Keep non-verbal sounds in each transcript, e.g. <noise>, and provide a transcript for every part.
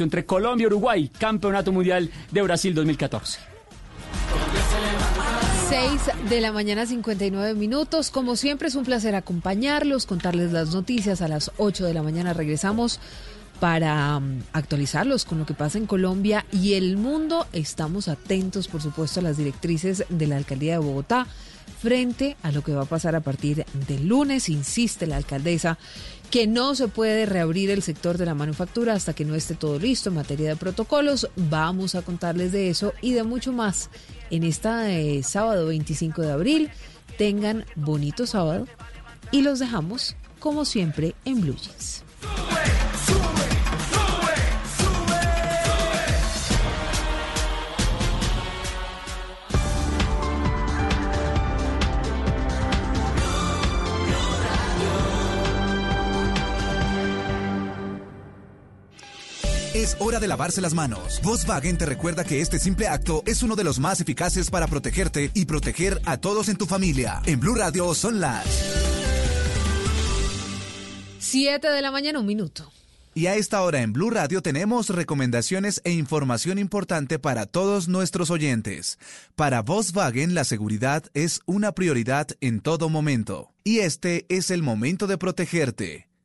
entre Colombia y Uruguay, Campeonato Mundial de Brasil 2014. 6 de la mañana 59 minutos. Como siempre es un placer acompañarlos, contarles las noticias. A las 8 de la mañana regresamos para um, actualizarlos con lo que pasa en Colombia y el mundo. Estamos atentos, por supuesto, a las directrices de la Alcaldía de Bogotá frente a lo que va a pasar a partir del lunes. Insiste la alcaldesa que no se puede reabrir el sector de la manufactura hasta que no esté todo listo en materia de protocolos. Vamos a contarles de eso y de mucho más en este sábado 25 de abril. Tengan bonito sábado y los dejamos, como siempre, en Blue Jeans. Es hora de lavarse las manos. Volkswagen te recuerda que este simple acto es uno de los más eficaces para protegerte y proteger a todos en tu familia. En Blue Radio son las 7 de la mañana, un minuto. Y a esta hora en Blue Radio tenemos recomendaciones e información importante para todos nuestros oyentes. Para Volkswagen la seguridad es una prioridad en todo momento. Y este es el momento de protegerte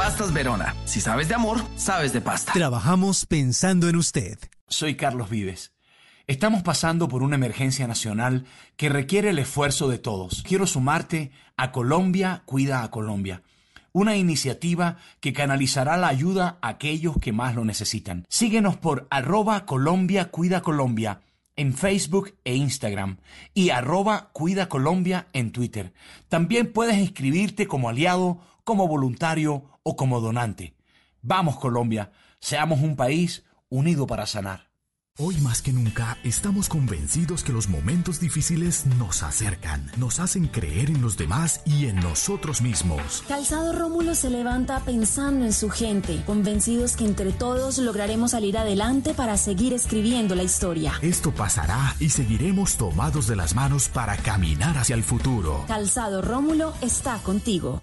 Pastas Verona. Si sabes de amor, sabes de pasta. Trabajamos pensando en usted. Soy Carlos Vives. Estamos pasando por una emergencia nacional que requiere el esfuerzo de todos. Quiero sumarte a Colombia Cuida a Colombia, una iniciativa que canalizará la ayuda a aquellos que más lo necesitan. Síguenos por arroba Colombia Cuida Colombia en Facebook e Instagram y arroba Cuida Colombia en Twitter. También puedes inscribirte como aliado, como voluntario o como donante. Vamos Colombia, seamos un país unido para sanar. Hoy más que nunca estamos convencidos que los momentos difíciles nos acercan, nos hacen creer en los demás y en nosotros mismos. Calzado Rómulo se levanta pensando en su gente, convencidos que entre todos lograremos salir adelante para seguir escribiendo la historia. Esto pasará y seguiremos tomados de las manos para caminar hacia el futuro. Calzado Rómulo está contigo.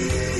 Blue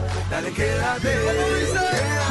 Dale, quédate.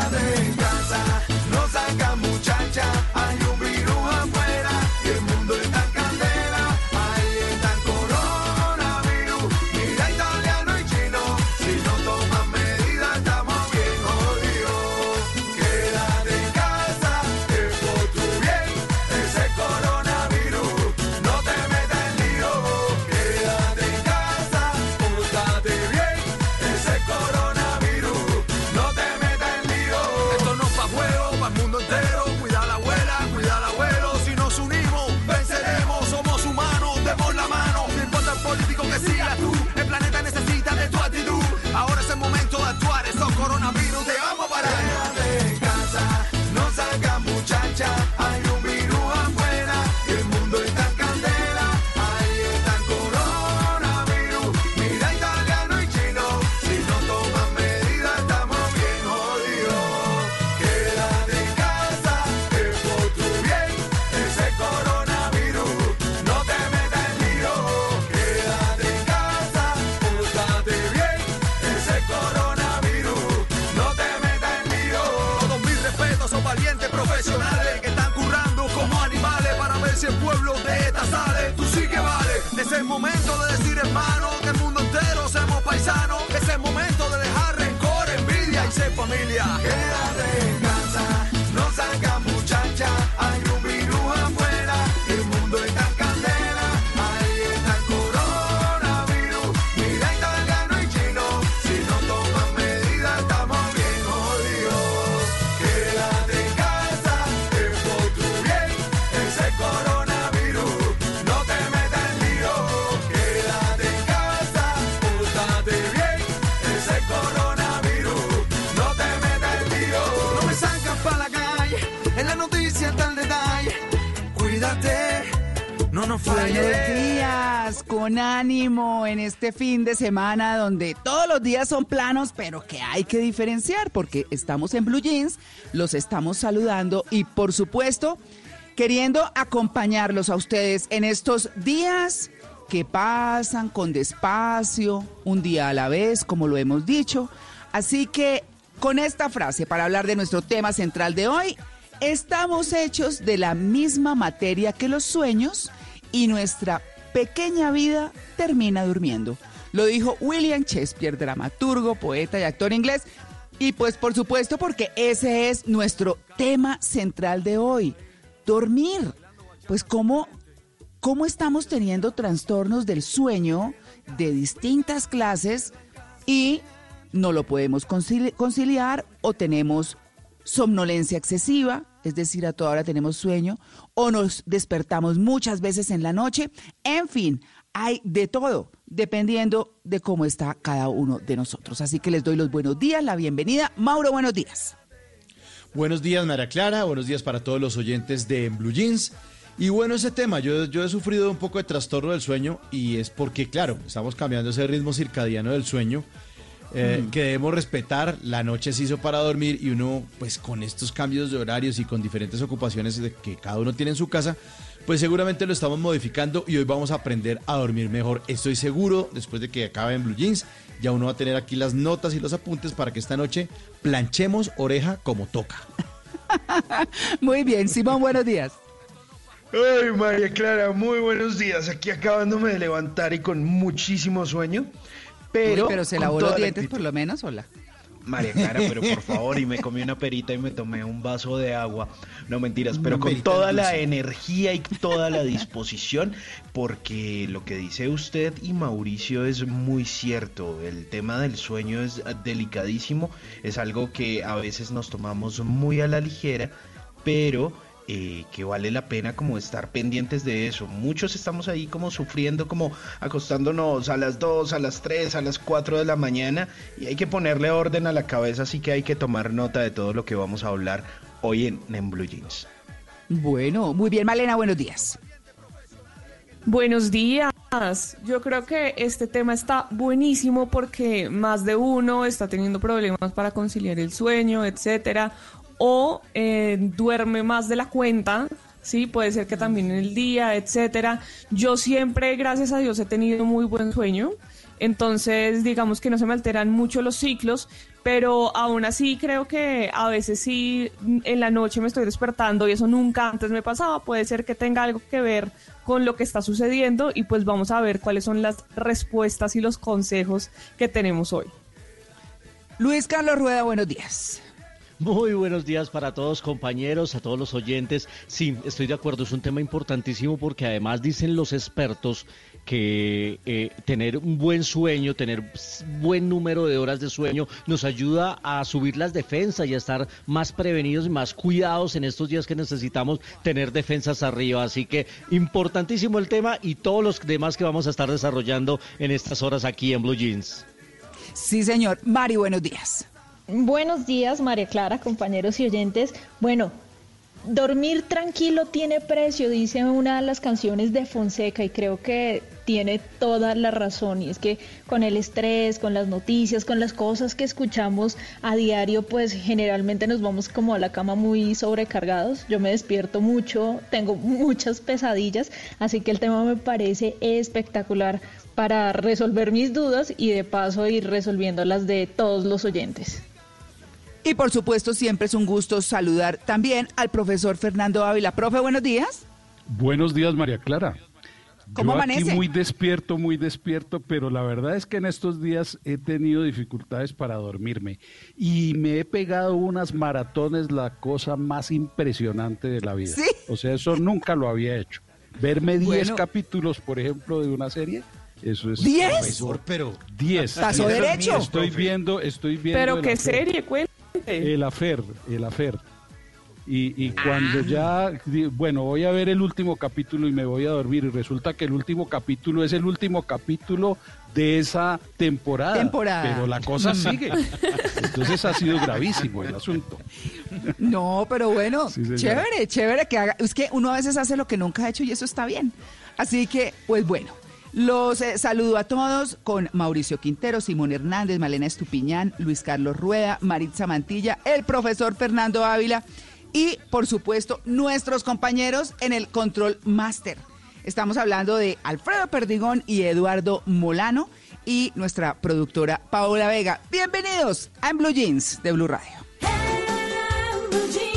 Ser Buenos días, con ánimo en este fin de semana donde todos los días son planos, pero que hay que diferenciar porque estamos en Blue Jeans, los estamos saludando y por supuesto queriendo acompañarlos a ustedes en estos días que pasan con despacio, un día a la vez, como lo hemos dicho. Así que con esta frase para hablar de nuestro tema central de hoy, estamos hechos de la misma materia que los sueños y nuestra pequeña vida termina durmiendo. Lo dijo William Shakespeare, dramaturgo, poeta y actor inglés. Y pues por supuesto porque ese es nuestro tema central de hoy, dormir. Pues cómo, cómo estamos teniendo trastornos del sueño de distintas clases y no lo podemos concili- conciliar o tenemos somnolencia excesiva, es decir, a toda hora tenemos sueño, o nos despertamos muchas veces en la noche. En fin, hay de todo, dependiendo de cómo está cada uno de nosotros. Así que les doy los buenos días, la bienvenida. Mauro, buenos días. Buenos días, María Clara. Buenos días para todos los oyentes de Blue Jeans. Y bueno, ese tema, yo, yo he sufrido un poco de trastorno del sueño y es porque, claro, estamos cambiando ese ritmo circadiano del sueño eh, Mm. que debemos respetar. La noche se hizo para dormir y uno, pues con estos cambios de horarios y con diferentes ocupaciones de que cada uno tiene en su casa, pues seguramente lo estamos modificando y hoy vamos a aprender a dormir mejor. Estoy seguro, después de que acabe en Blue Jeans, ya uno va a tener aquí las notas y los apuntes para que esta noche planchemos oreja como toca. <laughs> Muy bien, Simón, buenos días. Ay, María Clara, muy buenos días. Aquí acabándome de levantar y con muchísimo sueño. Pero, Uy, pero se lavó los dientes por lo menos, hola. María Clara, pero por favor, y me comí una perita y me tomé un vaso de agua. No mentiras, Una pero con toda la energía y toda la <laughs> disposición, porque lo que dice usted y Mauricio es muy cierto. El tema del sueño es delicadísimo, es algo que a veces nos tomamos muy a la ligera, pero eh, que vale la pena como estar pendientes de eso. Muchos estamos ahí como sufriendo, como acostándonos a las 2, a las 3, a las 4 de la mañana y hay que ponerle orden a la cabeza, así que hay que tomar nota de todo lo que vamos a hablar hoy en, en Blue Jeans. Bueno, muy bien, Malena, buenos días. Buenos días. Yo creo que este tema está buenísimo porque más de uno está teniendo problemas para conciliar el sueño, etcétera, o eh, duerme más de la cuenta. Sí, puede ser que también en el día, etcétera. Yo siempre, gracias a Dios, he tenido muy buen sueño. Entonces, digamos que no se me alteran mucho los ciclos, pero aún así creo que a veces sí en la noche me estoy despertando y eso nunca antes me pasaba. Puede ser que tenga algo que ver con lo que está sucediendo y pues vamos a ver cuáles son las respuestas y los consejos que tenemos hoy. Luis Carlos Rueda, buenos días. Muy buenos días para todos compañeros, a todos los oyentes. Sí, estoy de acuerdo, es un tema importantísimo porque además dicen los expertos que eh, tener un buen sueño, tener buen número de horas de sueño nos ayuda a subir las defensas y a estar más prevenidos y más cuidados en estos días que necesitamos tener defensas arriba. Así que importantísimo el tema y todos los demás que vamos a estar desarrollando en estas horas aquí en Blue Jeans. Sí, señor. Mari, buenos días. Buenos días, María Clara, compañeros y oyentes. Bueno, dormir tranquilo tiene precio, dice una de las canciones de Fonseca, y creo que tiene toda la razón. Y es que con el estrés, con las noticias, con las cosas que escuchamos a diario, pues generalmente nos vamos como a la cama muy sobrecargados. Yo me despierto mucho, tengo muchas pesadillas, así que el tema me parece espectacular para resolver mis dudas y de paso ir resolviendo las de todos los oyentes. Y por supuesto, siempre es un gusto saludar también al profesor Fernando Ávila. Profe, buenos días. Buenos días, María Clara. ¿Cómo Yo amanece? Aquí muy despierto, muy despierto, pero la verdad es que en estos días he tenido dificultades para dormirme y me he pegado unas maratones, la cosa más impresionante de la vida. ¿Sí? O sea, eso nunca lo había hecho. Verme 10 Bueno. capítulos, por ejemplo, de una serie, eso es... ¿Diez? Profesor, pero 10. Pasó derecho. Estoy viendo, estoy viendo... Pero qué serie, cuente. El afer, el afer. Y, y Ah. cuando ya, bueno, voy a ver el último capítulo y me voy a dormir y resulta que el último capítulo es el último capítulo de esa temporada. Temporada. Pero la cosa <laughs> sigue. Entonces ha sido gravísimo el asunto. No, pero bueno, Sí, chévere, chévere que haga. Es que uno a veces hace lo que nunca ha hecho y eso está bien. Así que, pues bueno, los eh, saludo a todos con Mauricio Quintero, Simón Hernández, Malena Estupiñán, Luis Carlos Rueda, Maritza Mantilla, el profesor Fernando Ávila y, por supuesto, nuestros compañeros en el Control Master. Estamos hablando de Alfredo Perdigón y Eduardo Molano y nuestra productora Paola Vega. Bienvenidos a En Blue Jeans de Blue Radio. Jeans.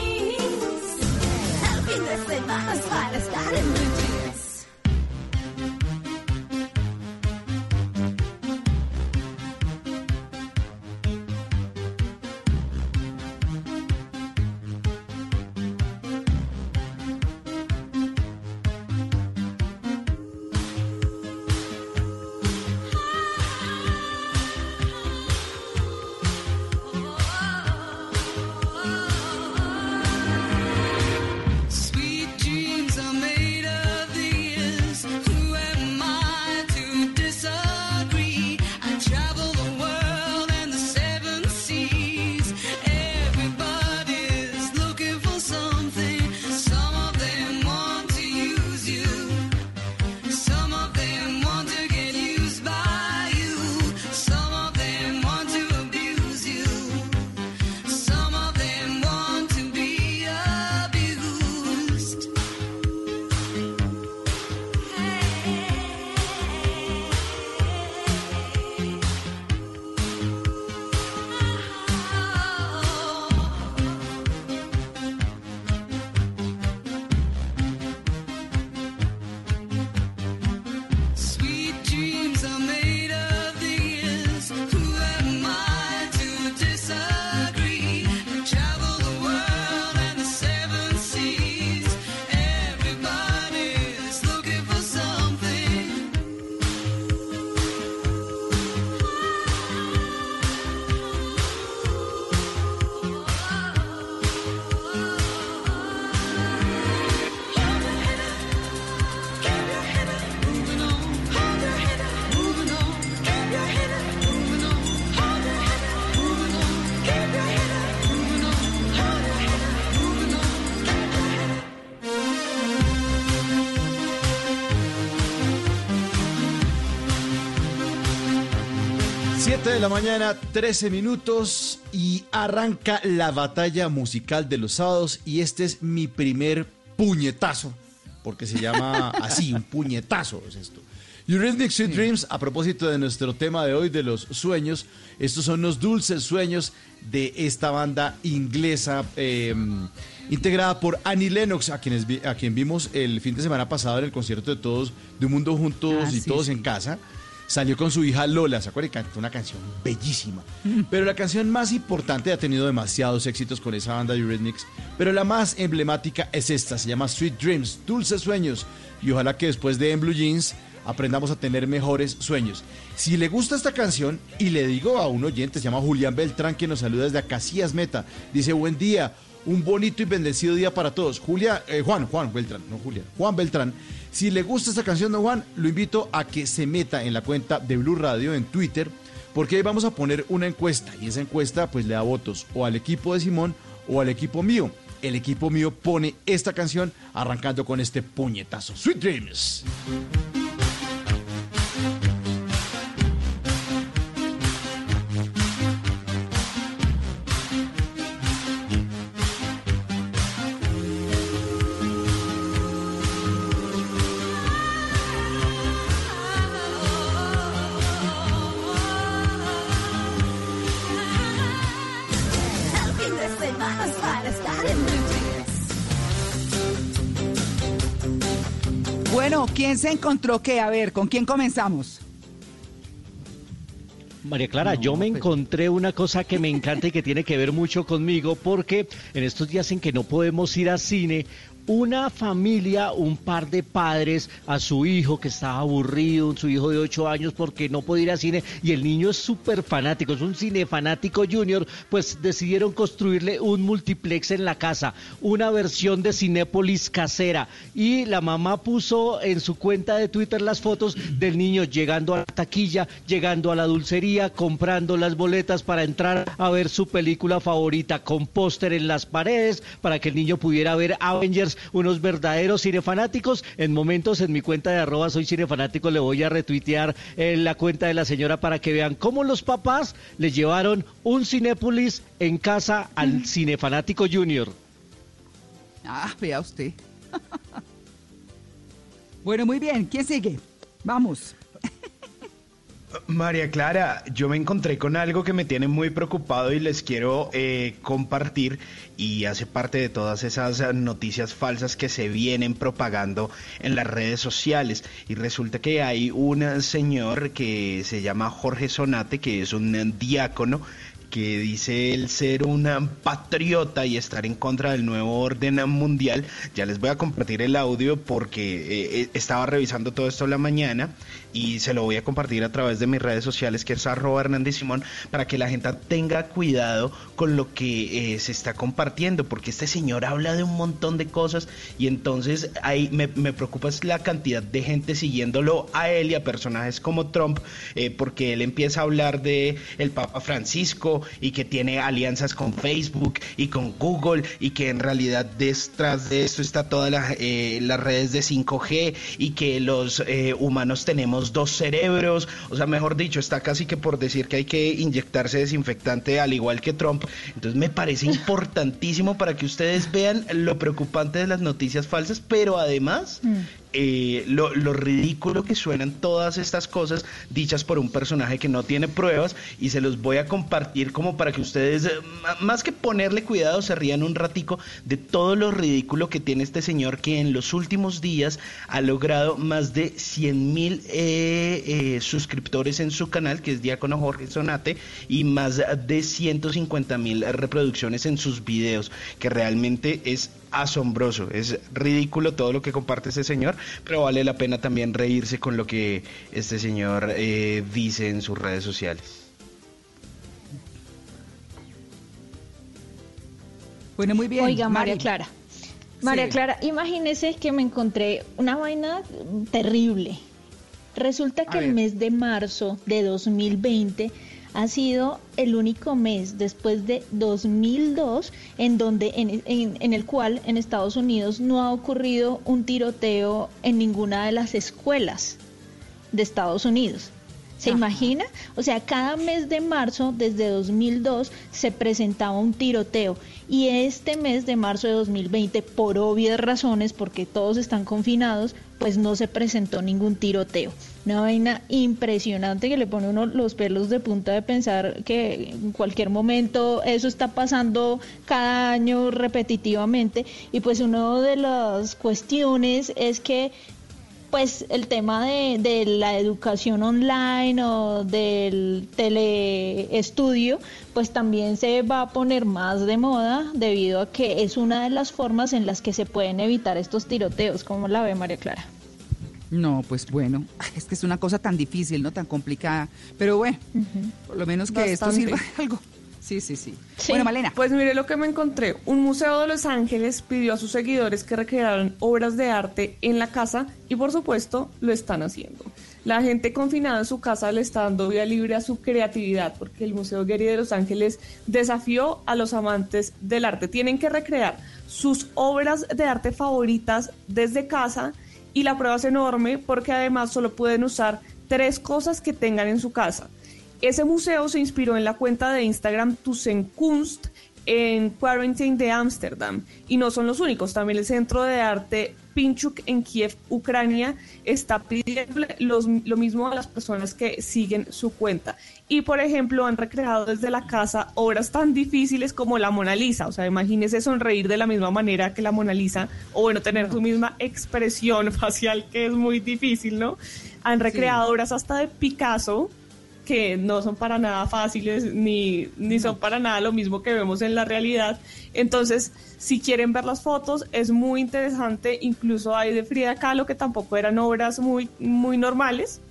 La mañana, 13 minutos y arranca la batalla musical de los sábados y este es mi primer puñetazo, porque se llama <laughs> así, un puñetazo es esto. Eurythmics Sweet Dreams, a propósito de nuestro tema de hoy de los sueños, estos son los dulces sueños de esta banda inglesa eh, integrada por Annie Lennox, a, quienes vi- a quien vimos el fin de semana pasado en el concierto de todos, de Un Mundo Juntos Ah, y sí, Todos sí. en Casa. Salió con su hija Lola, ¿se acuerdan? Cantó una canción bellísima. Pero la canción más importante ha tenido demasiados éxitos con esa banda de Eurythmics. Pero la más emblemática es esta, se llama Sweet Dreams, Dulces Sueños. Y ojalá que después de En Blue Jeans aprendamos a tener mejores sueños. Si le gusta esta canción, y le digo a un oyente, se llama Julián Beltrán, que nos saluda desde Acacias Meta, dice, buen día, un bonito y bendecido día para todos. Julia, eh, Juan, Juan Beltrán, no Julián, Juan Beltrán. Si le gusta esta canción, don Juan, lo invito a que se meta en la cuenta de Blue Radio en Twitter, porque ahí vamos a poner una encuesta, y esa encuesta pues le da votos o al equipo de Simón o al equipo mío. El equipo mío pone esta canción arrancando con este puñetazo. Sweet Dreams. ¿Quién se encontró qué? A ver, ¿con quién comenzamos? María Clara, yo me encontré una cosa que me encanta y que tiene que ver mucho conmigo porque en estos días en que no podemos ir al cine, una familia, un par de padres a su hijo que estaba aburrido, su hijo de 8 años porque no podía ir al cine y el niño es súper fanático, es un cine fanático junior, pues decidieron construirle un multiplex en la casa, una versión de Cinépolis casera. Y la mamá puso en su cuenta de Twitter las fotos del niño llegando a la taquilla, llegando a la dulcería, comprando las boletas para entrar a ver su película favorita con póster en las paredes para que el niño pudiera ver Avengers unos verdaderos cinefanáticos. En momentos en mi cuenta de arroba soy cinefanático le voy a retuitear en la cuenta de la señora para que vean cómo los papás le llevaron un Cinépolis en casa al cinefanático junior. Ah, vea usted. <laughs> bueno, muy bien. ¿Quién sigue? Vamos. María Clara, yo me encontré con algo que me tiene muy preocupado y les quiero eh, compartir y hace parte de todas esas eh, noticias falsas que se vienen propagando en las redes sociales. Y resulta que hay un señor que se llama Jorge Sonate, que es un diácono que dice el ser un patriota y estar en contra del nuevo orden mundial. Ya les voy a compartir el audio porque eh, estaba revisando todo esto la mañana y se lo voy a compartir a través de mis redes sociales que es arroba Hernández Simón para que la gente tenga cuidado con lo que eh, se está compartiendo porque este señor habla de un montón de cosas y entonces ahí me, me preocupa es la cantidad de gente siguiéndolo a él y a personajes como Trump eh, porque él empieza a hablar de el Papa Francisco y que tiene alianzas con Facebook y con Google y que en realidad detrás de esto está todas las, eh, las redes de 5G y que los eh, humanos tenemos dos cerebros, o sea, mejor dicho, está casi que por decir que hay que inyectarse desinfectante al igual que Trump. Entonces me parece <laughs> importantísimo para que ustedes vean lo preocupante de las noticias falsas, pero además eh, lo, lo ridículo que suenan todas estas cosas dichas por un personaje que no tiene pruebas y se los voy a compartir como para que ustedes, eh, más que ponerle cuidado, se rían un ratico de todo lo ridículo que tiene este señor que en los últimos días ha logrado más de 100 mil eh, suscriptores en su canal, que es Diácono Jorge Sonate, y más de 150 mil reproducciones en sus videos, que realmente es asombroso, es ridículo todo lo que comparte este señor, pero vale la pena también reírse con lo que este señor eh, dice en sus redes sociales. Bueno, muy bien. Oiga, María. Clara. María Sí. Clara, imagínese que me encontré una vaina terrible. Resulta que el mes de marzo de 2020 ha sido el único mes después de 2002 en donde en, en- en el cual en Estados Unidos no ha ocurrido un tiroteo en ninguna de las escuelas de Estados Unidos. ¿Se imagina? O sea, cada mes de marzo, desde 2002, se presentaba un tiroteo. Y este mes de marzo de 2020, por obvias razones, porque todos están confinados, pues no se presentó ningún tiroteo. Una vaina impresionante que le pone uno los pelos de punta de pensar que en cualquier momento eso está pasando cada año repetitivamente. Y pues una de las cuestiones es que pues el tema de, de la educación online o del teleestudio, pues también se va a poner más de moda debido a que es una de las formas en las que se pueden evitar estos tiroteos. ¿Cómo la ve María Clara? No, pues bueno, es que es una cosa tan difícil, ¿no? Tan complicada. Pero bueno, por lo menos que esto sirva de algo. Sí, sí, sí. Bueno, Malena. Pues mire lo que me encontré. Un museo de Los Ángeles pidió a sus seguidores que recrearan obras de arte en la casa y por supuesto lo están haciendo. La gente confinada en su casa le está dando vía libre a su creatividad porque el Museo Getty de Los Ángeles desafió a los amantes del arte. Tienen que recrear sus obras de arte favoritas desde casa y la prueba es enorme porque además solo pueden usar tres cosas que tengan en su casa. Ese museo se inspiró en la cuenta de Instagram Tussenkunst en Quarantine de Ámsterdam. Y no son los únicos, también el Centro de Arte Pinchuk en Kiev, Ucrania, está pidiendo los- lo mismo a las personas que siguen su cuenta. Y, por ejemplo, han recreado desde la casa obras tan difíciles como la Mona Lisa. O sea, imagínese sonreír de la misma manera que la Mona Lisa, o bueno, tener su misma expresión <laughs> facial, que es muy difícil, ¿no? Han recreado obras hasta de Picasso, que no son para nada fáciles ni, ni son para nada lo mismo que vemos en la realidad. Entonces, si quieren ver las fotos, es muy interesante. Incluso hay de Frida Kahlo, que tampoco eran obras muy, muy normales.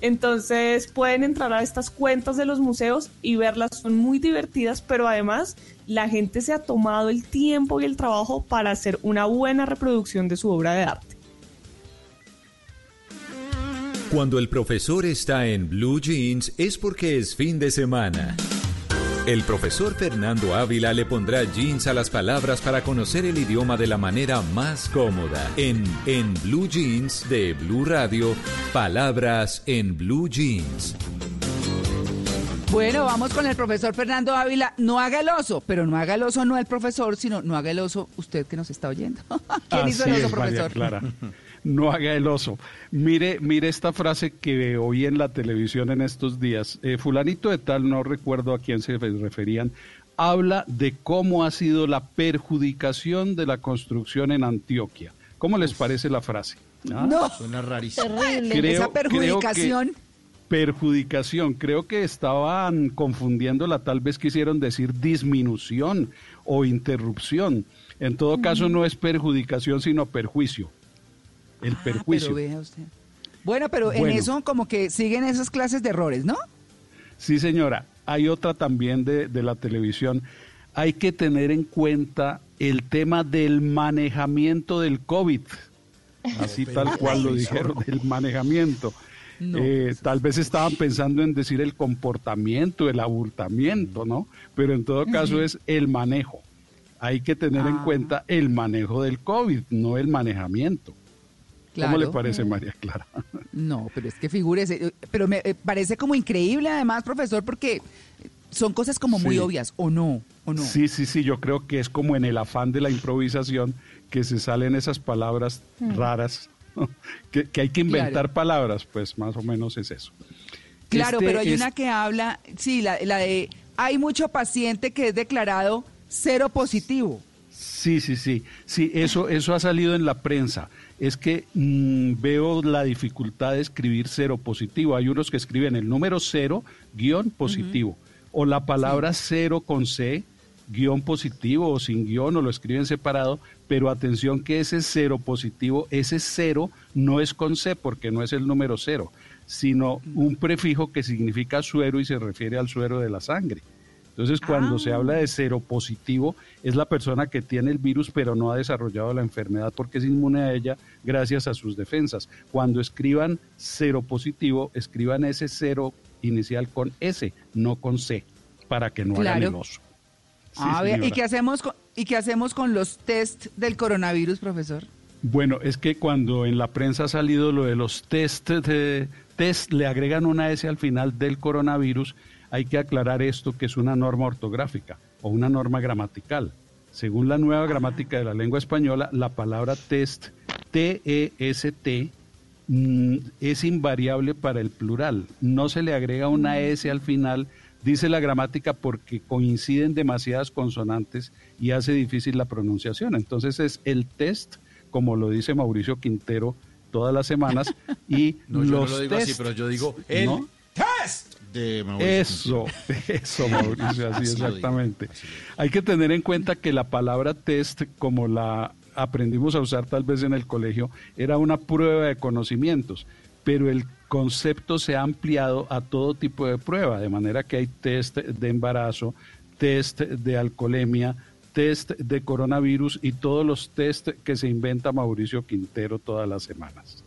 Entonces, pueden entrar a estas cuentas de los museos y verlas. Son muy divertidas, pero además la gente se ha tomado el tiempo y el trabajo para hacer una buena reproducción de su obra de arte. Cuando el profesor está en Blue Jeans es porque es fin de semana. El profesor Fernando Ávila le pondrá jeans a las palabras para conocer el idioma de la manera más cómoda. En En Blue Jeans de Blue Radio, palabras en Blue Jeans. Bueno, vamos con el profesor Fernando Ávila. No haga el oso, pero no haga el oso no el profesor, sino no haga el oso usted que nos está oyendo. <laughs> ¿Quién hizo el oso, es, María profesor? Clara. <laughs> No haga el oso. Mire, mire esta frase que oí en la televisión en estos días. Eh, fulanito de tal, no recuerdo a quién se referían, habla de cómo ha sido la perjudicación de la construcción en Antioquia. ¿Cómo les parece la frase? ¿Ah? No. Suena rarísimo. Terrible. Creo- Esa perjudicación. creo que- perjudicación, creo que estaban confundiéndola, tal vez quisieron decir disminución o interrupción. En todo caso no es perjudicación, sino perjuicio. El Ah, perjuicio. pero vea usted. Bueno, pero en eso como que siguen esas clases de errores, ¿no? Sí, señora. Hay otra también de, de la televisión. Hay que tener en cuenta el tema del manejamiento del COVID. Así tal cual lo dijeron, del manejamiento. No, Eh, tal vez estaban pensando en decir el comportamiento, el abultamiento, ¿no? Pero en todo caso es el manejo. Hay que tener en Ah. cuenta el manejo del COVID, no el manejamiento. ¿Cómo le parece, María Clara? No, pero es que figúrese, eh, pero me eh, parece como increíble además, profesor, porque son cosas como muy Sí. obvias, ¿o no? ¿O no? Sí, sí, sí, yo creo que es como en el afán de la improvisación que se salen esas palabras Mm. raras, <laughs> que, que hay que inventar Claro. palabras, pues más o menos es eso. Claro, Este pero hay es- una que habla, sí, la, la de, hay mucho paciente que es declarado cero positivo. Sí, sí, sí, sí, eso, eso ha salido en la prensa. Es que mm, veo la dificultad de escribir cero positivo. Hay unos que escriben el número cero guion positivo o la palabra cero con C guion positivo o sin guion o lo escriben separado, pero atención que ese cero positivo, ese cero no es con C porque no es el número cero, sino un prefijo que significa suero y se refiere al suero de la sangre. Entonces, cuando se habla de cero positivo, es la persona que tiene el virus pero no ha desarrollado la enfermedad porque es inmune a ella gracias a sus defensas. Cuando escriban cero positivo, escriban ese cero inicial con S, no con C, para que no hagan Claro. el oso. Sí, a ver, ¿y qué hacemos con, y qué hacemos con los test del coronavirus, profesor? Bueno, es que cuando en la prensa ha salido lo de los test, de, test le agregan una S al final del coronavirus, hay que aclarar esto que es una norma ortográfica o una norma gramatical. Según la nueva gramática de la lengua española, la palabra test, T-E-S-T, mm, es invariable para el plural. No se le agrega una S al final, dice la gramática, porque coinciden demasiadas consonantes y hace difícil la pronunciación. Entonces es el test, como lo dice Mauricio Quintero todas las semanas, y <laughs> No, yo no los lo digo así, test, pero yo digo el ¿no? Test de Mauricio Eso, <laughs> eso, Mauricio, así Así lo digo, exactamente. Hay que tener en cuenta que la palabra test, como la aprendimos a usar tal vez en el colegio, era una prueba de conocimientos, pero el concepto se ha ampliado a todo tipo de prueba, de manera que hay test de embarazo, test de alcoholemia, test de coronavirus y todos los test que se inventa Mauricio Quintero todas las semanas.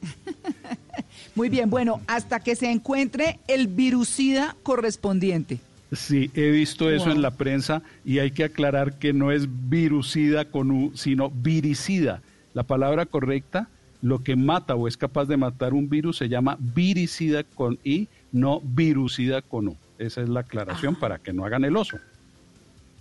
<laughs> Muy bien, bueno, hasta que se encuentre el virucida correspondiente. Sí, he visto eso Wow. en la prensa y hay que aclarar que no es virucida con U, sino viricida. La palabra correcta, lo que mata o es capaz de matar un virus se llama viricida con I, no virucida con U. Esa es la aclaración para que no hagan el oso.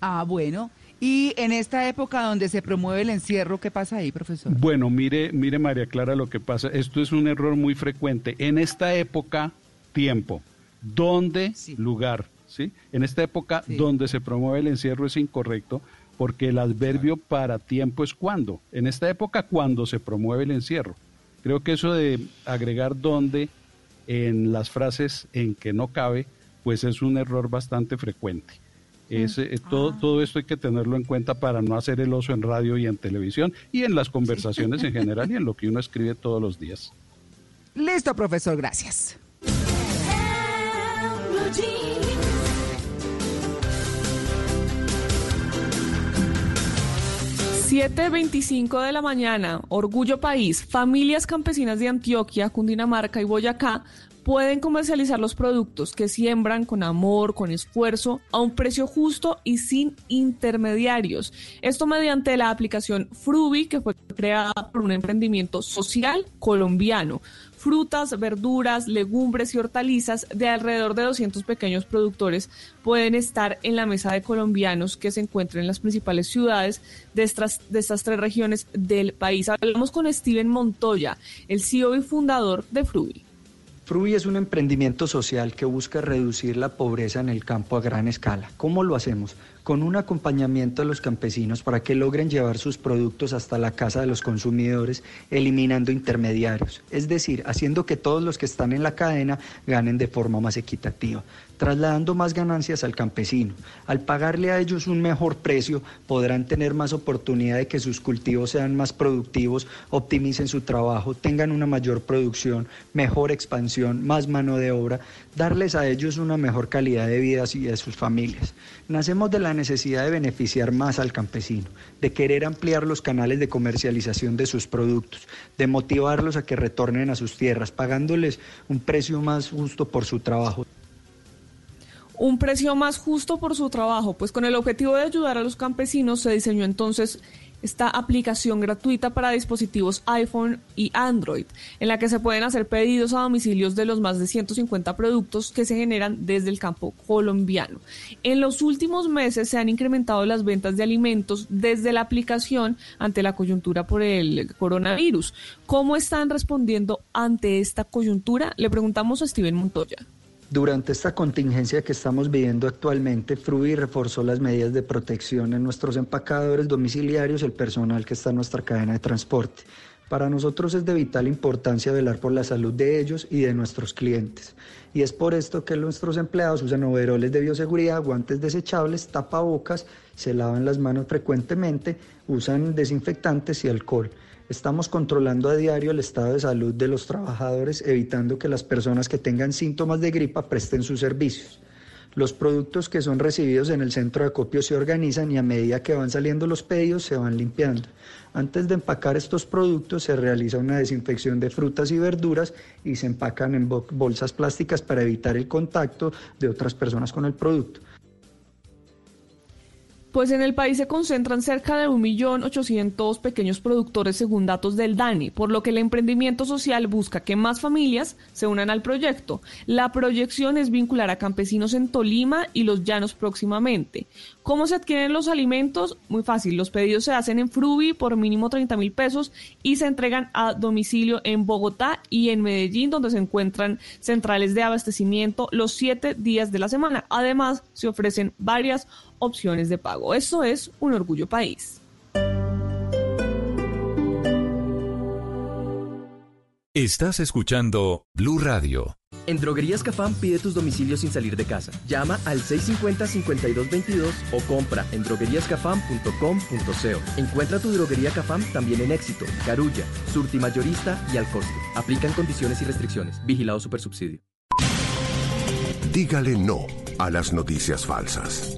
Ah, bueno. Y en esta época donde se promueve el encierro, ¿qué pasa ahí, profesor? Bueno, mire, mire María Clara lo que pasa. Esto es un error muy frecuente. En esta época, tiempo. ¿Dónde? Lugar. ¿sí? En esta época, donde se promueve el encierro es incorrecto porque el adverbio para tiempo es cuando. En esta época, cuando se promueve el encierro. Creo que eso de agregar dónde en las frases en que no cabe, pues es un error bastante frecuente. Es, eh, todo, todo esto hay que tenerlo en cuenta para no hacer el oso en radio y en televisión y en las conversaciones en general y en lo que uno escribe todos los días. Listo, profesor, gracias. Jeans. 7.25 de la mañana, Orgullo País, familias campesinas de Antioquia, Cundinamarca y Boyacá pueden comercializar los productos que siembran con amor, con esfuerzo, a un precio justo y sin intermediarios. Esto mediante la aplicación Frubi, que fue creada por un emprendimiento social colombiano frutas, verduras, legumbres y hortalizas de alrededor de 200 pequeños productores pueden estar en la mesa de colombianos que se encuentran en las principales ciudades de estas, de estas tres regiones del país. Hablamos con Steven Montoya, el CEO y fundador de Frubi. Frubi es un emprendimiento social que busca reducir la pobreza en el campo a gran escala. ¿Cómo lo hacemos? Con un acompañamiento a los campesinos para que logren llevar sus productos hasta la casa de los consumidores, eliminando intermediarios, es decir, haciendo que todos los que están en la cadena ganen de forma más equitativa trasladando más ganancias al campesino. Al pagarle a ellos un mejor precio, podrán tener más oportunidad de que sus cultivos sean más productivos, optimicen su trabajo, tengan una mayor producción, mejor expansión, más mano de obra, darles a ellos una mejor calidad de vida y de sus familias. Nacemos de la necesidad de beneficiar más al campesino, de querer ampliar los canales de comercialización de sus productos, de motivarlos a que retornen a sus tierras, pagándoles un precio más justo por su trabajo un precio más justo por su trabajo. Pues con el objetivo de ayudar a los campesinos se diseñó entonces esta aplicación gratuita para dispositivos iPhone y Android, en la que se pueden hacer pedidos a domicilios de los más de 150 productos que se generan desde el campo colombiano. En los últimos meses se han incrementado las ventas de alimentos desde la aplicación ante la coyuntura por el coronavirus. ¿Cómo están respondiendo ante esta coyuntura? Le preguntamos a Steven Montoya. Durante esta contingencia que estamos viviendo actualmente, Frubi reforzó las medidas de protección en nuestros empacadores domiciliarios, el personal que está en nuestra cadena de transporte. Para nosotros es de vital importancia velar por la salud de ellos y de nuestros clientes. Y es por esto que nuestros empleados usan overoles de bioseguridad, guantes desechables, tapabocas, se lavan las manos frecuentemente, usan desinfectantes y alcohol. Estamos controlando a diario el estado de salud de los trabajadores, evitando que las personas que tengan síntomas de gripa presten sus servicios. Los productos que son recibidos en el centro de acopio se organizan y a medida que van saliendo los pedidos se van limpiando. Antes de empacar estos productos se realiza una desinfección de frutas y verduras y se empacan en bolsas plásticas para evitar el contacto de otras personas con el producto. Pues en el país se concentran cerca de 1.800.000 pequeños productores según datos del DANI, por lo que el emprendimiento social busca que más familias se unan al proyecto. La proyección es vincular a campesinos en Tolima y los llanos próximamente. ¿Cómo se adquieren los alimentos? Muy fácil, los pedidos se hacen en Frubi por mínimo 30 mil pesos y se entregan a domicilio en Bogotá y en Medellín, donde se encuentran centrales de abastecimiento los siete días de la semana. Además, se ofrecen varias opciones de pago. Eso es un orgullo país. Estás escuchando Blue Radio. En Droguerías Cafam pide tus domicilios sin salir de casa. Llama al 650-5222 o compra en drogueríascafam.com.co. Encuentra tu droguería Cafam también en Éxito, Carulla, Surti Mayorista y al costo. Aplican condiciones y restricciones. Vigilado Supersubsidio. Dígale no a las noticias falsas.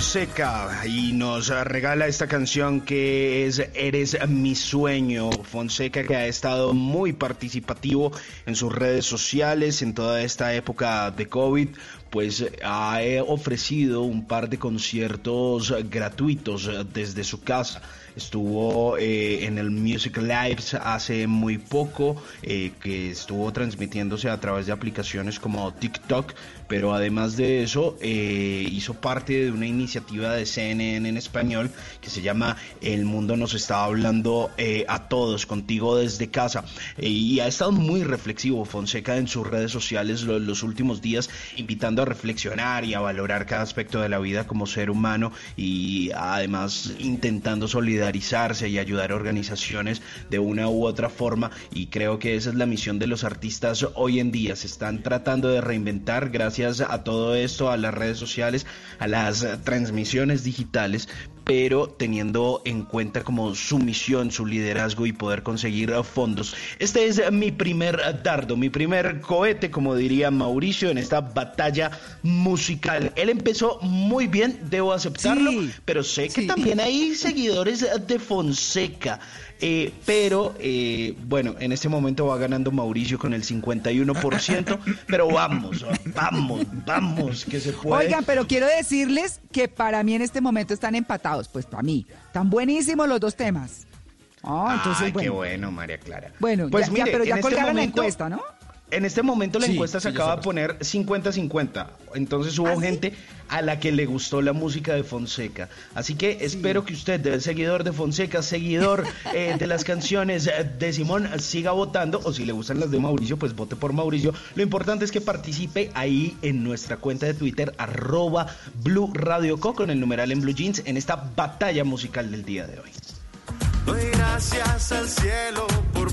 Fonseca y nos regala esta canción que es Eres mi sueño. Fonseca que ha estado muy participativo en sus redes sociales en toda esta época de COVID, pues ha eh, ofrecido un par de conciertos gratuitos desde su casa. Estuvo eh, en el Music Lives hace muy poco, eh, que estuvo transmitiéndose a través de aplicaciones como TikTok, pero además de eso eh, hizo parte de una iniciativa de CNN en español que se llama El mundo nos está hablando a todos, contigo desde casa. Y ha estado muy reflexivo Fonseca en sus redes sociales lo- los últimos días, invitando a reflexionar y a valorar cada aspecto de la vida como ser humano y además intentando solidarizarse y ayudar a organizaciones de una u otra forma. Y creo que esa es la misión de los artistas hoy en día. Se están tratando de reinventar gracias a todo esto, a las redes sociales, a las transmisiones digitales pero teniendo en cuenta como su misión, su liderazgo y poder conseguir fondos. Este es mi primer dardo, mi primer cohete, como diría Mauricio, en esta batalla musical. Él empezó muy bien, debo aceptarlo, pero sé que también hay seguidores de Fonseca. Eh, pero eh, bueno, en este momento va ganando Mauricio con el 51%, <laughs> pero vamos, vamos, vamos, que se puede. Oigan, pero quiero decirles que para mí en este momento están empatados, pues para mí. Están buenísimos los dos temas. Ah, entonces, Ay, qué bueno. María Clara. Bueno, Pues ya, mire, ya, pero ya este colgaron la encuesta, ¿no? En este momento la Sí, encuesta se sí, acaba de poner 50-50. Entonces ¿Ah, hubo gente a la que le gustó la música de Fonseca. Así que espero que usted, seguidor de Fonseca, seguidor <laughs> eh, de las canciones eh, de Simón, siga votando. O si le gustan las de Mauricio, pues vote por Mauricio. Lo importante es que participe ahí en nuestra cuenta de Twitter, arroba Blue Radio Co, con el numeral en Blue Jeans, en esta batalla musical del día de hoy. Doy gracias al cielo por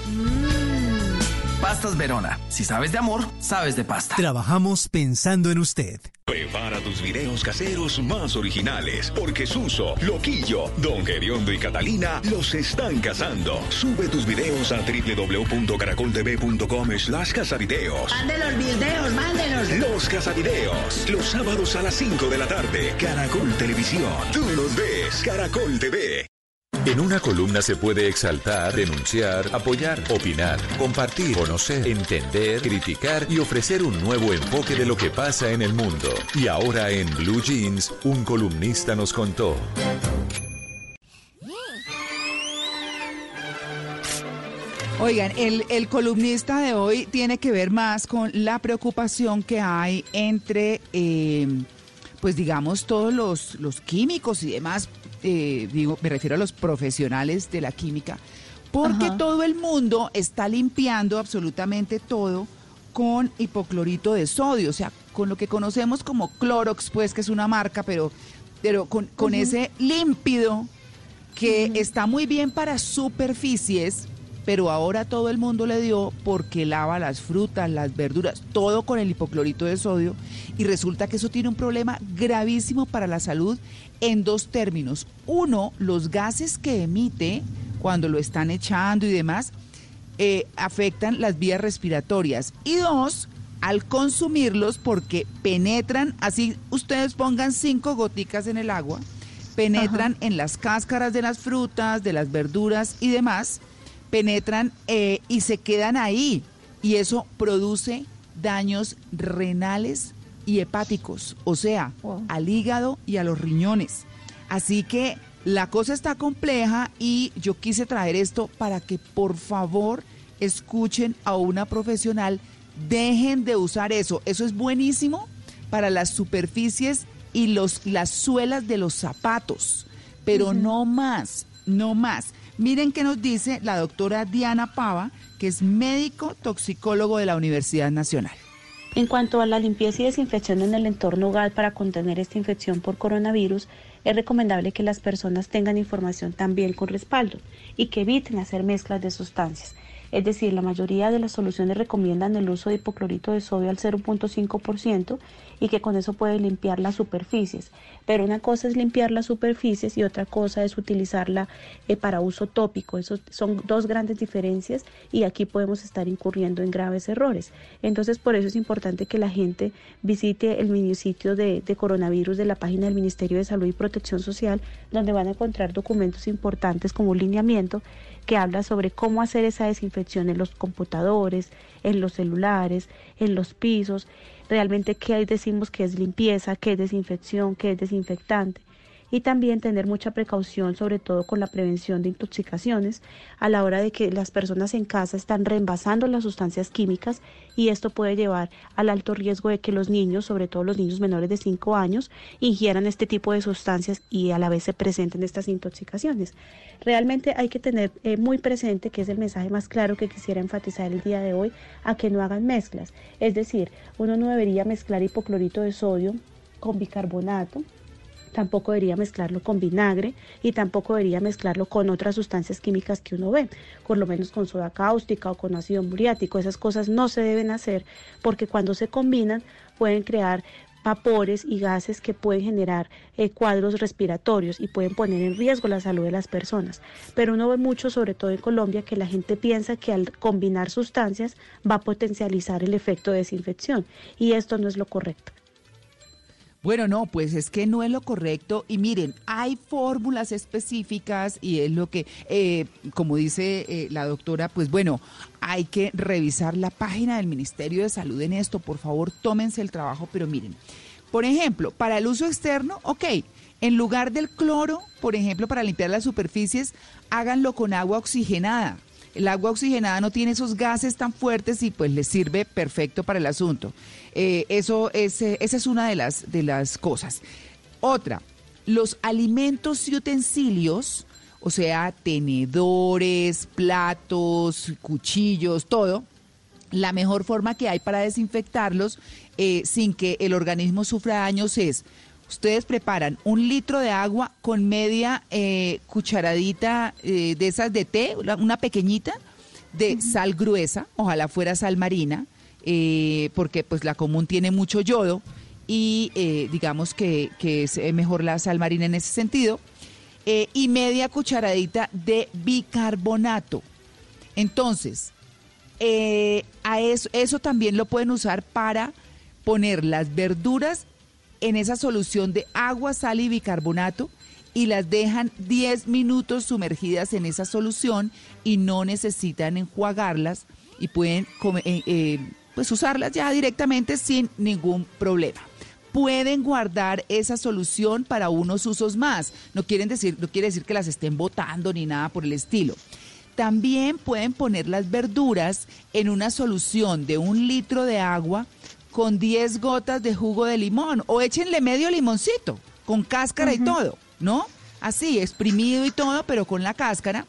Pastas Verona. Si sabes de amor, sabes de pasta. Trabajamos pensando en usted. Prepara tus videos caseros más originales, porque Suso, Loquillo, Don Gediondo y Catalina los están cazando. Sube tus videos a www.caracoltv.com slash casavideos. Mande los videos, mándelos. Los casavideos, los sábados a las 5 de la tarde. Caracol Televisión. Tú los ves, Caracol TV. En una columna se puede exaltar, denunciar, apoyar, opinar, compartir, conocer, entender, criticar y ofrecer un nuevo enfoque de lo que pasa en el mundo. Y ahora en Blue Jeans, un columnista nos contó. Oigan, el, el columnista de hoy tiene que ver más con la preocupación que hay entre, eh, pues digamos, todos los, los químicos y demás, eh, digo, me refiero a los profesionales de la química, porque Ajá. todo el mundo está limpiando absolutamente todo con hipoclorito de sodio, o sea, con lo que conocemos como Clorox, pues que es una marca, pero, pero con, con ese límpido que está muy bien para superficies, pero ahora todo el mundo le dio porque lava las frutas, las verduras, todo con el hipoclorito de sodio y resulta que eso tiene un problema gravísimo para la salud en dos términos. Uno, los gases que emite cuando lo están echando y demás eh, afectan las vías respiratorias. Y dos, al consumirlos porque penetran, así ustedes pongan cinco goticas en el agua, penetran en las cáscaras de las frutas, de las verduras y demás, penetran eh, y se quedan ahí. Y eso produce daños renales y hepáticos, o sea, al hígado y a los riñones. Así que la cosa está compleja y yo quise traer esto para que por favor escuchen a una profesional, dejen de usar eso. Eso es buenísimo para las superficies y los, las suelas de los zapatos, pero no más, no más. Miren qué nos dice la doctora Diana Pava, que es médico toxicólogo de la Universidad Nacional. En cuanto a la limpieza y desinfección en el entorno hogar para contener esta infección por coronavirus, es recomendable que las personas tengan información también con respaldo y que eviten hacer mezclas de sustancias. Es decir, la mayoría de las soluciones recomiendan el uso de hipoclorito de sodio al 0.5% y que con eso puede limpiar las superficies. Pero una cosa es limpiar las superficies y otra cosa es utilizarla eh, para uso tópico. Eso son dos grandes diferencias y aquí podemos estar incurriendo en graves errores. Entonces, por eso es importante que la gente visite el minisitio de, de coronavirus de la página del Ministerio de Salud y Protección Social, donde van a encontrar documentos importantes como lineamiento que habla sobre cómo hacer esa desinfección en los computadores, en los celulares, en los pisos, realmente qué decimos que es limpieza, qué es desinfección, qué es desinfectante. Y también tener mucha precaución, sobre todo con la prevención de intoxicaciones, a la hora de que las personas en casa están reemplazando las sustancias químicas y esto puede llevar al alto riesgo de que los niños, sobre todo los niños menores de 5 años, ingieran este tipo de sustancias y a la vez se presenten estas intoxicaciones. Realmente hay que tener eh, muy presente, que es el mensaje más claro que quisiera enfatizar el día de hoy, a que no hagan mezclas. Es decir, uno no debería mezclar hipoclorito de sodio con bicarbonato, tampoco debería mezclarlo con vinagre y tampoco debería mezclarlo con otras sustancias químicas que uno ve, por lo menos con soda cáustica o con ácido muriático. Esas cosas no se deben hacer porque cuando se combinan pueden crear vapores y gases que pueden generar eh, cuadros respiratorios y pueden poner en riesgo la salud de las personas. Pero uno ve mucho, sobre todo en Colombia, que la gente piensa que al combinar sustancias va a potencializar el efecto de desinfección y esto no es lo correcto. Bueno, no, pues es que no es lo correcto. Y miren, hay fórmulas específicas y es lo que, eh, como dice eh, la doctora, pues bueno, hay que revisar la página del Ministerio de Salud en esto. Por favor, tómense el trabajo, pero miren, por ejemplo, para el uso externo, ok, en lugar del cloro, por ejemplo, para limpiar las superficies, háganlo con agua oxigenada. El agua oxigenada no tiene esos gases tan fuertes y pues les sirve perfecto para el asunto. Eh, eso es, esa es una de las, de las cosas. Otra, los alimentos y utensilios, o sea, tenedores, platos, cuchillos, todo, la mejor forma que hay para desinfectarlos eh, sin que el organismo sufra daños es, ustedes preparan un litro de agua con media eh, cucharadita eh, de esas de té, una- una pequeñita, de sal gruesa, ojalá fuera sal marina, eh, porque pues la común tiene mucho yodo y eh, digamos que, que es eh, mejor la sal marina en ese sentido, y media cucharadita de bicarbonato. Entonces, a eso, eso también lo pueden usar para poner las verduras en esa solución de agua, sal y bicarbonato y las dejan 10 minutos sumergidas en esa solución y no necesitan enjuagarlas y pueden come- eh, eh, pues usarlas ya directamente sin ningún problema. Pueden guardar esa solución para unos usos más. No quieren decir, no quiere decir que las estén botando ni nada por el estilo. También pueden poner las verduras en una solución de un litro de agua con 10 gotas de jugo de limón o échenle medio limoncito con cáscara y todo, ¿no? Así, exprimido y todo, pero con la cáscara,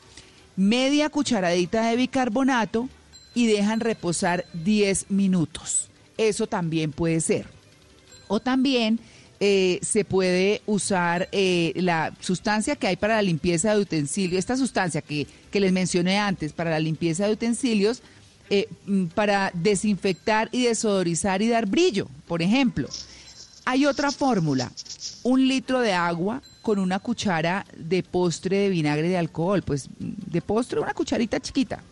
media cucharadita de bicarbonato y dejan reposar 10 minutos. Eso también puede ser. O también eh, se puede usar eh, la sustancia que hay para la limpieza de utensilios, esta sustancia que, que les mencioné antes para la limpieza de utensilios, eh, mm, para desinfectar y desodorizar y dar brillo, por ejemplo. Hay otra fórmula, un litro de agua con una cuchara de postre de vinagre de alcohol, pues de postre una cucharita chiquita.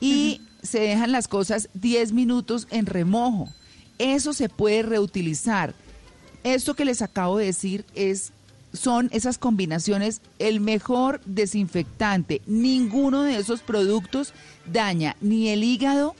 Y se dejan las cosas 10 minutos en remojo. Eso se puede reutilizar. Esto que les acabo de decir es son esas combinaciones el mejor desinfectante. Ninguno de esos productos daña ni el hígado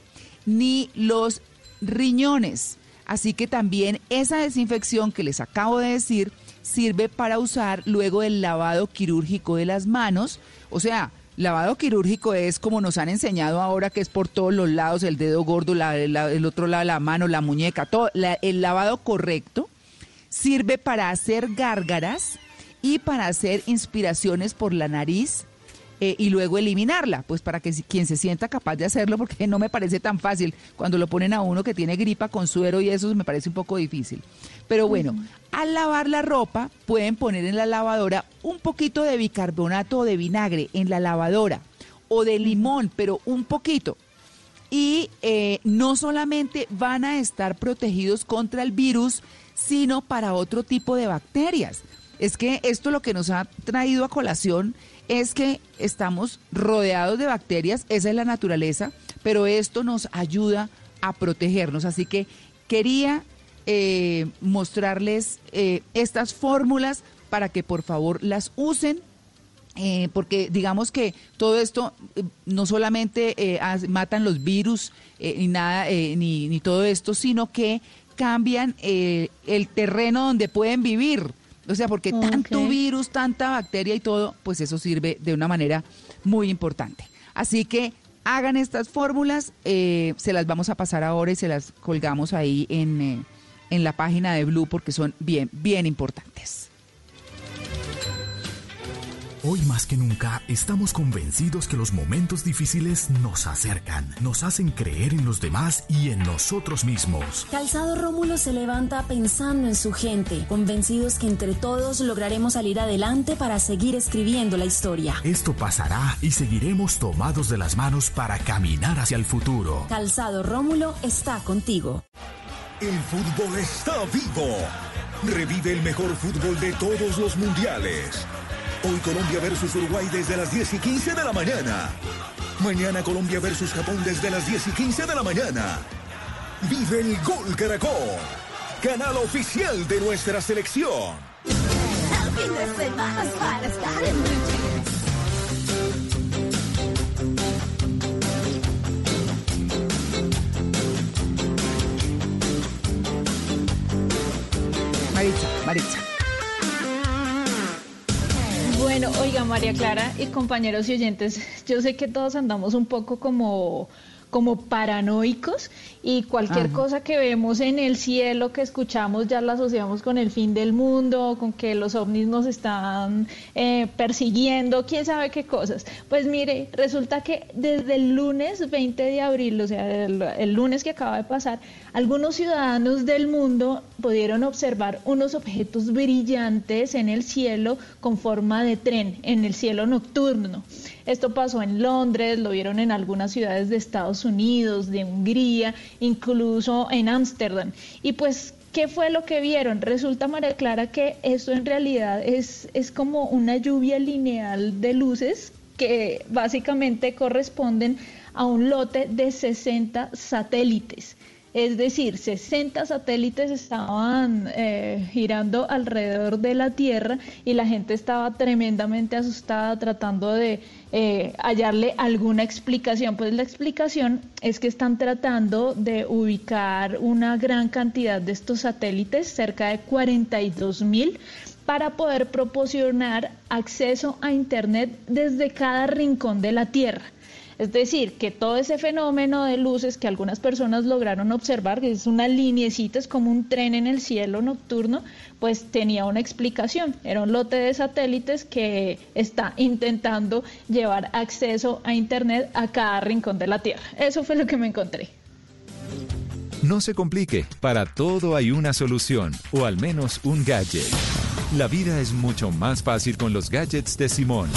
ni los riñones. Así que también esa desinfección que les acabo de decir sirve para usar luego del lavado quirúrgico de las manos. O sea, lavado quirúrgico es como nos han enseñado ahora que es por todos los lados, el dedo gordo, la- el otro lado la mano, la muñeca, todo. La- el lavado correcto sirve para hacer gárgaras y para hacer inspiraciones por la nariz eh, y luego eliminarla, pues para que quien se sienta capaz de hacerlo, porque no me parece tan fácil cuando lo ponen a uno que tiene gripa con suero y eso me parece un poco difícil. Pero bueno, al lavar la ropa pueden poner en la lavadora un poquito de bicarbonato o de vinagre en la lavadora o de limón, pero un poquito y eh, no solamente van a estar protegidos contra el virus, sino para otro tipo de bacterias. Es que esto lo que nos ha traído a colación es que estamos rodeados de bacterias, esa es la naturaleza, pero esto nos ayuda a protegernos. Así que quería eh, mostrarles eh, estas fórmulas para que por favor las usen eh, porque digamos que todo esto eh, no solamente eh, matan los virus ni nada ni, ni todo esto, sino que cambian el terreno donde pueden vivir. O sea, porque tanto virus, tanta bacteria y todo, pues eso sirve de una manera muy importante. Así que hagan estas fórmulas, se las vamos a pasar ahora y se las colgamos ahí en, en la página de Blue porque son bien, bien importantes. Hoy más que nunca estamos convencidos que los momentos difíciles nos acercan, nos hacen creer en los demás y en nosotros mismos. Calzado Rómulo se levanta pensando en su gente, convencidos que entre todos lograremos salir adelante para seguir escribiendo la historia. Esto pasará y seguiremos tomados de las manos para caminar hacia el futuro. Calzado Rómulo está contigo. El fútbol está vivo. Revive el mejor fútbol de todos los mundiales. Hoy Colombia versus Uruguay desde las 10 y 15 de la mañana. Mañana Colombia versus Japón desde las 10 y 15 de la mañana. Vive el Gol Caracol, canal oficial de nuestra selección. Para Maritza, Maritza. Bueno, oiga, María Clara y compañeros y oyentes, yo sé que todos andamos un poco como como paranoicos y cualquier Ajá. cosa que vemos en el cielo, que escuchamos, ya la asociamos con el fin del mundo, con que los ovnis nos están eh, persiguiendo, quién sabe qué cosas. Pues mire, resulta que desde el lunes 20 de abril, o sea, el, el lunes que acaba de pasar, algunos ciudadanos del mundo pudieron observar unos objetos brillantes en el cielo con forma de tren, en el cielo nocturno. Esto pasó en Londres, lo vieron en algunas ciudades de Estados Unidos, de Hungría, incluso en Ámsterdam. Y pues, ¿qué fue lo que vieron? Resulta, María Clara, que esto en realidad es, es como una lluvia lineal de luces que básicamente corresponden a un lote de 60 satélites. Es decir, 60 satélites estaban eh, girando alrededor de la Tierra y la gente estaba tremendamente asustada tratando de eh, hallarle alguna explicación. Pues la explicación es que están tratando de ubicar una gran cantidad de estos satélites, cerca de 42 mil, para poder proporcionar acceso a Internet desde cada rincón de la Tierra. Es decir, que todo ese fenómeno de luces que algunas personas lograron observar, que es una linecita, es como un tren en el cielo nocturno, pues tenía una explicación. Era un lote de satélites que está intentando llevar acceso a Internet a cada rincón de la Tierra. Eso fue lo que me encontré. No se complique, para todo hay una solución, o al menos un gadget. La vida es mucho más fácil con los gadgets de Simón.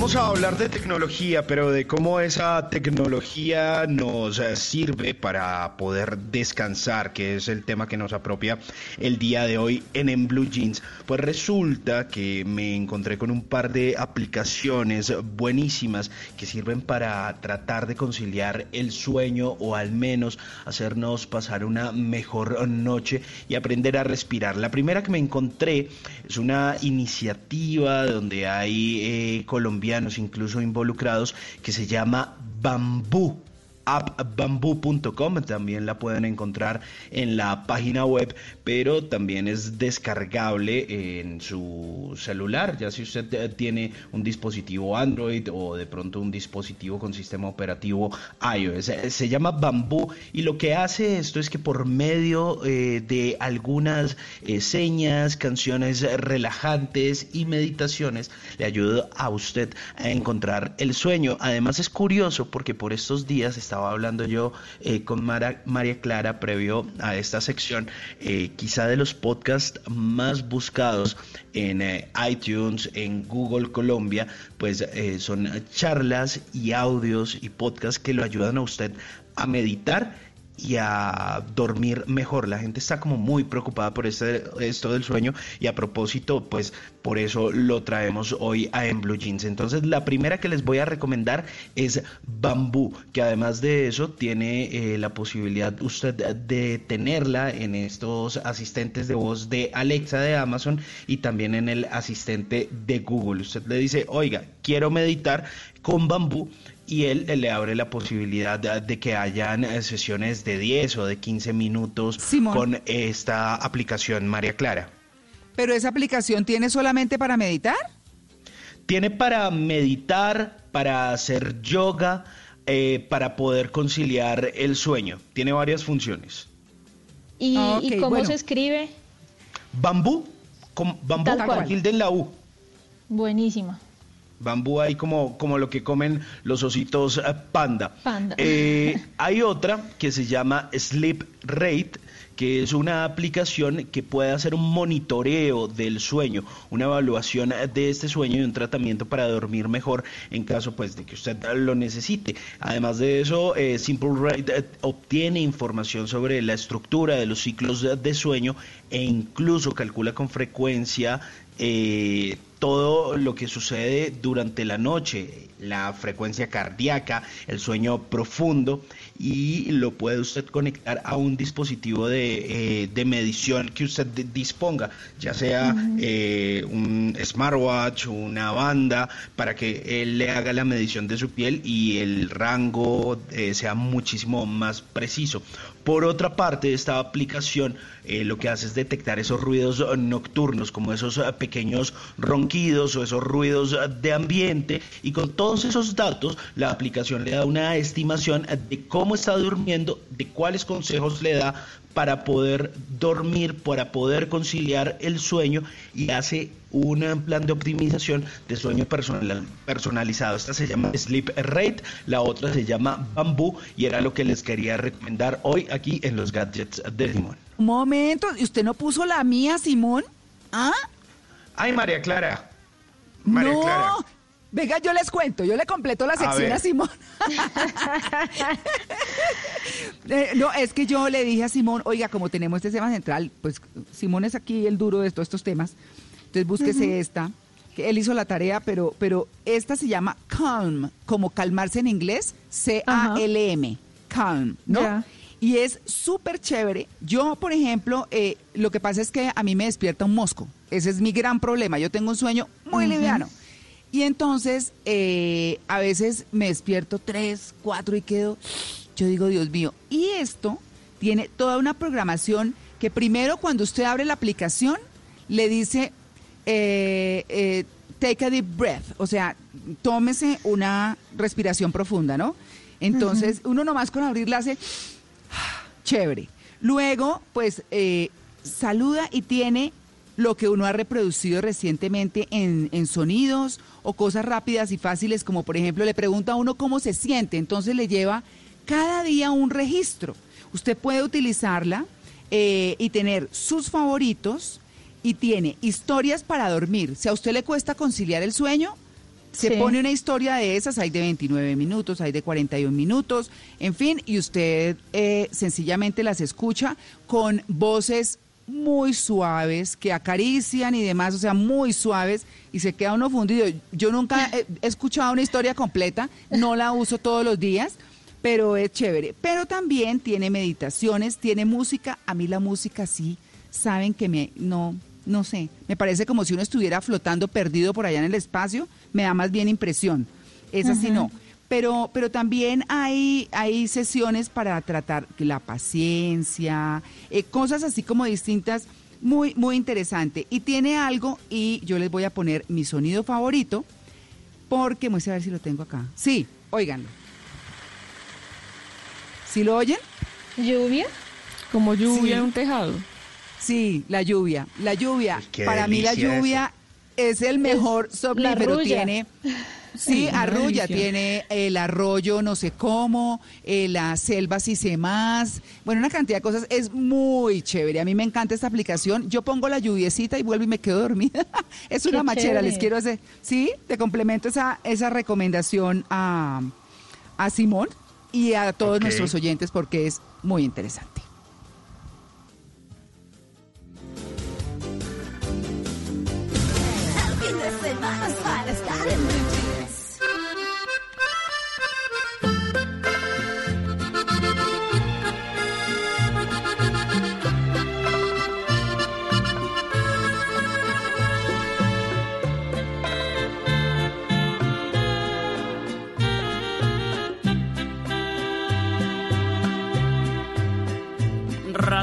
Vamos a hablar de tecnología, pero de cómo esa tecnología nos eh, sirve para poder descansar, que es el tema que nos apropia el día de hoy en En Blue Jeans. Pues resulta que me encontré con un par de aplicaciones buenísimas que sirven para tratar de conciliar el sueño o al menos hacernos pasar una mejor noche y aprender a respirar. La primera que me encontré es una iniciativa donde hay eh, colombianos incluso involucrados que se llama Bambú appbamboo.com también la pueden encontrar en la página web pero también es descargable en su celular. Ya si usted eh, tiene un dispositivo Android o de pronto un dispositivo con sistema operativo iOS Eh, se llama Bamboo y lo que hace esto es que por medio eh, de algunas señas canciones relajantes y meditaciones le ayuda a usted a encontrar el sueño. Además es curioso porque por estos días estaba hablando yo con María Clara previo a esta sección, quizá de los podcasts más buscados en eh, iTunes, en Google Colombia, pues eh, son charlas y audios y podcasts que lo ayudan a usted a meditar y a dormir mejor. La gente está como muy preocupada por este, esto del sueño y a propósito, pues por eso lo traemos hoy a En Blue Jeans. Entonces, la primera que les voy a recomendar es Bambú, que además de eso tiene eh, la posibilidad usted de tenerla en estos asistentes de voz de Alexa de Amazon y también en el asistente de Google. Usted le dice, oiga, quiero meditar con Bambú y él le abre la posibilidad de, de que hayan eh, sesiones de 10 o de 15 minutos con esta aplicación María Clara. ¿Pero esa aplicación tiene solamente para meditar? Tiene para meditar, para hacer yoga, eh, para poder conciliar el sueño. Tiene varias funciones. ¿Y, Ah, y cómo bueno. se escribe? Bambú, con, bambú con tilde en la U. Buenísima. Bambú ahí como, como lo que comen los ositos eh, panda. Panda. Eh, hay otra que se llama Sleep Rate, que es una aplicación que puede hacer un monitoreo del sueño, una evaluación de este sueño y un tratamiento para dormir mejor en caso pues de que usted lo necesite. Además de eso, eh, Simple Rate eh, obtiene información sobre la estructura de los ciclos de, de sueño e incluso calcula con frecuencia eh, todo lo que sucede durante la noche la frecuencia cardíaca, el sueño profundo y lo puede usted conectar a un dispositivo de, eh, de medición que usted disponga, ya sea eh, un smartwatch, una banda, para que él le haga la medición de su piel y el rango eh, sea muchísimo más preciso. Por otra parte, esta aplicación eh, lo que hace es detectar esos ruidos nocturnos, como esos pequeños ronquidos o esos ruidos de ambiente, y con todos esos datos, la aplicación le da una estimación de cómo está durmiendo, de cuáles consejos le da para poder dormir, para poder conciliar el sueño y hace un eh, plan de optimización de sueño personal, personalizado. Esta se llama Sleep Rate, la otra se llama Bamboo y era lo que les quería recomendar hoy aquí en los gadgets de Simón. Un momento, ¿y usted no puso la mía, Simón? ¿Ah? Ay, María Clara. María no. Clara. Venga, yo les cuento, yo le completo la sección a. Simón. <laughs> Eh, no, es que yo le dije a Simón, oiga, como tenemos este tema central, pues Simón es aquí el duro de todos estos temas, entonces búsquese esta, que él hizo la tarea, pero, pero esta se llama Calm, como calmarse en inglés, C-A-L-M, Calm, ¿no? Y es súper chévere. Yo, por ejemplo, eh, lo que pasa es que a mí me despierta un mosco. Ese es mi gran problema. Yo tengo un sueño muy liviano. Y entonces, eh, a veces me despierto tres, cuatro y quedo, yo digo, Dios mío. Y esto tiene toda una programación que primero cuando usted abre la aplicación, le dice, eh, eh, take a deep breath, o sea, tómese una respiración profunda, ¿no? Entonces, uno nomás con abrirla hace, chévere. Luego, pues, eh, saluda y tiene lo que uno ha reproducido recientemente en, en sonidos o cosas rápidas y fáciles, como por ejemplo le pregunta a uno cómo se siente, entonces le lleva cada día un registro. Usted puede utilizarla eh, y tener sus favoritos y tiene historias para dormir. Si a usted le cuesta conciliar el sueño, se Sí. pone una historia de esas, hay de 29 minutos, hay de 41 minutos, en fin, y usted eh, sencillamente las escucha con voces muy suaves, que acarician y demás, o sea, muy suaves, y se queda uno fundido. Yo nunca he, escuchado una historia completa, no la uso todos los días, pero es chévere. Pero también tiene meditaciones, tiene música, a mí la música sí, saben que me, no, no sé, me parece como si uno estuviera flotando perdido por allá en el espacio, me da más bien impresión. Esa sí no. Pero, pero también hay, hay sesiones para tratar la paciencia, eh, cosas así como distintas, muy, muy interesante. Y tiene algo, y yo les voy a poner mi sonido favorito, porque, voy a ver si lo tengo acá. Sí, óiganlo. ¿Sí lo oyen? ¿Lluvia? Como lluvia Sí. en un tejado. Sí, la lluvia. La lluvia. Para mí la lluvia es el mejor arrulla. Tiene, sí, arrulla. Tiene el arroyo no sé cómo, eh, la selva sí sé más. Bueno, una cantidad de cosas. Es muy chévere. A mí me encanta esta aplicación. Yo pongo la lluviecita y vuelvo y me quedo dormida. <laughs> es una Qué machera. Les quiero hacer. Sí, te complemento esa, esa recomendación a, a Simón y a todos nuestros oyentes porque es muy interesante.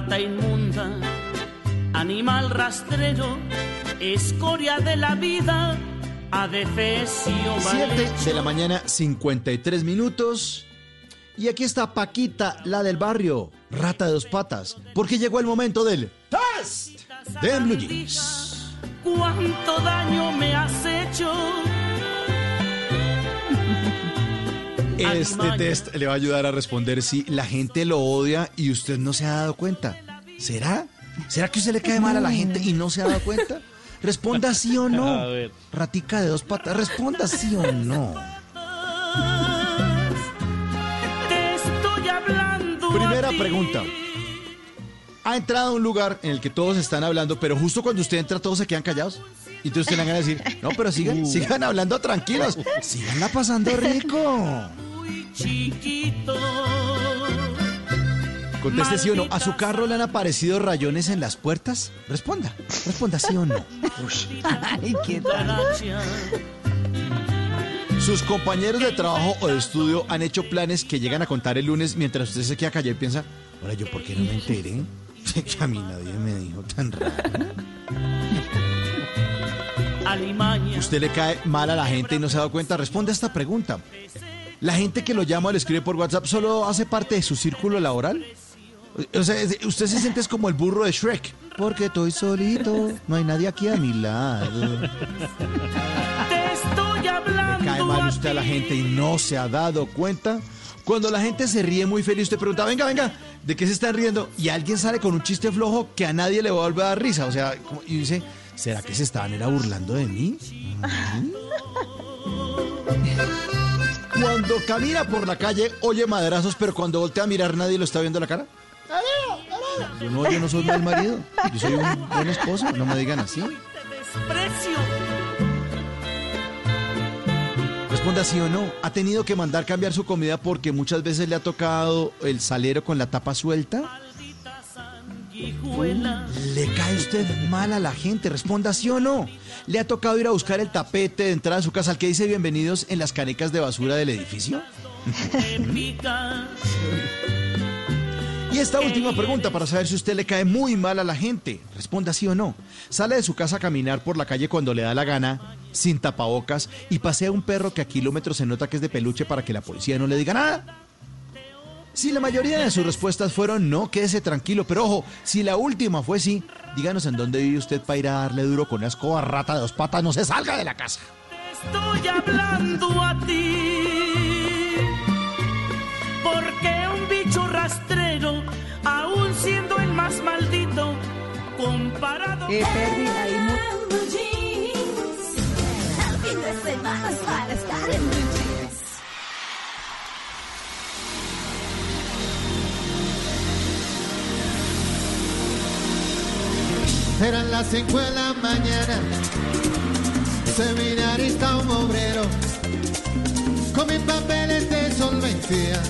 Rata inmunda, animal rastrero, escoria de la vida, adefesio mal 7 hecho. de la mañana, 53 minutos. Y aquí está Paquita, la del barrio, rata de dos patas, porque llegó el momento del test de Blue Jeans. ¿Cuánto daño me has hecho? Este test le va a ayudar a responder si la gente lo odia y usted no se ha dado cuenta. ¿Será? ¿Será que usted le cae mal a la gente y no se ha dado cuenta? Responda sí o <laughs> A no. ver. Ratica de dos patas, responda sí o no. Te estoy hablando. Primera pregunta. ha entrado a un lugar en el que todos están hablando, pero justo cuando usted entra todos se quedan callados? Y entonces usted le van a decir, no, pero sigan, sigan hablando tranquilos, siganla pasando rico. Chiquito. Conteste sí o no. ¿A su carro le han aparecido rayones en las puertas? Responda, responda sí o no. Ay, qué tal. Sus compañeros de trabajo o de estudio han hecho planes que llegan a contar el lunes mientras usted se queda callado y piensa, ahora yo por qué no me enteré. <laughs> Que a mí nadie me dijo tan raro. ¿Usted le cae mal a la gente y no se ha dado cuenta? Responde a esta pregunta. ¿La gente que lo llama o le escribe por WhatsApp solo hace parte de su círculo laboral? O sea, usted se siente como el burro de Shrek. Porque estoy solito, no hay nadie aquí a mi lado. Te estoy hablando. cae mal usted a la gente y no se ha dado cuenta. Cuando la gente se ríe muy feliz, usted pregunta, venga, venga, ¿de qué se están riendo? Y alguien sale con un chiste flojo que a nadie le va a volver a dar risa. O sea, y dice, ¿será que se estaban era burlando de mí? Mm. <laughs> Cuando camina por la calle, oye madrazos, pero cuando voltea a mirar, nadie lo está viendo la cara. Yo no, yo no soy mal marido. Yo soy un buen esposo. No me digan así. Responda sí o no. ¿Ha tenido que mandar cambiar su comida porque muchas veces le ha tocado el salero con la tapa suelta? ¿Le cae usted mal a la gente? Responda sí o no. ¿Le ha tocado ir a buscar el tapete de entrada a su casa al que dice bienvenidos en las canecas de basura del edificio? <laughs> Y esta última pregunta para saber si usted le cae muy mal a la gente. Responda sí o no. Sale de su casa a caminar por la calle cuando le da la gana, sin tapabocas, y pasea un perro que a kilómetros se nota que es de peluche para que la policía no le diga nada. Si la mayoría de sus respuestas fueron no, quédese tranquilo. Pero ojo, si la última fue sí, díganos en dónde vive usted para ir a darle duro con una escoba rata de dos patas. No se salga de la casa. Estoy hablando a ti. Porque un bicho rastrero, aún siendo el más maldito, comparado Eh, Perdi, ahí mu- Eran las cinco de la mañana, seminarista un obrero, con mis papeles de solvencia,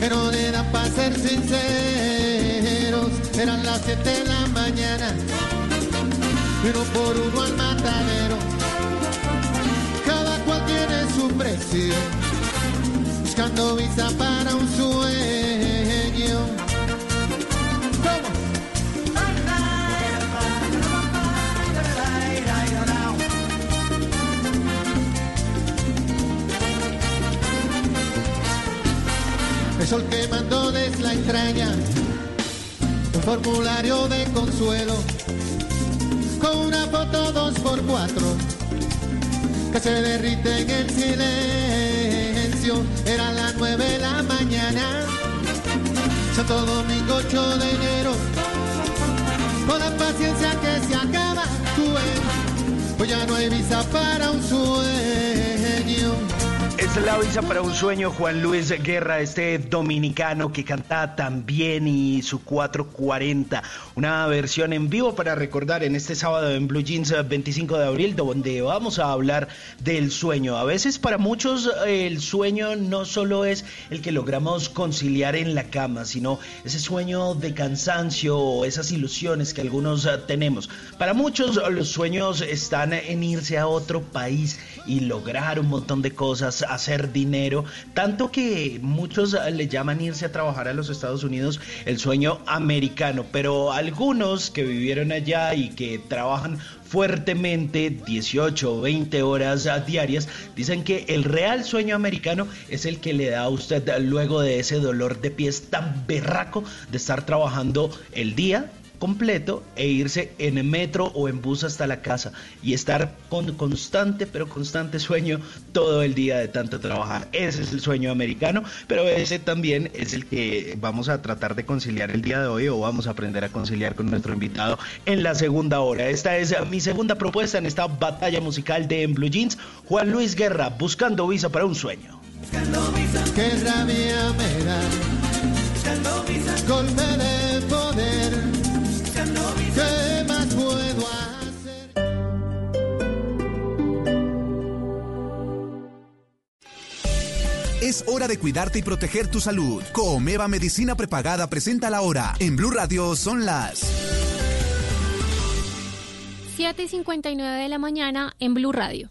que no le dan para ser sinceros. Eran las siete de la mañana, uno por uno al matadero, cada cual tiene su precio, buscando visa para un sueño. ¿Cómo? El sol que mandó desde la entraña un formulario de consuelo con una foto dos por cuatro que se derrite en el silencio. Era las nueve de la mañana, Santo Domingo 8 de enero. Con la paciencia que se acaba, tú ves, pues ya no hay visa para un sueño. Es la visa para un sueño, Juan Luis Guerra, este dominicano que canta tan bien y su 440, una versión en vivo para recordar en este sábado en Blue Jeans eh, 25 de abril, donde vamos a hablar del sueño. A veces para muchos eh, el sueño no solo es el que logramos conciliar en la cama, sino ese sueño de cansancio o esas ilusiones que algunos eh, tenemos. Para muchos eh, los sueños están en irse a otro país y lograr un montón de cosas, hacer dinero, tanto que muchos eh, le llaman irse a trabajar a los Estados Unidos el sueño americano, pero algunos que vivieron allá y que trabajan fuertemente 18 o 20 horas ah, diarias, dicen que el real sueño americano es el que le da a usted luego de ese dolor de pies tan berraco de estar trabajando el día completo e irse en metro o en bus hasta la casa y estar con constante pero constante sueño todo el día de tanto trabajar. Ese es el sueño americano, pero ese también es el que vamos a tratar de conciliar el día de hoy o vamos a aprender a conciliar con nuestro invitado en la segunda hora. Esta es mi segunda propuesta en esta batalla musical de En Blue Jeans, Juan Luis Guerra, buscando visa para un sueño. Qué rabia me da, golpe de poder. Es hora de cuidarte y proteger tu salud. Comeva Medicina Prepagada presenta la hora. En Blue Radio son las 7 y 59 de la mañana en Blue Radio.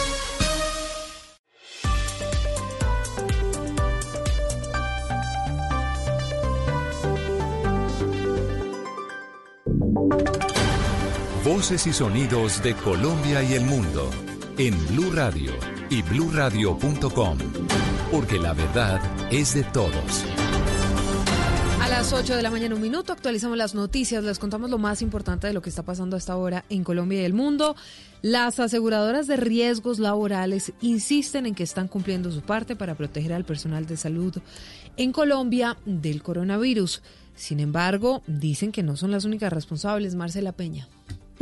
Voces y sonidos de Colombia y el mundo en Blue Radio y bluradio.com, porque la verdad es de todos. A las 8 de la mañana, un minuto, actualizamos las noticias, les contamos lo más importante de lo que está pasando a esta hora en Colombia y el mundo. Las aseguradoras de riesgos laborales insisten en que están cumpliendo su parte para proteger al personal de salud en Colombia del coronavirus. Sin embargo, dicen que no son las únicas responsables, Marcela Peña.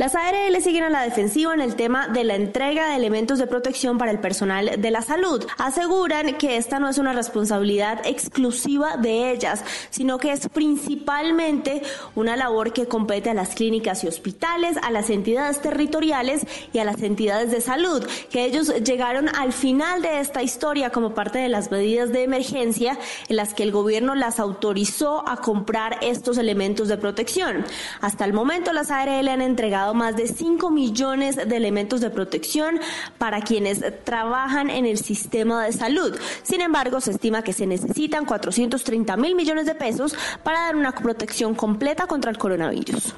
Las ARL siguen a la defensiva en el tema de la entrega de elementos de protección para el personal de la salud. Aseguran que esta no es una responsabilidad exclusiva de ellas, sino que es principalmente una labor que compete a las clínicas y hospitales, a las entidades territoriales y a las entidades de salud, que ellos llegaron al final de esta historia como parte de las medidas de emergencia en las que el gobierno las autorizó a comprar estos elementos de protección. Hasta el momento las ARL han entregado más de 5 millones de elementos de protección para quienes trabajan en el sistema de salud. Sin embargo, se estima que se necesitan 430 mil millones de pesos para dar una protección completa contra el coronavirus.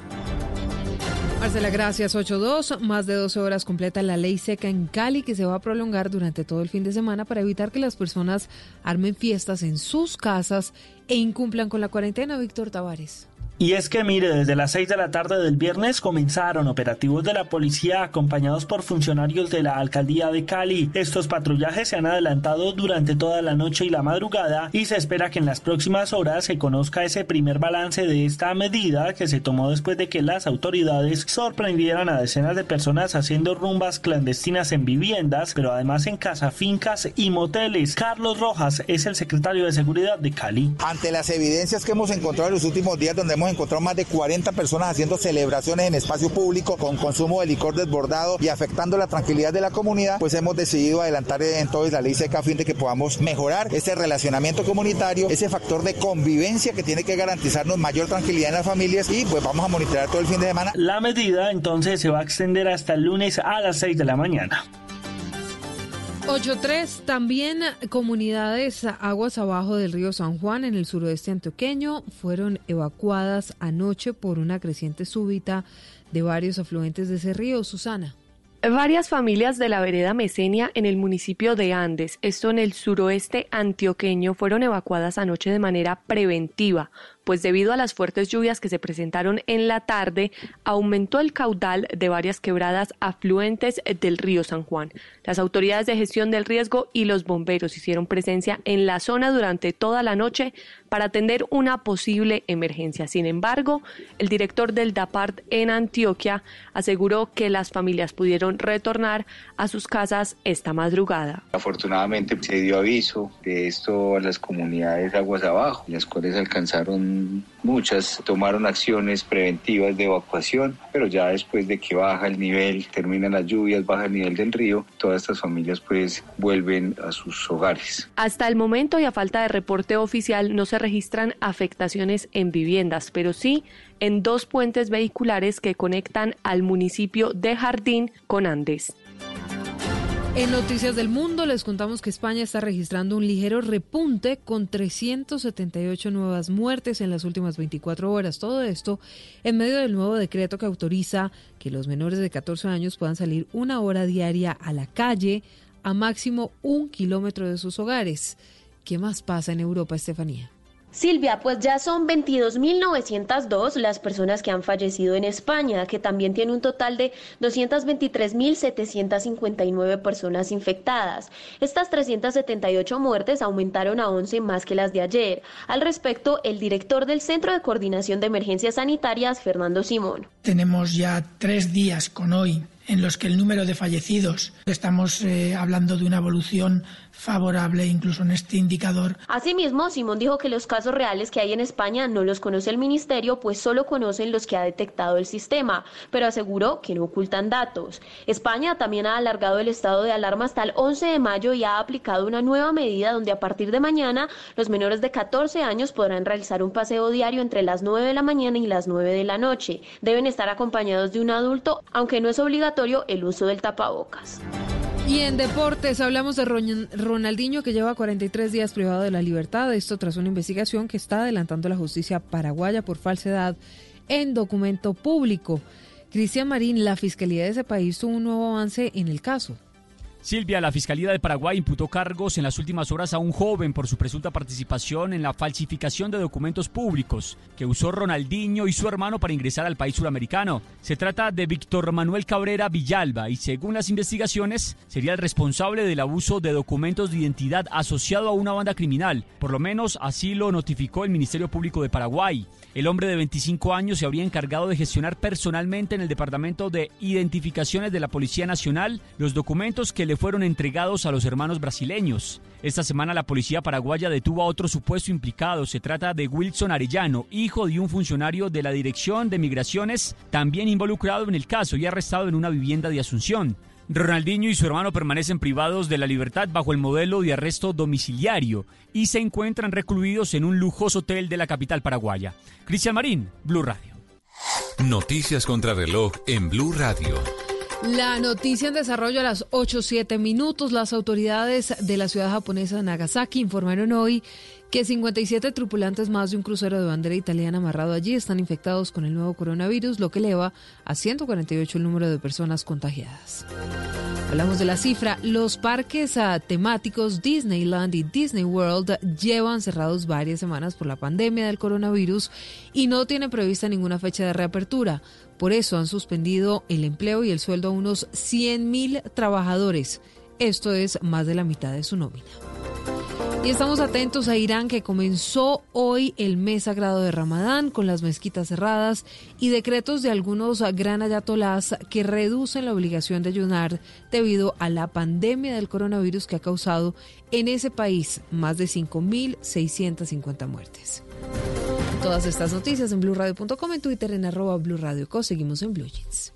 Marcela, gracias. 8.2, más de 12 horas completa la ley seca en Cali que se va a prolongar durante todo el fin de semana para evitar que las personas armen fiestas en sus casas e incumplan con la cuarentena. Víctor Tavares. Y es que mire, desde las 6 de la tarde del viernes comenzaron operativos de la policía acompañados por funcionarios de la alcaldía de Cali. Estos patrullajes se han adelantado durante toda la noche y la madrugada y se espera que en las próximas horas se conozca ese primer balance de esta medida que se tomó después de que las autoridades sorprendieran a decenas de personas haciendo rumbas clandestinas en viviendas, pero además en casa, fincas y moteles. Carlos Rojas es el secretario de seguridad de Cali. Ante las evidencias que hemos encontrado en los últimos días, donde hemos encontrado más de 40 personas haciendo celebraciones en espacio público con consumo de licor desbordado y afectando la tranquilidad de la comunidad, pues hemos decidido adelantar entonces la ley seca a fin de que podamos mejorar ese relacionamiento comunitario, ese factor de convivencia que tiene que garantizarnos mayor tranquilidad en las familias y pues vamos a monitorear todo el fin de semana. La medida entonces se va a extender hasta el lunes a las 6 de la mañana. 8.3, también comunidades aguas abajo del río San Juan en el suroeste antioqueño fueron evacuadas anoche por una creciente súbita de varios afluentes de ese río. Susana. Varias familias de la vereda Mesenia en el municipio de Andes, esto en el suroeste antioqueño, fueron evacuadas anoche de manera preventiva, pues debido a las fuertes lluvias que se presentaron en la tarde, aumentó el caudal de varias quebradas afluentes del río San Juan. Las autoridades de gestión del riesgo y los bomberos hicieron presencia en la zona durante toda la noche para atender una posible emergencia. Sin embargo, el director del DAPART en Antioquia aseguró que las familias pudieron retornar a sus casas esta madrugada. Afortunadamente se dio aviso de esto a las comunidades aguas abajo, las cuales alcanzaron muchas, tomaron acciones preventivas de evacuación, pero ya después de que baja el nivel, terminan las lluvias, baja el nivel del río, todas estas familias pues vuelven a sus hogares. Hasta el momento y a falta de reporte oficial no se registran afectaciones en viviendas, pero sí en dos puentes vehiculares que conectan al municipio de Jardín con Andes. En Noticias del Mundo les contamos que España está registrando un ligero repunte con 378 nuevas muertes en las últimas 24 horas. Todo esto en medio del nuevo decreto que autoriza que los menores de 14 años puedan salir una hora diaria a la calle a máximo un kilómetro de sus hogares. ¿Qué más pasa en Europa, Estefanía? Silvia, pues ya son 22.902 las personas que han fallecido en España, que también tiene un total de 223.759 personas infectadas. Estas 378 muertes aumentaron a 11 más que las de ayer. Al respecto, el director del Centro de Coordinación de Emergencias Sanitarias, Fernando Simón. Tenemos ya tres días con hoy en los que el número de fallecidos, estamos eh, hablando de una evolución favorable incluso en este indicador. Asimismo, Simón dijo que los casos reales que hay en España no los conoce el ministerio, pues solo conocen los que ha detectado el sistema, pero aseguró que no ocultan datos. España también ha alargado el estado de alarma hasta el 11 de mayo y ha aplicado una nueva medida donde a partir de mañana los menores de 14 años podrán realizar un paseo diario entre las 9 de la mañana y las 9 de la noche. Deben estar acompañados de un adulto, aunque no es obligatorio el uso del tapabocas. Y en deportes hablamos de Ronaldinho que lleva 43 días privado de la libertad, esto tras una investigación que está adelantando la justicia paraguaya por falsedad en documento público. Cristian Marín, la fiscalía de ese país tuvo un nuevo avance en el caso. Silvia, la Fiscalía de Paraguay imputó cargos en las últimas horas a un joven por su presunta participación en la falsificación de documentos públicos que usó Ronaldinho y su hermano para ingresar al país suramericano. Se trata de Víctor Manuel Cabrera Villalba y según las investigaciones sería el responsable del abuso de documentos de identidad asociado a una banda criminal. Por lo menos así lo notificó el Ministerio Público de Paraguay. El hombre de 25 años se habría encargado de gestionar personalmente en el Departamento de Identificaciones de la Policía Nacional los documentos que le fueron entregados a los hermanos brasileños. Esta semana la policía paraguaya detuvo a otro supuesto implicado. Se trata de Wilson Arellano, hijo de un funcionario de la Dirección de Migraciones, también involucrado en el caso y arrestado en una vivienda de Asunción. Ronaldinho y su hermano permanecen privados de la libertad bajo el modelo de arresto domiciliario y se encuentran recluidos en un lujoso hotel de la capital paraguaya. Cristian Marín, Blue Radio. Noticias contra reloj en Blue Radio. La noticia en desarrollo a las 8.07 minutos. Las autoridades de la ciudad japonesa de Nagasaki informaron hoy que 57 tripulantes más de un crucero de bandera italiana amarrado allí están infectados con el nuevo coronavirus, lo que eleva a 148 el número de personas contagiadas. Hablamos de la cifra. Los parques temáticos Disneyland y Disney World llevan cerrados varias semanas por la pandemia del coronavirus y no tienen prevista ninguna fecha de reapertura. Por eso han suspendido el empleo y el sueldo a unos 100.000 trabajadores. Esto es más de la mitad de su nómina. Y estamos atentos a Irán que comenzó hoy el mes sagrado de Ramadán con las mezquitas cerradas y decretos de algunos gran ayatolás que reducen la obligación de ayunar debido a la pandemia del coronavirus que ha causado en ese país más de 5.650 muertes. Todas estas noticias en blurradio.com, en Twitter en arroba. Seguimos en Blue Jeans.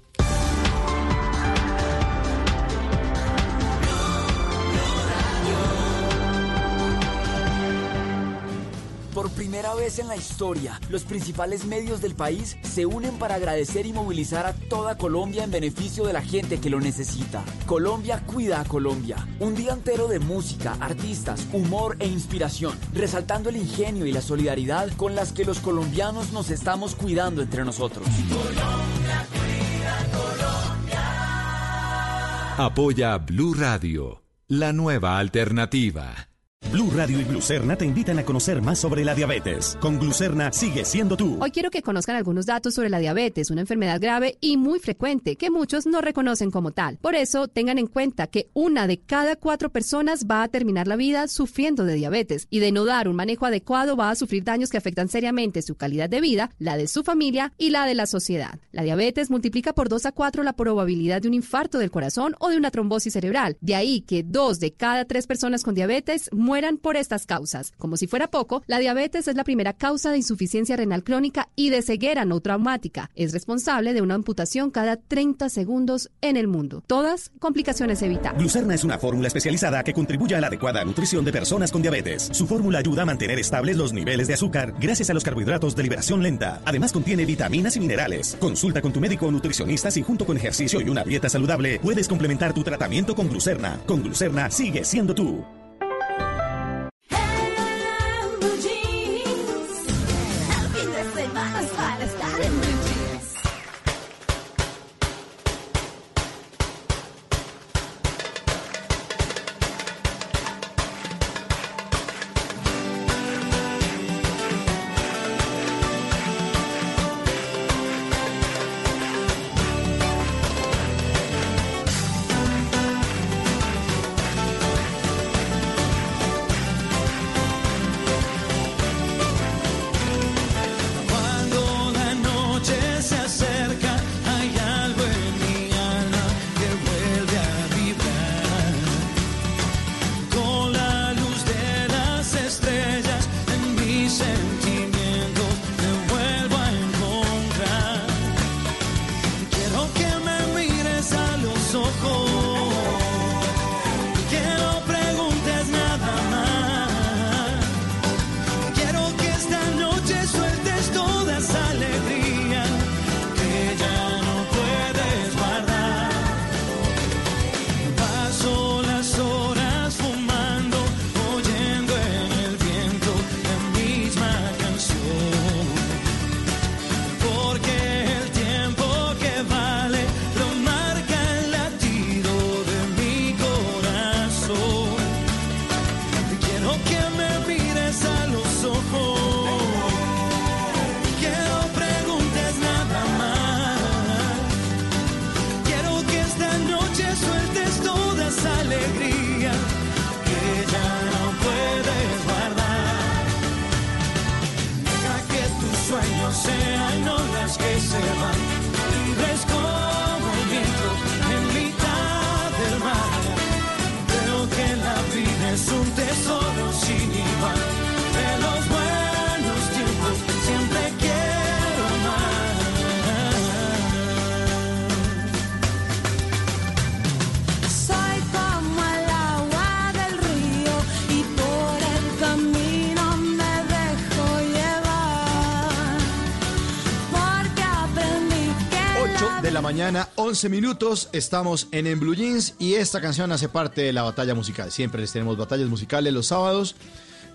Por primera vez en la historia, los principales medios del país se unen para agradecer y movilizar a toda Colombia en beneficio de la gente que lo necesita. Colombia cuida a Colombia. Un día entero de música, artistas, humor e inspiración, resaltando el ingenio y la solidaridad con las que los colombianos nos estamos cuidando entre nosotros. Colombia cuida Colombia. Apoya Blue Radio, la nueva alternativa. Blue Radio y Glucerna te invitan a conocer más sobre la diabetes. Con Glucerna sigue siendo tú. Hoy quiero que conozcan algunos datos sobre la diabetes, una enfermedad grave y muy frecuente que muchos no reconocen como tal. Por eso, tengan en cuenta que una de cada cuatro personas va a terminar la vida sufriendo de diabetes y de no dar un manejo adecuado va a sufrir daños que afectan seriamente su calidad de vida, la de su familia y la de la sociedad. La diabetes multiplica por 2 a 4 la probabilidad de un infarto del corazón o de una trombosis cerebral. De ahí que dos de cada tres personas con diabetes mueran por estas causas. Como si fuera poco, la diabetes es la primera causa de insuficiencia renal crónica y de ceguera no traumática. Es responsable de una amputación cada 30 segundos en el mundo. Todas complicaciones evitables. Glucerna es una fórmula especializada que contribuye a la adecuada nutrición de personas con diabetes. Su fórmula ayuda a mantener estables los niveles de azúcar gracias a los carbohidratos de liberación lenta. Además contiene vitaminas y minerales. Consulta con tu médico o nutricionista si junto con ejercicio y una dieta saludable puedes complementar tu tratamiento con glucerna. Con glucerna sigue siendo tú. 11 minutos, estamos en En Blue Jeans y esta canción hace parte de la batalla musical. Siempre les tenemos batallas musicales los sábados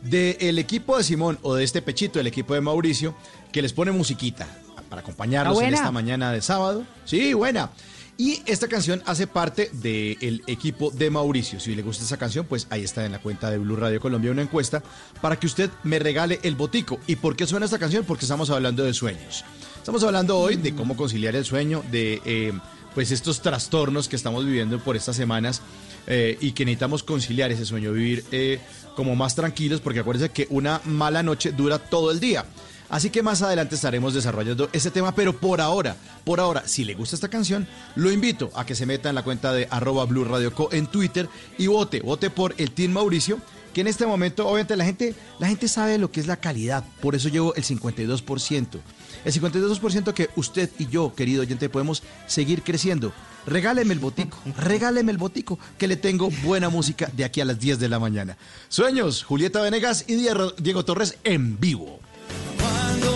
del equipo de Simón o de este pechito, el equipo de Mauricio, que les pone musiquita para acompañarnos ¿Está en esta mañana de sábado. Sí, buena. Y esta canción hace parte del equipo de Mauricio. Si le gusta esa canción, pues ahí está en la cuenta de Blue Radio Colombia una encuesta para que usted me regale el botico. ¿Y por qué suena esta canción? Porque estamos hablando de sueños. Estamos hablando hoy de cómo conciliar el sueño, de eh, pues estos trastornos que estamos viviendo por estas semanas eh, y que necesitamos conciliar ese sueño, vivir eh, como más tranquilos, porque acuérdense que una mala noche dura todo el día. Así que más adelante estaremos desarrollando ese tema, pero por ahora, por ahora, si le gusta esta canción, lo invito a que se meta en la cuenta de arroba Blue Radio Co en Twitter y vote, vote por el Team Mauricio, que en este momento, obviamente, la gente, la gente sabe lo que es la calidad, por eso llevo el 52%. El 52% que usted y yo, querido oyente, podemos seguir creciendo. Regáleme el botico, <laughs> regáleme el botico, que le tengo buena música de aquí a las 10 de la mañana. Sueños, Julieta Venegas y Diego Torres en vivo. Cuando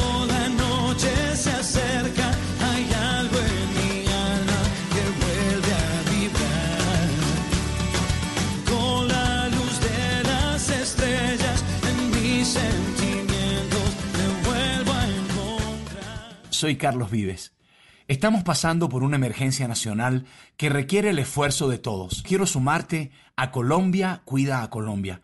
Soy Carlos Vives. Estamos pasando por una emergencia nacional que requiere el esfuerzo de todos. Quiero sumarte a Colombia Cuida a Colombia,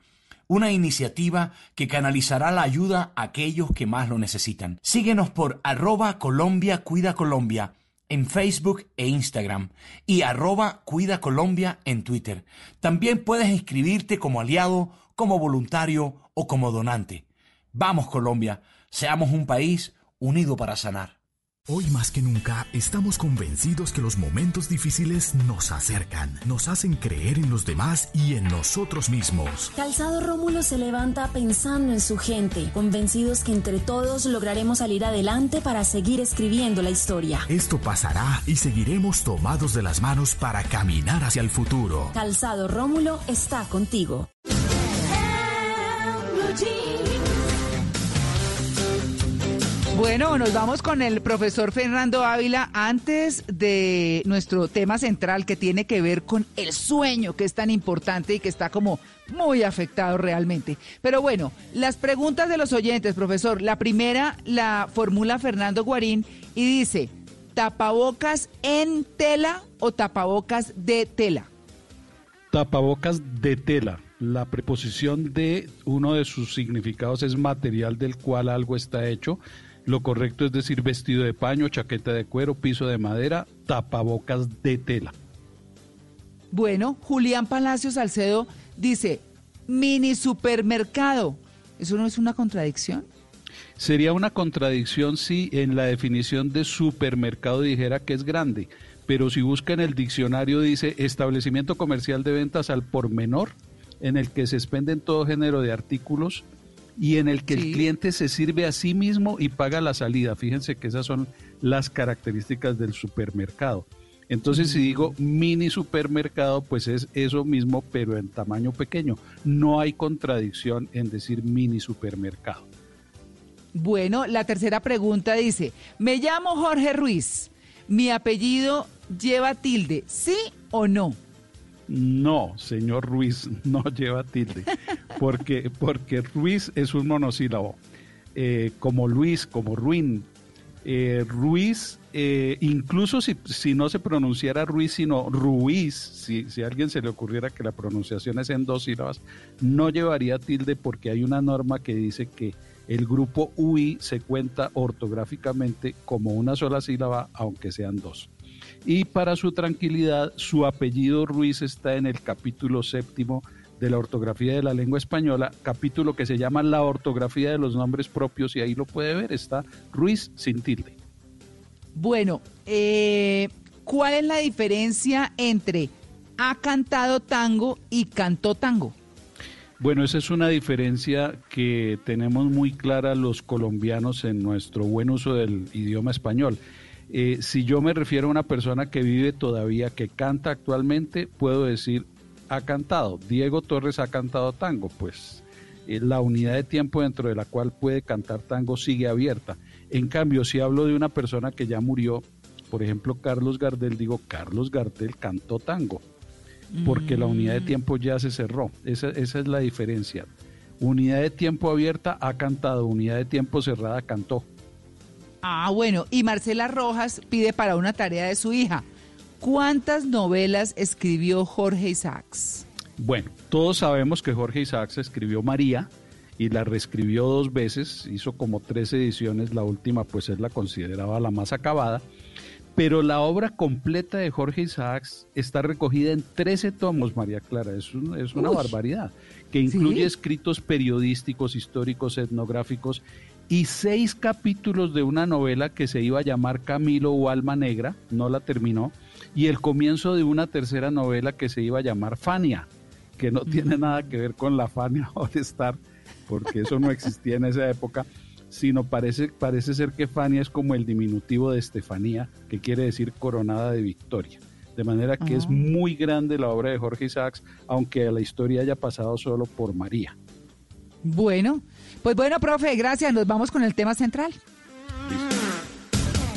una iniciativa que canalizará la ayuda a aquellos que más lo necesitan. Síguenos por arroba Colombia Cuida Colombia en Facebook e Instagram y arroba Cuida Colombia en Twitter. También puedes inscribirte como aliado, como voluntario o como donante. Vamos Colombia, seamos un país unido para sanar. Hoy más que nunca estamos convencidos que los momentos difíciles nos acercan, nos hacen creer en los demás y en nosotros mismos. Calzado Rómulo se levanta pensando en su gente, convencidos que entre todos lograremos salir adelante para seguir escribiendo la historia. Esto pasará y seguiremos tomados de las manos para caminar hacia el futuro. Calzado Rómulo está contigo. Bueno, nos vamos con el profesor Fernando Ávila antes de nuestro tema central que tiene que ver con el sueño, que es tan importante y que está como muy afectado realmente. Pero bueno, las preguntas de los oyentes, profesor. La primera la formula Fernando Guarín y dice, ¿tapabocas en tela o tapabocas de tela? Tapabocas de tela. La preposición de uno de sus significados es material del cual algo está hecho. Lo correcto es decir vestido de paño, chaqueta de cuero, piso de madera, tapabocas de tela. Bueno, Julián Palacios Salcedo dice, mini supermercado. ¿Eso no es una contradicción? Sería una contradicción si en la definición de supermercado dijera que es grande, pero si busca en el diccionario dice establecimiento comercial de ventas al por menor, en el que se expenden todo género de artículos y en el que el cliente se sirve a sí mismo y paga la salida. Fíjense que esas son las características del supermercado. Entonces, si digo mini supermercado, pues es eso mismo, pero en tamaño pequeño. No hay contradicción en decir mini supermercado. Bueno, la tercera pregunta dice, me llamo Jorge Ruiz, mi apellido lleva tilde, ¿sí o no? No, señor Ruiz, <laughs> no lleva tilde, porque, porque Ruiz es un monosílabo, eh, como Luis, como Ruin. Eh, Ruiz, eh, incluso si, si, no se pronunciara Ruiz, sino Ruiz, si, si a alguien se le ocurriera que la pronunciación es en dos sílabas, no llevaría tilde porque hay una norma que dice que el grupo UI se cuenta ortográficamente como una sola sílaba, aunque sean dos. Y para su tranquilidad, su apellido Ruiz está en el capítulo séptimo de la ortografía de la lengua española, capítulo que se llama La ortografía de los nombres propios, y ahí lo puede ver, está Ruiz sin tilde. Bueno, eh, ¿cuál es la diferencia entre ha cantado tango y cantó tango? Bueno, esa es una diferencia que tenemos muy clara los colombianos en nuestro buen uso del idioma español. Eh, si yo me refiero a una persona que vive todavía, que canta actualmente, puedo decir ha cantado. Diego Torres ha cantado tango, pues eh, la unidad de tiempo dentro de la cual puede cantar tango sigue abierta. En cambio, si hablo de una persona que ya murió, por ejemplo Carlos Gardel, digo Carlos Gardel cantó tango, porque la unidad de Mm. tiempo ya se cerró. Esa, esa es la diferencia. Unidad de tiempo abierta ha cantado, unidad de tiempo cerrada cantó. Ah, bueno, y Marcela Rojas pide para una tarea de su hija. ¿Cuántas novelas escribió Jorge Isaacs? Bueno, todos sabemos que Jorge Isaacs escribió María y la reescribió dos veces, hizo como tres ediciones, la última pues él la consideraba la más acabada, pero la obra completa de Jorge Isaacs está recogida en 13 tomos, María Clara, es, un- es una Uy. barbaridad, que incluye Sí. escritos periodísticos, históricos, etnográficos y seis capítulos de una novela que se iba a llamar Camilo o Alma Negra, no la terminó, y el comienzo de una tercera novela que se iba a llamar Fania, que no tiene nada que ver con la Fania <laughs> All Star, porque eso no existía en esa época, sino parece, parece ser que Fania es como el diminutivo de Estefanía, que quiere decir coronada de victoria. De manera que es Ah. muy grande la obra de Jorge Isaacs, aunque la historia haya pasado solo por María. Bueno, pues bueno, profe, gracias. Nos vamos con el tema central.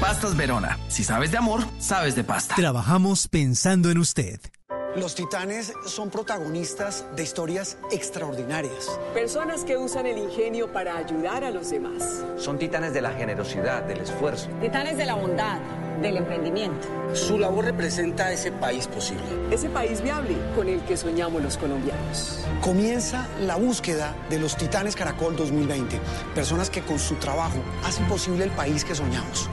Pastas Verona. Si sabes de amor, sabes de pasta. Trabajamos pensando en usted. Los titanes son protagonistas de historias extraordinarias. Personas que usan el ingenio para ayudar a los demás. Son titanes de la generosidad, del esfuerzo. Titanes de la bondad. Del emprendimiento. Su labor representa ese país posible. Ese país viable con el que soñamos los colombianos. Comienza la búsqueda de los Titanes Caracol 2020, personas que con su trabajo hacen posible el país que soñamos.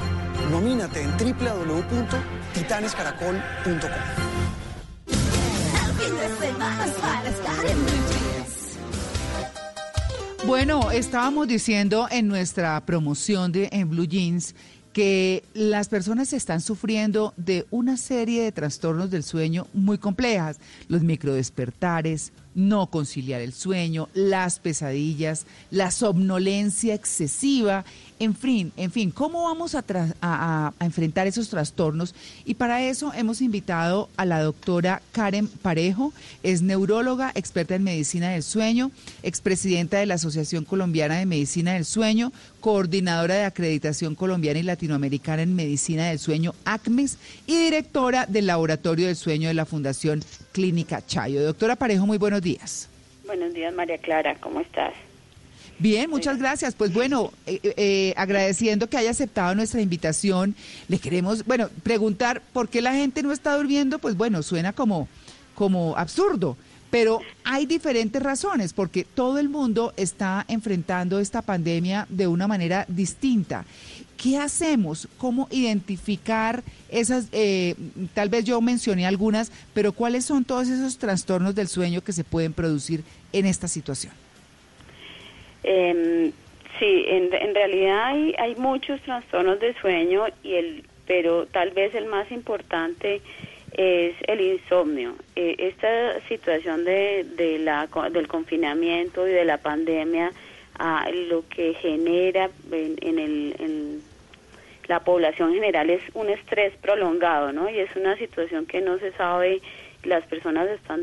Nomínate en www.titanescaracol.com. Bueno, estábamos diciendo en nuestra promoción de en Blue Jeans que las personas están sufriendo de una serie de trastornos del sueño muy complejas, los microdespertares, no conciliar el sueño, las pesadillas, la somnolencia excesiva, en fin, en fin, ¿cómo vamos a, a enfrentar esos trastornos? Y para eso hemos invitado a la doctora Karen Parejo, es neuróloga, experta en medicina del sueño, expresidenta de la Asociación Colombiana de Medicina del Sueño, coordinadora de acreditación colombiana y latinoamericana en medicina del sueño, ACMES, y directora del Laboratorio del Sueño de la Fundación Clínica Chayo. Doctora Parejo, muy buenos días. Buenos días, María Clara, ¿cómo estás? Bien, muchas gracias. Pues bueno, eh, eh, agradeciendo que haya aceptado nuestra invitación, le queremos, bueno, preguntar por qué la gente no está durmiendo, pues bueno, suena como, como absurdo, pero hay diferentes razones, porque todo el mundo está enfrentando esta pandemia de una manera distinta. ¿Qué hacemos? ¿Cómo identificar esas, eh, tal vez yo mencioné algunas, pero cuáles son todos esos trastornos del sueño que se pueden producir en esta situación? Em, sí, en, realidad hay, hay muchos trastornos de sueño, y el, pero tal vez el más importante es el insomnio. Eh, esta situación de, de la, del confinamiento y de la pandemia, ah, lo que genera en, en el, en la población general es un estrés prolongado, ¿no? Y es una situación que no se sabe, las personas están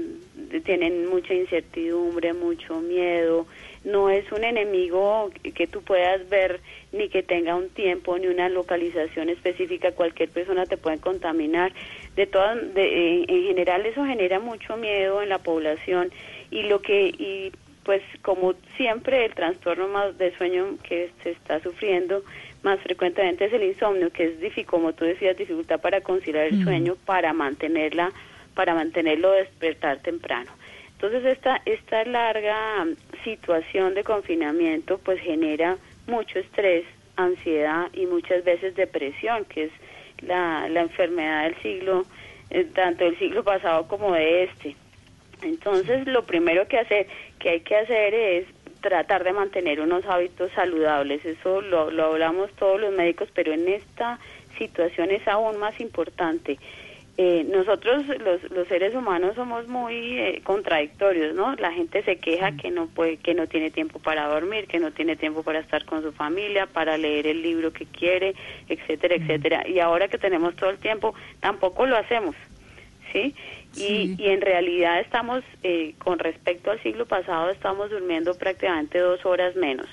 tienen mucha incertidumbre, mucho miedo, no es un enemigo que tú puedas ver ni que tenga un tiempo ni una localización específica, cualquier persona te puede contaminar. De todas de, en, en general eso genera mucho miedo en la población. Y lo que y pues como siempre el trastorno más de sueño que se está sufriendo más frecuentemente es el insomnio, que es difícil, como tú decías, dificultad para conciliar el sueño, para mantenerla, para mantenerlo despertar temprano. Entonces esta esta larga mm, situación de confinamiento pues genera mucho estrés, ansiedad y muchas veces depresión, que es la, la enfermedad del siglo, eh, tanto del siglo pasado como de este. Entonces, lo primero que hacer, que hay que hacer es tratar de mantener unos hábitos saludables. Eso lo, lo hablamos todos los médicos, pero en esta situación es aún más importante. Eh, nosotros los, los seres humanos somos muy eh, contradictorios, ¿no? La gente se queja que no puede, que no tiene tiempo para dormir, que no tiene tiempo para estar con su familia, para leer el libro que quiere, etcétera, etcétera. Y ahora que tenemos todo el tiempo, tampoco lo hacemos, ¿sí? Y, y en realidad estamos, eh, con respecto al siglo pasado, estamos durmiendo prácticamente dos horas menos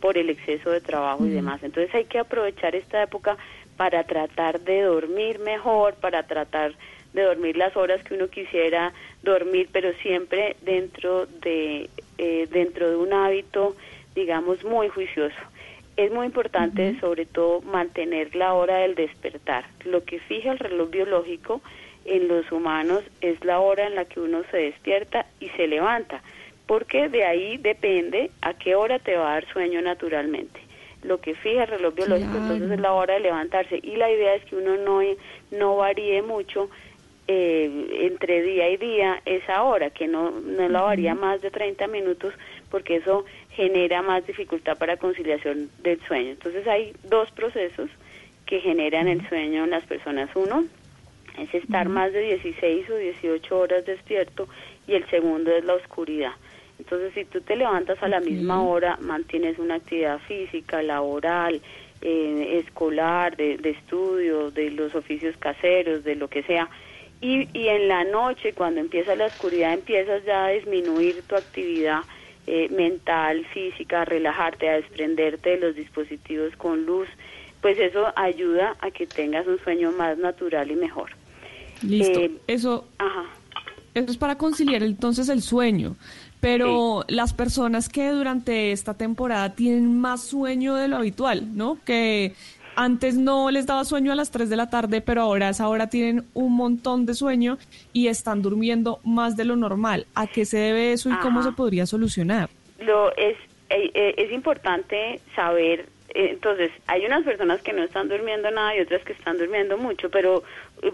por el exceso de trabajo y demás. Entonces hay que aprovechar esta época para tratar de dormir mejor, para tratar de dormir las horas que uno quisiera dormir, pero siempre dentro de eh, dentro de un hábito, digamos, muy juicioso. Es muy importante, sobre todo, mantener la hora del despertar. Lo que fija el reloj biológico en los humanos es la hora en la que uno se despierta y se levanta, porque de ahí depende a qué hora te va a dar sueño naturalmente. Lo que fija el reloj biológico entonces es la hora de levantarse y la idea es que uno no, no varíe mucho eh, entre día y día esa hora, que no, no la varía más de 30 minutos porque eso genera más dificultad para conciliación del sueño. Entonces hay dos procesos que generan el sueño en las personas. Uno es estar más de 16 o 18 horas despierto y el segundo es la oscuridad. Entonces, si tú te levantas a la misma hora, mantienes una actividad física, laboral, eh, escolar, de, de estudio, de los oficios caseros, de lo que sea, y, y en la noche, cuando empieza la oscuridad, empiezas ya a disminuir tu actividad eh, mental, física, a relajarte, a desprenderte de los dispositivos con luz, pues eso ayuda a que tengas un sueño más natural y mejor. Listo. Eh, eso, Ajá. eso es para conciliar entonces el sueño. Pero las personas que durante esta temporada tienen más sueño de lo habitual, ¿no? Que antes no les daba sueño a las 3 de la tarde, pero ahora a esa hora tienen un montón de sueño y están durmiendo más de lo normal. ¿A qué se debe eso y cómo se podría solucionar? Lo es eh, eh, es importante saber eh, entonces hay unas personas que no están durmiendo nada y otras que están durmiendo mucho, pero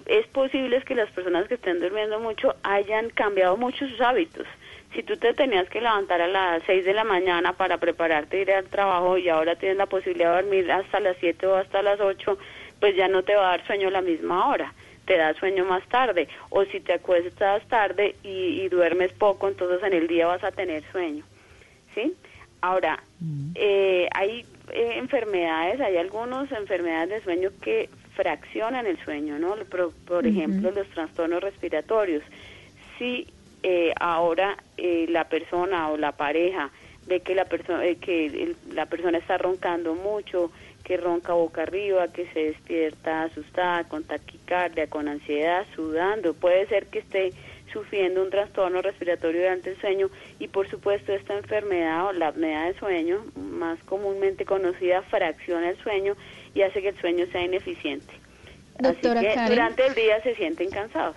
es posible que las personas que estén durmiendo mucho hayan cambiado mucho sus hábitos. Si tú te tenías que levantar a las 6 de la mañana para prepararte ir al trabajo y ahora tienes la posibilidad de dormir hasta las 7 o hasta las 8, pues ya no te va a dar sueño a la misma hora, te da sueño más tarde. O si te acuestas tarde y, y duermes poco, entonces en el día vas a tener sueño. ¿Sí? Ahora, eh, hay eh, enfermedades, hay algunas enfermedades de sueño que fraccionan el sueño, ¿no? Por, ejemplo, los trastornos respiratorios. Si eh, ahora eh, la persona o la pareja ve que la persona que el- la persona está roncando mucho, que ronca boca arriba, que se despierta asustada, con taquicardia, con ansiedad, sudando, puede ser que esté sufriendo un trastorno respiratorio durante el sueño y por supuesto esta enfermedad o la apnea de sueño, más comúnmente conocida, fracciona el sueño y hace que el sueño sea ineficiente. Doctora Así que Karen. durante el día se sienten cansados.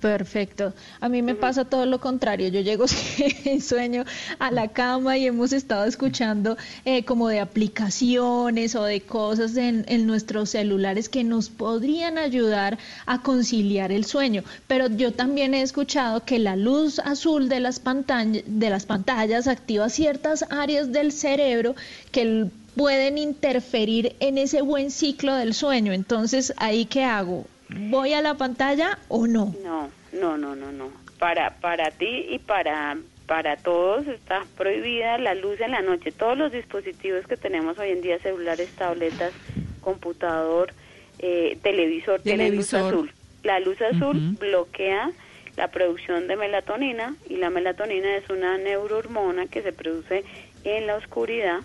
Perfecto. A mí me pasa todo lo contrario. Yo llego <laughs> sin sueño a la cama y hemos estado escuchando eh, como de aplicaciones o de cosas en, en nuestros celulares que nos podrían ayudar a conciliar el sueño. Pero yo también he escuchado que la luz azul de las, pantall- de las pantallas activa ciertas áreas del cerebro que pueden interferir en ese buen ciclo del sueño. Entonces, ¿ahí qué hago? ¿Voy a la pantalla o no? No, no, no, no, no. Para, para ti y para, para todos está prohibida la luz en la noche. Todos los dispositivos que tenemos hoy en día, celulares, tabletas, computador, eh, televisor, tienen luz Televisor. azul. La luz azul bloquea la producción de melatonina y la melatonina es una neurohormona que se produce en la oscuridad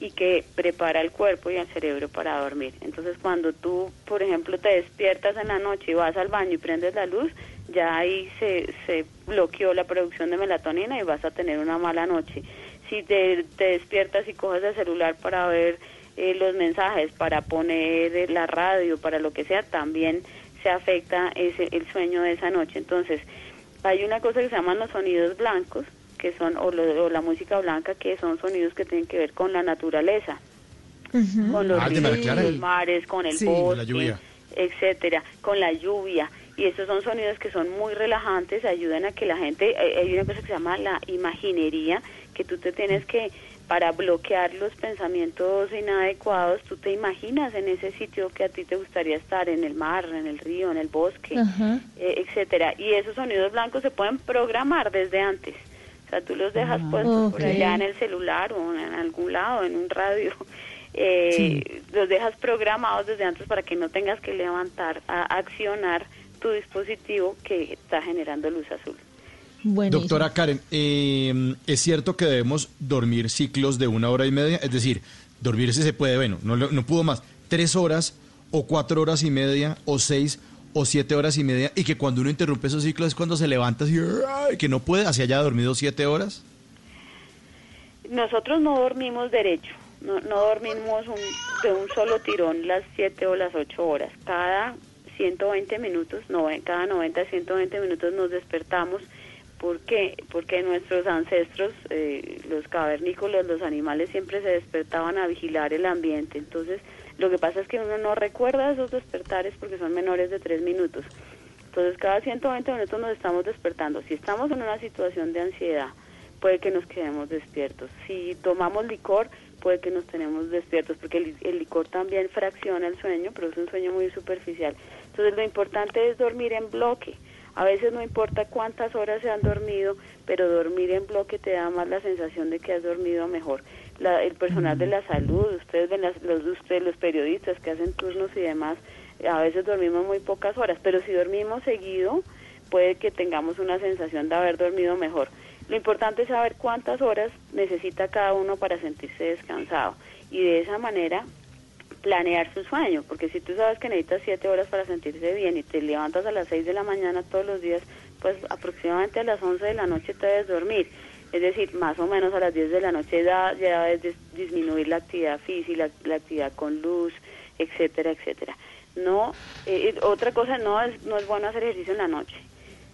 y que prepara el cuerpo y el cerebro para dormir. Entonces, cuando tú, por ejemplo, te despiertas en la noche y vas al baño y prendes la luz, ya ahí se, se bloqueó la producción de melatonina y vas a tener una mala noche. Si te, te despiertas y coges el celular para ver eh, los mensajes, para poner eh, la radio, para lo que sea, también se afecta ese, el sueño de esa noche. Entonces, hay una cosa que se llaman los sonidos blancos, que son, o, lo- o la música blanca, que son sonidos que tienen que ver con la naturaleza, con los Ah, ríos, con los mares, con el Sí, bosque, etcétera, con la lluvia. Y estos son sonidos que son muy relajantes, ayudan a que la gente, eh, hay una cosa que se llama la imaginería, que tú te tienes que, para bloquear los pensamientos inadecuados, tú te imaginas en ese sitio que a ti te gustaría estar, en el mar, en el río, en el bosque, eh, etcétera. Y esos sonidos blancos se pueden programar desde antes. O sea, tú los dejas puestos por ok. allá en el celular o en algún lado, en un radio. <laughs> Eh, Los dejas programados desde antes para que no tengas que levantar a accionar tu dispositivo que está generando luz azul. Buenísimo. Doctora Karen, eh, ¿es cierto que debemos dormir ciclos de una hora y media? Es decir, dormirse se puede, bueno, no, lo- no pudo más, tres horas o cuatro horas y media o seis o siete horas y media y que cuando uno interrumpe esos ciclos es cuando se levanta ¡ay! que no puede, así haya dormido siete horas. Nosotros no dormimos derecho, no, no dormimos un- de un solo tirón las 7 o las 8 horas. Cada 120 minutos, no, cada 90, 120 minutos nos despertamos. ¿Por qué? Porque nuestros ancestros, eh, los cavernícolas, los animales siempre se despertaban a vigilar el ambiente. Entonces, lo que pasa es que uno no recuerda esos despertares porque son menores de 3 minutos. Entonces, cada 120 minutos nos estamos despertando. Si estamos en una situación de ansiedad, puede que nos quedemos despiertos. Si tomamos licor, puede que nos tenemos despiertos, porque el licor también fracciona el sueño, pero es un sueño muy superficial. Entonces, lo importante es dormir en bloque. A veces no importa cuántas horas se han dormido, pero dormir en bloque te da más la sensación de que has dormido mejor. La- el personal de la salud, ustedes ven las- los, ustedes, los periodistas que hacen turnos y demás, a veces dormimos muy pocas horas, pero si dormimos seguido, puede que tengamos una sensación de haber dormido mejor. Lo importante es saber cuántas horas necesita cada uno para sentirse descansado y de esa manera planear su sueño, porque si tú sabes que necesitas siete horas para sentirse bien y te levantas a las seis de la mañana todos los días, pues aproximadamente a las once de la noche te debes dormir. Es decir, más o menos a las 10 de la noche ya debes dis- disminuir la actividad física, la, la actividad con luz, etcétera, etcétera. No, eh, eh, otra cosa, no es, no es bueno hacer ejercicio en la noche.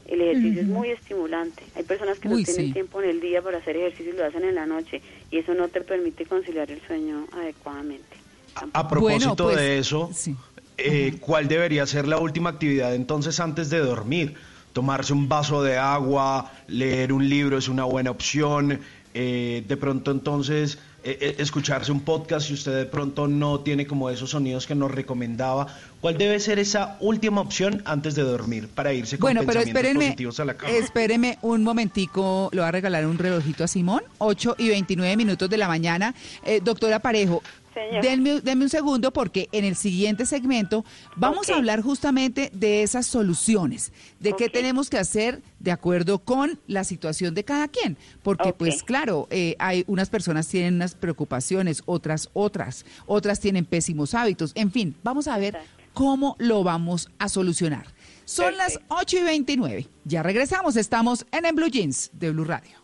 El ejercicio es muy estimulante. Hay personas que Uy, no tienen sí. tiempo en el día para hacer ejercicio y lo hacen en la noche y eso no te permite conciliar el sueño adecuadamente. A propósito Bueno, pues, de eso, eh, ¿cuál debería ser la última actividad entonces antes de dormir? Tomarse un vaso de agua, leer un libro es una buena opción. eh, de pronto entonces eh, eh, escucharse un podcast si usted de pronto no tiene como esos sonidos que nos recomendaba. ¿Cuál debe ser esa última opción antes de dormir para irse con Bueno, pero espérenme, positivos a la cama? espérenme un momentico, le voy a regalar un relojito a Simón, 8 y 29 minutos de la mañana. Eh, doctora Parejo, Señor. denme, denme un segundo porque en el siguiente segmento vamos a hablar justamente de esas soluciones, de qué tenemos que hacer de acuerdo con la situación de cada quien. Porque pues claro, eh, hay unas personas tienen unas preocupaciones, otras otras, otras tienen pésimos hábitos, en fin, vamos a ver cómo lo vamos a solucionar. Son las 8 y 29. Ya regresamos, estamos en En Blue Jeans de Blue Radio.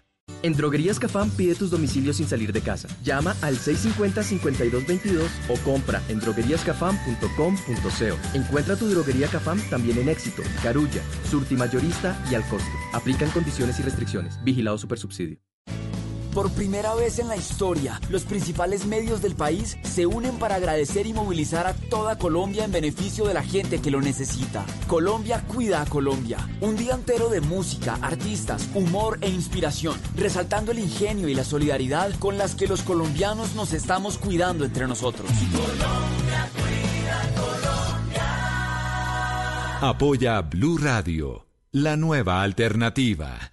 En Droguerías Cafam pide tus domicilios sin salir de casa. Llama al 650-5222 o compra en drogueríascafam.com.co. Encuentra tu droguería Cafam también en Éxito, Carulla, Surti Mayorista y al costo. Aplican condiciones y restricciones. Vigilado Supersubsidio. Por primera vez en la historia, los principales medios del país se unen para agradecer y movilizar a toda Colombia en beneficio de la gente que lo necesita. Colombia cuida a Colombia. Un día entero de música, artistas, humor e inspiración, resaltando el ingenio y la solidaridad con las que los colombianos nos estamos cuidando entre nosotros. Apoya Blue Radio, la nueva alternativa.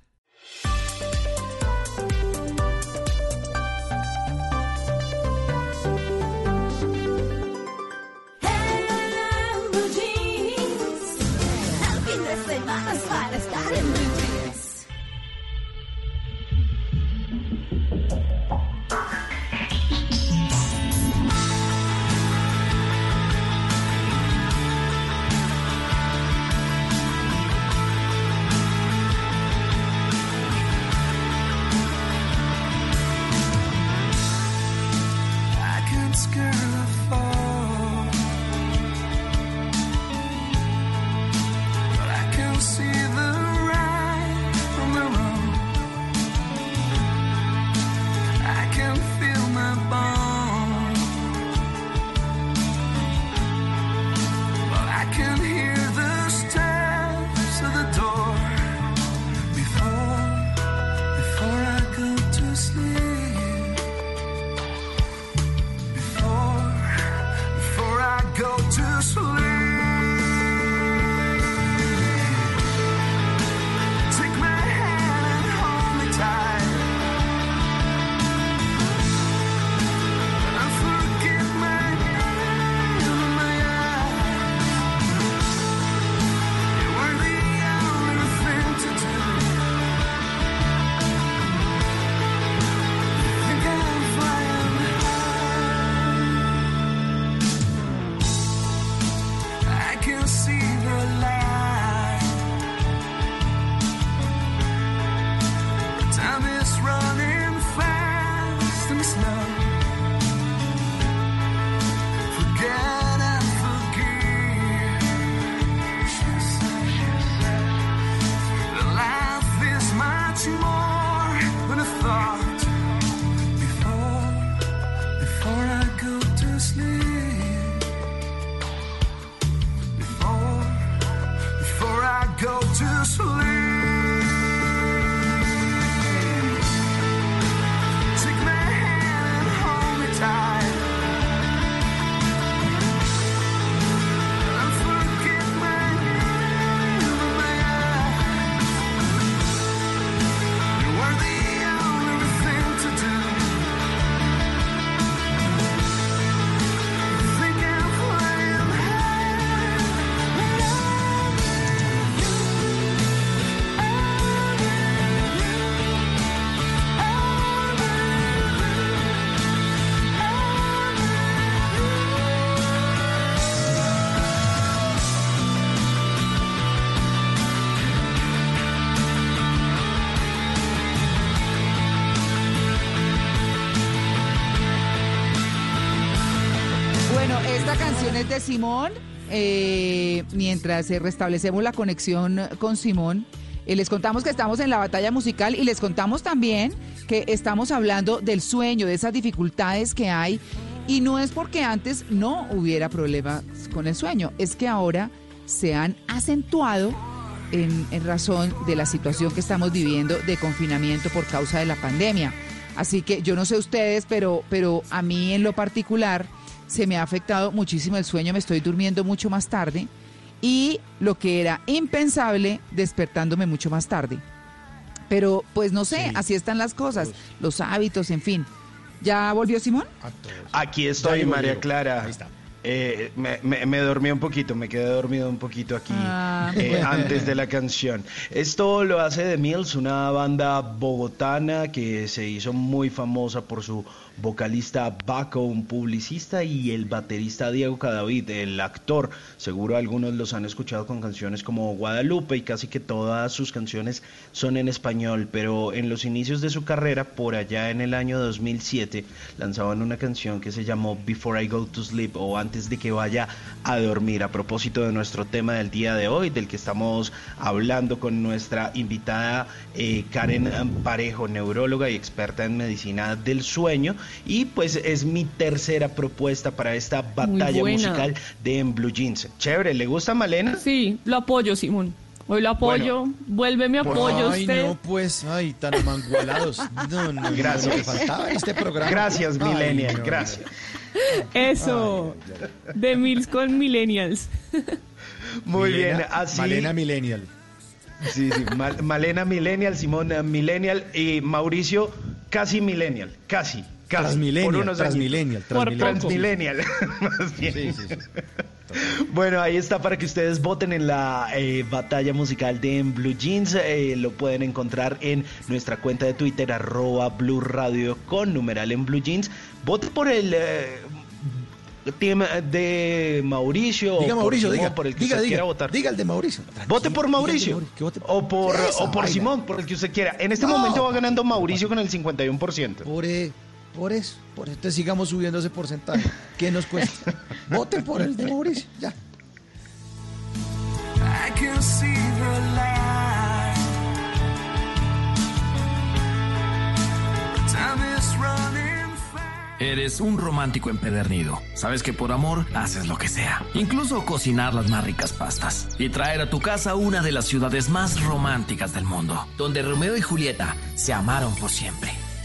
De Simón. eh, mientras eh, restablecemos la conexión con Simón, eh, les contamos que estamos en la batalla musical y les contamos también que estamos hablando del sueño, de esas dificultades que hay. Y no es porque antes no hubiera problemas con el sueño, es que ahora se han acentuado en, en razón de la situación que estamos viviendo de confinamiento por causa de la pandemia. Así que yo no sé ustedes, pero, pero a mí en lo particular se me ha afectado muchísimo el sueño, me estoy durmiendo mucho más tarde y lo que era impensable, despertándome mucho más tarde. Pero pues no sé, así están las cosas, los hábitos, en fin. ¿Ya volvió Simón? Aquí estoy, María. Clara. Ahí está. Eh, me, me- me dormí un poquito, me quedé dormido un poquito aquí Ah. eh, <laughs> antes de la canción. Esto lo hace The Mills, una banda bogotana que se hizo muy famosa por su vocalista Baco, un publicista, y el baterista Diego Cadavid, el actor. Seguro algunos los han escuchado con canciones como Guadalupe y casi que todas sus canciones son en español, pero en los inicios de su carrera, por allá en el año 2007, lanzaban una canción que se llamó Before I Go to Sleep o antes de que vaya a dormir, a propósito de nuestro tema del día de hoy, del que estamos hablando con nuestra invitada eh, Karen Parejo, neuróloga y experta en medicina del sueño, y pues es mi tercera propuesta para esta batalla musical de En Blue Jeans. Chévere, ¿le gusta Malena? Sí, lo apoyo, Simón. Hoy lo apoyo. Vuelve mi apoyo Ay, usted. no, pues, ay, tan amangualados. No, no, no, Gracias. faltaba en este programa. Gracias, Ay, Millennial, no, no. gracias. Eso. De Mills con Millennials. Muy Milena- bien, así. Malena Millennial. Sí, sí, Mal- Malena Millennial, Simón eh, Millennial y Mauricio casi Millennial, casi. Transmillennial. Transmillennial, Transmillennial. <laughs> Más bien. Sí, sí, sí. Bueno, ahí está para que ustedes voten en la eh, batalla musical de En Blue Jeans. Eh, lo pueden encontrar en nuestra cuenta de Twitter, arroba Blue Radio con numeral en Blue Jeans. Vote por el eh, team de Mauricio. Diga Mauricio, Simón, diga. por el que diga, usted diga, quiera votar. Diga el de Mauricio. Vote por Mauricio. Mauricio, que vote- O por, o por. Simón, por el que usted quiera. En este No. momento va ganando Mauricio con el 51%. Por, e- por eso, por eso. Entonces sigamos subiendo ese porcentaje. ¿Qué nos cuesta? <laughs> Voten por el de Mauricio, ya. I can see the light. Time is running fast. Eres un romántico empedernido. Sabes que por amor haces lo que sea. Incluso cocinar las más ricas pastas. Y traer a tu casa una de las ciudades más románticas del mundo. Donde Romeo y Julieta se amaron por siempre.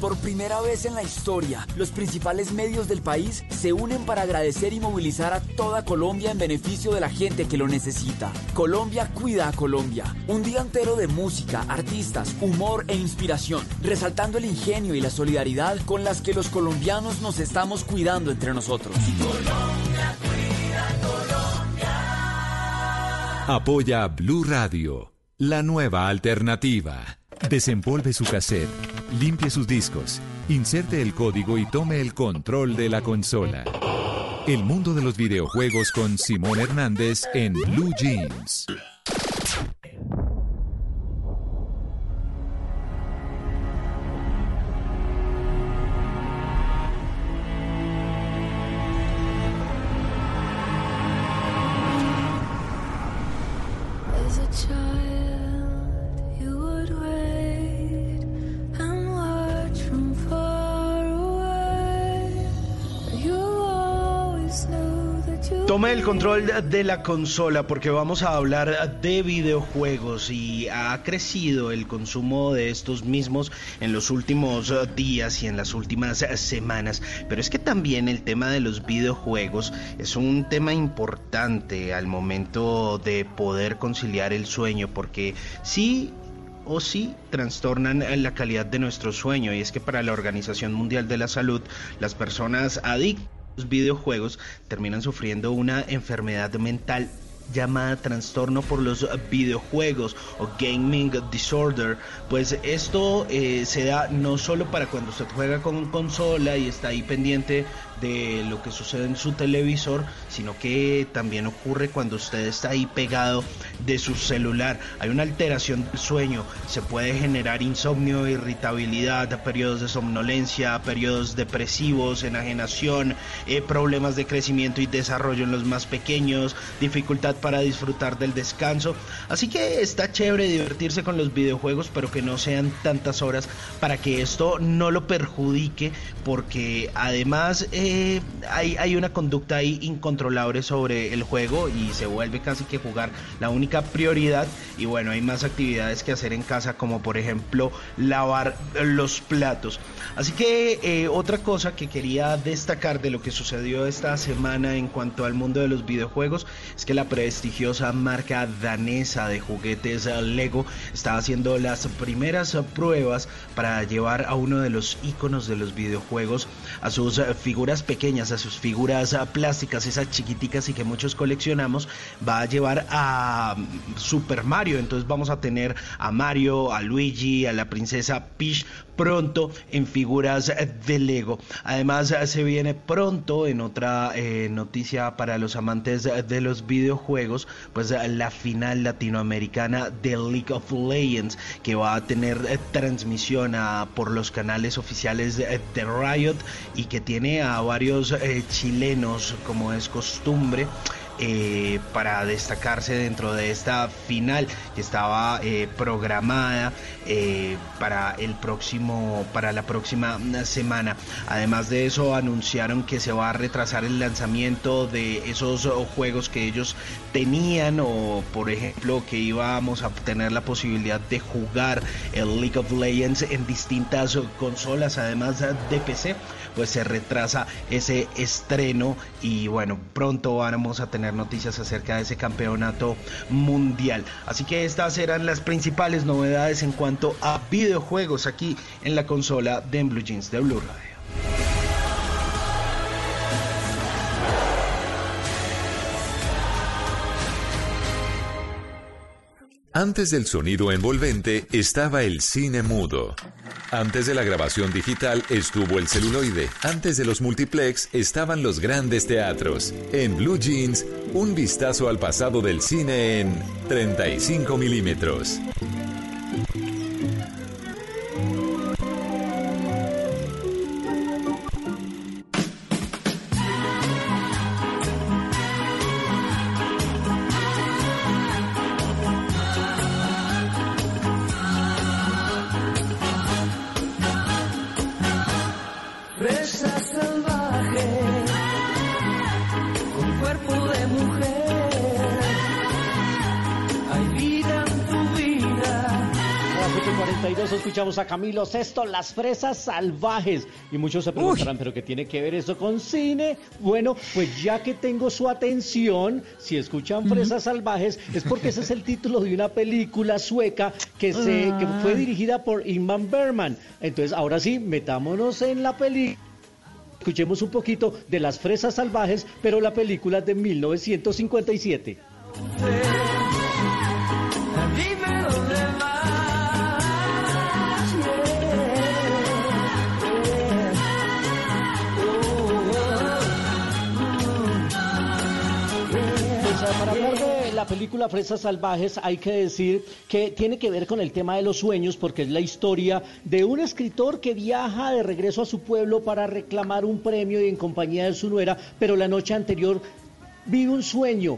Por primera vez en la historia, los principales medios del país se unen para agradecer y movilizar a toda Colombia en beneficio de la gente que lo necesita. Colombia cuida a Colombia. Un día entero de música, artistas, humor e inspiración, resaltando el ingenio y la solidaridad con las que los colombianos nos estamos cuidando entre nosotros. Apoya Blue Radio, la nueva alternativa. Desempolve su cassette, limpie sus discos, inserte el código y tome el control de la consola. El mundo de los videojuegos con Simón Hernández en Blue Jeans. Tome el control de la consola porque vamos a hablar de videojuegos y ha crecido el consumo de estos mismos en los últimos días y en las últimas semanas. Pero es que también el tema de los videojuegos es un tema importante al momento de poder conciliar el sueño porque sí o sí trastornan la calidad de nuestro sueño y es que para la Organización Mundial de la Salud las personas adictas los videojuegos terminan sufriendo una enfermedad mental llamada trastorno por los videojuegos o gaming disorder, pues esto eh, se da no solo para cuando usted juega con consola y está ahí pendiente de lo que sucede en su televisor, sino que también ocurre cuando usted está ahí pegado de su celular. Hay una alteración del sueño, se puede generar insomnio, irritabilidad, periodos de somnolencia, periodos depresivos, enajenación, eh, problemas de crecimiento y desarrollo en los más pequeños, dificultad para disfrutar del descanso. Así que está chévere divertirse con los videojuegos, pero que no sean tantas horas para que esto no lo perjudique, porque además eh, hay, hay una conducta ahí incontrolable sobre el juego y se vuelve casi que jugar la única prioridad. Y bueno, hay más actividades que hacer en casa, como por ejemplo lavar los platos. Así que eh, otra cosa que quería destacar de lo que sucedió esta semana en cuanto al mundo de los videojuegos es que la prestigiosa marca danesa de juguetes eh, Lego está haciendo las primeras pruebas para llevar a uno de los iconos de los videojuegos a sus eh, figuras pequeñas, a sus figuras eh, plásticas, esas chiquiticas y que muchos coleccionamos, va a llevar a mm, Super Mario. Entonces vamos a tener a Mario, a Luigi, a la princesa Peach pronto en figuras de Lego. Además se viene pronto en otra eh, noticia para los amantes de los videojuegos, pues la final latinoamericana de League of Legends que va a tener eh, transmisión por los canales oficiales de, Riot y que tiene a varios eh, chilenos como es costumbre para destacarse dentro de esta final que estaba programada eh, para el próximo para la próxima semana además de eso anunciaron que se va a retrasar el lanzamiento de esos juegos que ellos tenían o por ejemplo que íbamos a tener la posibilidad de jugar el League of Legends en distintas consolas además de PC pues se retrasa ese estreno y bueno, pronto vamos a tener noticias acerca de ese campeonato mundial. Así que estas eran las principales novedades en cuanto a videojuegos aquí en la consola de Blue Jeans de Blue Radio. Antes del sonido envolvente estaba el cine mudo. Antes de la grabación digital estuvo el celuloide. Antes de los multiplex estaban los grandes teatros. En Blue Jeans, un vistazo al pasado del cine en 35 milímetros. 8.42 escuchamos a Camilo Sesto, Las Fresas Salvajes. Y muchos se preguntarán, ¿pero qué tiene que ver eso con cine? Bueno, pues ya que tengo su atención, si escuchan Fresas Salvajes, es porque ese es el título de una película sueca que, se, que fue dirigida por Ingmar Bergman. Entonces, ahora sí, metámonos en la película. Escuchemos un poquito de Las Fresas Salvajes, pero la película es de 1957. Dime dónde la película Fresas Salvajes hay que decir que tiene que ver con el tema de los sueños porque es la historia de un escritor que viaja de regreso a su pueblo para reclamar un premio y en compañía de su nuera, pero la noche anterior vive un sueño.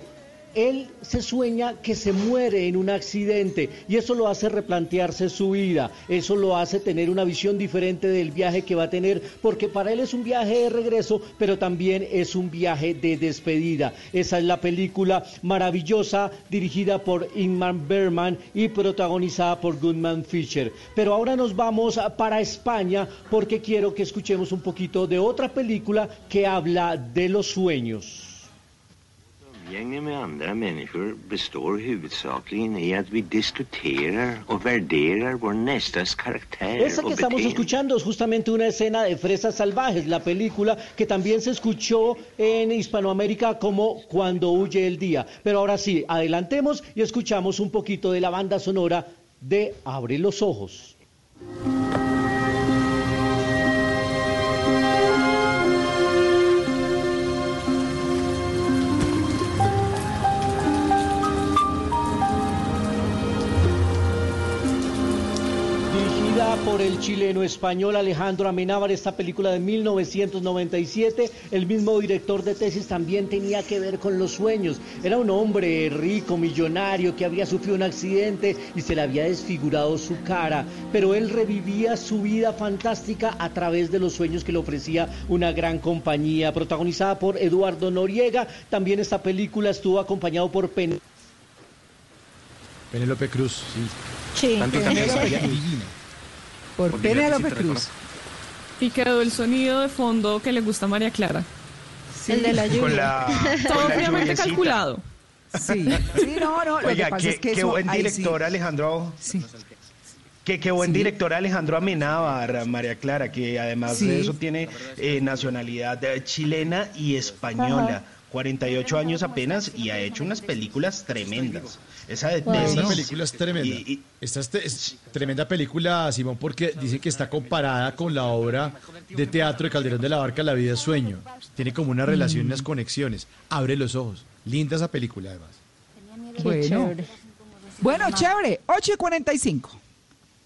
Él se sueña que se muere en un accidente y eso lo hace replantearse su vida, eso lo hace tener una visión diferente del viaje que va a tener, porque para él es un viaje de regreso, pero también es un viaje de despedida. Esa es la película maravillosa dirigida por Ingmar Bergman y protagonizada por Goodman Fisher. Pero ahora nos vamos para España porque quiero que escuchemos un poquito de otra película que habla de los sueños. Umgänge med andra människor består huvudsakligen i att vi diskuterar och värderar vår nästas karaktär Esa que estamos escuchando es justamente una escena de Fresas Salvajes, la película que también se escuchó en Hispanoamérica como Cuando huye el día. Pero ahora sí, adelantemos y escuchamos un poquito de la banda sonora de Abre los ojos. El chileno español Alejandro Amenábar, esta película de 1997, el mismo director de tesis también tenía que ver con los sueños. Era un hombre rico, millonario, que había sufrido un accidente y se le había desfigurado su cara, pero él revivía su vida fantástica a través de los sueños que le ofrecía una gran compañía, protagonizada por Eduardo Noriega. También esta película estuvo acompañado por Pen Penélope Cruz, sí. Sí. Tanto Sí. también <laughs> Por sí te Cruz. Y quedó el sonido de fondo que le gusta a María Clara. El de la lluvia. <laughs> Con la- Todo lluviecita. calculado. Sí, sí, no, no. Lo Oiga, que pasa qué, es que qué eso, buen sí. director Alejandro. Qué, qué buen Sí. director Alejandro Amenábar, María Clara, que además Sí. de eso tiene eh, nacionalidad eh, chilena y española. Ajá. 48 años apenas y ha hecho unas películas tremendas. Esa de Esta tesis. película es tremenda. Esta es, te- es tremenda película, Simón, porque dicen que está comparada con la obra de teatro de Calderón de la Barca, La vida es sueño. Tiene como una relación, Mm. unas conexiones. Abre los ojos. Linda esa película, además. Bueno. chévere. Bueno, chévere. 8 y 45.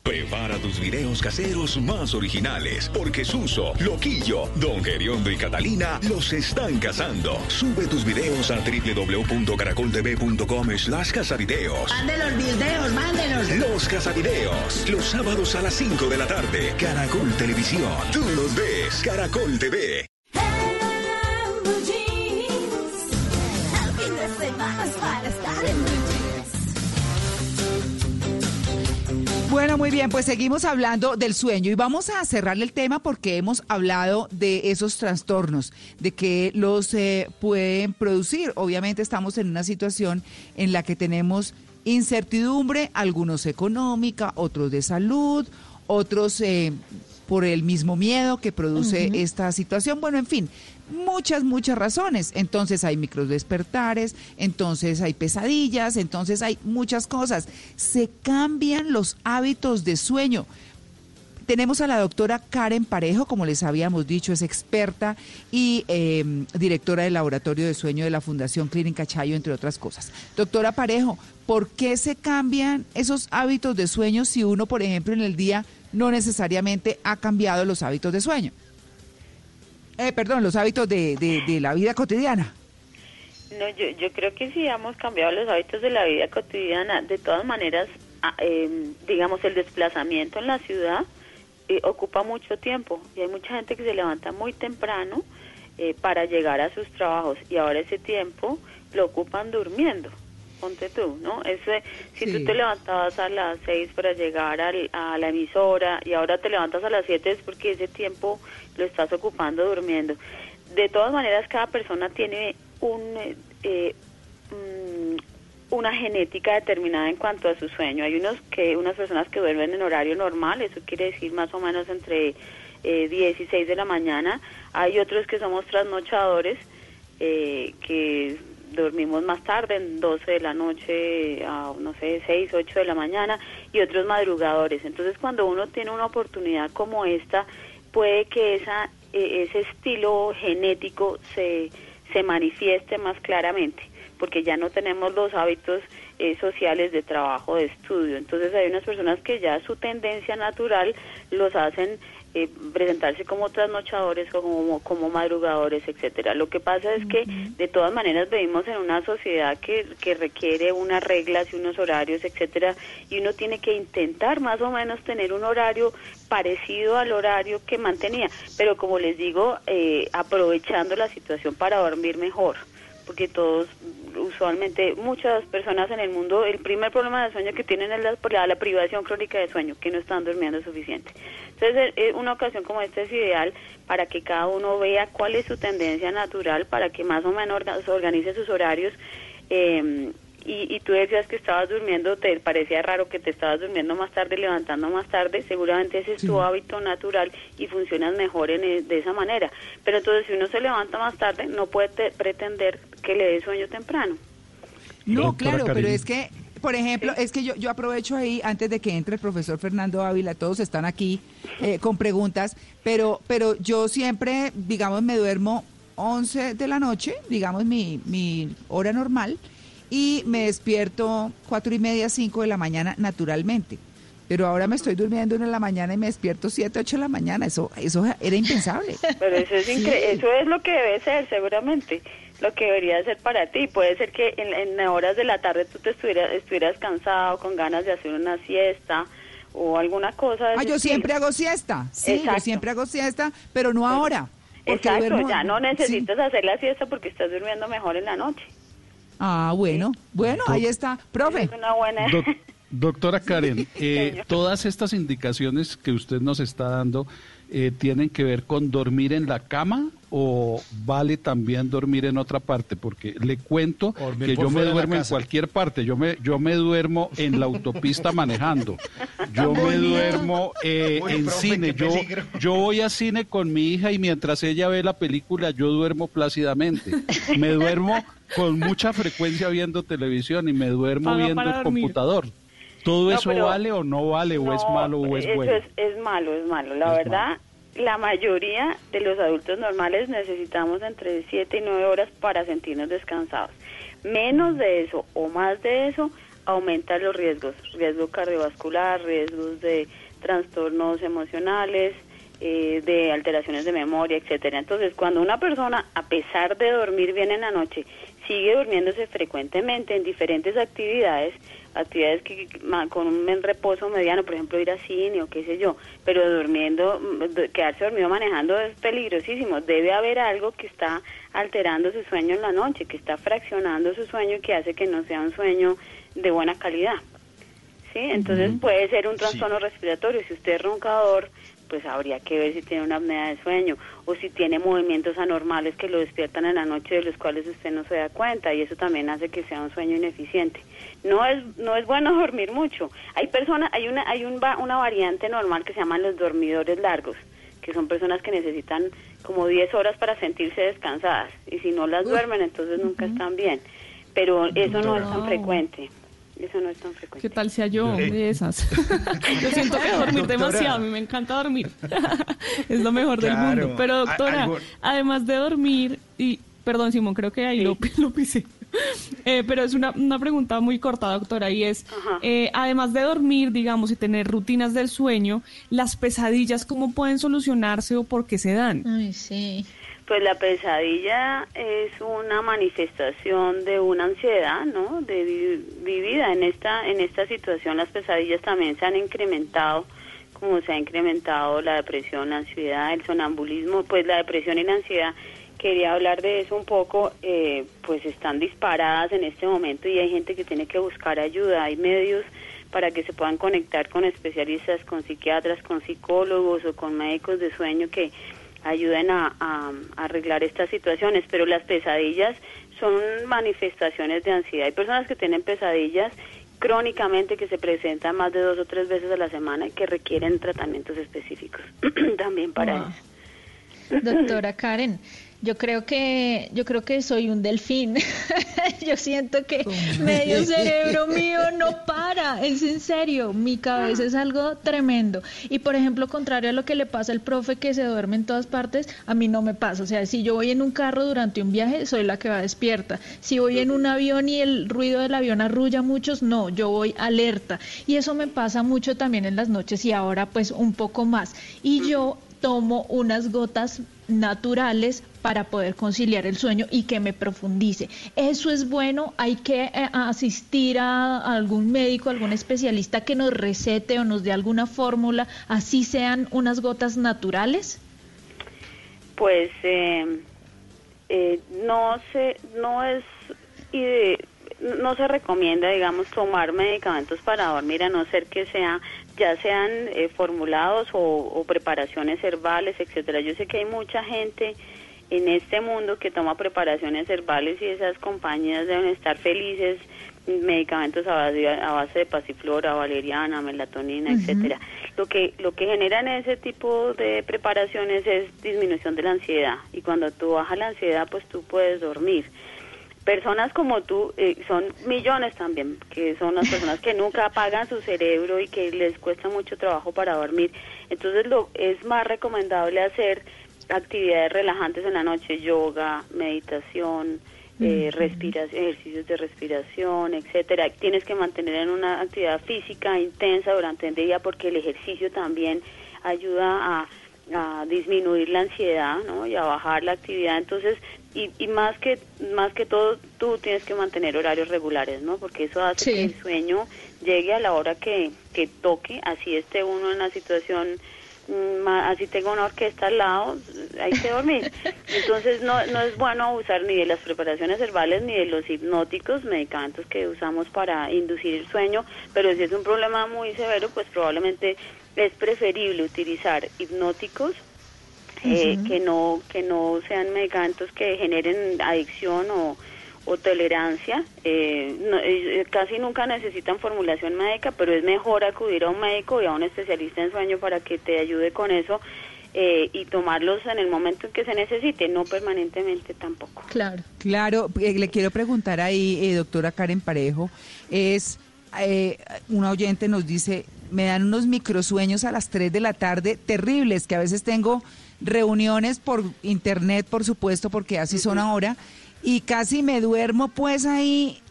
Prepara tus videos caseros más originales, porque Suso, Loquillo, Don Geriondo y Catalina los están cazando. Sube tus videos a www.caracoltv.com slash casavideos. Mande los videos, mándelos. Los casavideos, los sábados a las 5 de la tarde. Caracol Televisión. Tú los ves, Caracol TV. Bueno, muy bien, pues seguimos hablando del sueño y vamos a cerrarle el tema porque hemos hablado de esos trastornos, de que los eh, pueden producir. Obviamente estamos en una situación en la que tenemos incertidumbre, algunos económica, otros de salud, otros eh, por el mismo miedo que produce esta situación. Bueno, en fin, muchas, muchas razones. Entonces hay microdespertares, entonces hay pesadillas, entonces hay muchas cosas. Se cambian los hábitos de sueño. Tenemos a la doctora Karen Parejo, como les habíamos dicho, es experta y eh, directora del Laboratorio de Sueño de la Fundación Clínica Chayo, entre otras cosas. Doctora Parejo, ¿por qué se cambian esos hábitos de sueño si uno, por ejemplo, en el día no necesariamente ha cambiado los hábitos de sueño? Eh, perdón, los hábitos de, de- la vida cotidiana. No, yo, yo creo que sí hemos cambiado los hábitos de la vida cotidiana. De todas maneras, ah, eh, digamos, el desplazamiento en la ciudad eh, ocupa mucho tiempo y hay mucha gente que se levanta muy temprano eh, para llegar a sus trabajos y ahora ese tiempo lo ocupan durmiendo. Ponte tú, ¿no? Ese, si Sí. tú te levantabas a las seis para llegar al- a la emisora y ahora te levantas a las siete es porque ese tiempo lo estás ocupando durmiendo. De todas maneras, cada persona tiene un, eh, eh, mm, una genética determinada en cuanto a su sueño. Hay unos que unas personas que duermen en horario normal, eso quiere decir más o menos entre eh, 10 y 6 de la mañana. Hay otros que somos trasnochadores, eh, que dormimos más tarde, en 12 de la noche a, no sé, 6, 8 de la mañana, y otros madrugadores. Entonces, cuando uno tiene una oportunidad como esta, puede que esa, eh, ese estilo genético se, se manifieste más claramente, porque ya no tenemos los hábitos eh, sociales de trabajo, de estudio. Entonces, hay unas personas que ya su tendencia natural los hacen eh, presentarse como trasnochadores o como, como madrugadores, etcétera. Lo que pasa es que de todas maneras vivimos en una sociedad que, que requiere unas reglas y unos horarios, etcétera, y uno tiene que intentar más o menos tener un horario parecido al horario que mantenía, pero como les digo, eh, aprovechando la situación para dormir mejor porque todos, usualmente, muchas personas en el mundo, el primer problema de sueño que tienen es la, la, privación crónica de sueño, que no están durmiendo suficiente. Entonces, una ocasión como esta es ideal para que cada uno vea cuál es su tendencia natural, para que más o menos orga- organice sus horarios. eh, y, y tú decías que estabas durmiendo, te parecía raro que te estabas durmiendo más tarde, levantando más tarde, seguramente ese es tu hábito natural y funcionas mejor en, e- de esa manera. Pero entonces si uno se levanta más tarde, no puede te- pretender que le dé sueño temprano. No, claro, pero es que, por ejemplo, es que yo, yo aprovecho ahí, antes de que entre el profesor Fernando Ávila, todos están aquí eh, con preguntas, pero, pero yo siempre, digamos, me duermo 11 de la noche, digamos, mi, mi hora normal, y me despierto cuatro y media, 5 de la mañana naturalmente. Pero ahora me estoy durmiendo una de la mañana y me despierto 7, 8 de la mañana. Eso, eso era impensable. Pero eso es incre- eso es lo que debe ser, seguramente, lo que debería ser para ti. Puede ser que en, en horas de la tarde tú te estuvieras, estuvieras cansado, con ganas de hacer una siesta o alguna cosa. de Ah, yo estilo. siempre hago siesta. Sí, yo siempre hago siesta, pero no ahora. Exacto, duermo- ya no sí. necesitas hacer la siesta porque estás durmiendo mejor en la noche. Ah, bueno, bueno, ahí está. Profe. Es una buena... Doc- doctora <laughs> Karen, eh, todas estas indicaciones que usted nos está dando eh, tienen que ver con dormir en la cama o vale también dormir en otra parte, porque le cuento Dormir que yo me duermo en cualquier parte, yo me yo me duermo en la autopista manejando, yo me duermo eh, Uy, en profe, cine, yo yo voy a cine con mi hija y mientras ella ve la película yo duermo plácidamente, me duermo con mucha frecuencia viendo televisión y me duermo Paga viendo el dormir. computador. ¿Todo No, eso vale o no vale o es malo o es eso bueno? Es, es malo, es malo. La Es verdad, la mayoría de los adultos normales necesitamos entre 7 y 9 horas para sentirnos descansados. Menos de eso o más de eso aumenta los riesgos, riesgo cardiovascular, riesgos de trastornos emocionales, eh, de alteraciones de memoria, etcétera. Entonces, cuando una persona, a pesar de dormir bien en la noche, sigue durmiéndose frecuentemente en diferentes actividades, actividades que, con un reposo mediano, por ejemplo, ir a cine o qué sé yo, pero durmiendo, mm, quedarse dormido manejando es peligrosísimo. Debe haber algo que está alterando su sueño en la noche, que está fraccionando su sueño, que hace que no sea un sueño de buena calidad. ¿Sí? Entonces puede ser un trastorno respiratorio. Si usted es roncador, pues habría que ver si tiene una apnea de sueño o si tiene movimientos anormales que lo despiertan en la noche de los cuales usted no se da cuenta y eso también hace que sea un sueño ineficiente. No es no es bueno <laughs> dormir mucho. Hay personas, hay una hay un una variante normal que se llaman los dormidores largos, que son personas que necesitan como 10 horas para sentirse descansadas y si no las duermen entonces nunca están bien. Pero eso no es tan frecuente. Eso no es tan frecuente. ¿Qué tal sea yo Eh. de esas? <laughs> yo siento que dormir Doctora. demasiado, a mí me encanta dormir. <laughs> es lo mejor del mundo. Pero doctora, algo- además de dormir, y perdón Simón, creo que ahí lo, <laughs> lo pisé. Eh, pero es una, una pregunta muy corta, doctora, y es, eh, además de dormir, digamos, y tener rutinas del sueño, las pesadillas, ¿cómo pueden solucionarse o por qué se dan? Ay, sí. Pues la pesadilla es una manifestación de una ansiedad, ¿no? De vi- vivida en esta en esta situación. Las pesadillas también se han incrementado, como se ha incrementado la depresión, la ansiedad, el sonambulismo. Pues la depresión y la ansiedad, quería hablar de eso un poco, eh, pues están disparadas en este momento y hay gente que tiene que buscar ayuda. Hay medios para que se puedan conectar con especialistas, con psiquiatras, con psicólogos o con médicos de sueño que ayuden a, a- a arreglar estas situaciones, pero las pesadillas son manifestaciones de ansiedad. Hay personas que tienen pesadillas crónicamente que se presentan más de dos o tres veces a la semana y que requieren tratamientos específicos <clears throat> también para Wow. eso. Doctora Karen, yo creo que yo creo que soy un delfín. <laughs> yo siento que medio <laughs> cerebro mío no para, es en serio, mi cabeza es algo tremendo. Y por ejemplo, contrario a lo que le pasa al profe que se duerme en todas partes, a mí no me pasa. O sea, si yo voy en un carro durante un viaje, soy la que va despierta. Si voy en un avión y el ruido del avión arrulla a muchos, no, yo voy alerta. Y eso me pasa mucho también en las noches y ahora pues un poco más. Y yo tomo unas gotas naturales para poder conciliar el sueño y que me profundice. Eso es bueno, hay que eh, asistir a, algún médico, algún especialista que nos recete o nos dé alguna fórmula, así sean unas gotas naturales. Pues eh, eh, no se, no es no se recomienda, digamos, tomar medicamentos para dormir a no ser que sea ya sean eh, formulados o, o preparaciones herbales, etcétera. Yo sé que hay mucha gente en este mundo que toma preparaciones herbales y esas compañías deben estar felices medicamentos a base, a base de pasiflora, valeriana, melatonina, etcétera. Lo que lo que generan ese tipo de preparaciones es disminución de la ansiedad y cuando tú bajas la ansiedad, pues tú puedes dormir. Personas como tú eh, son millones también, que son las personas que nunca <laughs> apagan su cerebro y que les cuesta mucho trabajo para dormir. Entonces lo es más recomendable hacer actividades relajantes en la noche, yoga, meditación, eh, respiración, ejercicios de respiración, etcétera. Tienes que mantener en una actividad física intensa durante el día porque el ejercicio también ayuda a, a disminuir la ansiedad, ¿no? Y a bajar la actividad. Entonces, y, y más que más que todo, tú tienes que mantener horarios regulares, ¿no? Porque eso hace que el sueño llegue a la hora que, que toque, así esté uno en una situación mm, así tengo una orquesta al lado, hay que dormir. Entonces no, no es bueno abusar ni de las preparaciones herbales ni de los hipnóticos, medicamentos que usamos para inducir el sueño, pero si es un problema muy severo, pues probablemente es preferible utilizar hipnóticos eh, que no que no sean medicamentos que generen adicción o, o tolerancia. Eh, no- eh, casi nunca necesitan formulación médica, pero es mejor acudir a un médico y a un especialista en sueño para que te ayude con eso eh, y tomarlos en el momento en que se necesite, no permanentemente tampoco. Claro. Claro, eh, le quiero preguntar ahí, eh, doctora Karen Parejo, es, eh, una oyente nos dice, me dan unos microsueños a las 3 de la tarde terribles, que a veces tengo reuniones por internet, por supuesto, porque así son ahora, y casi me duermo pues ahí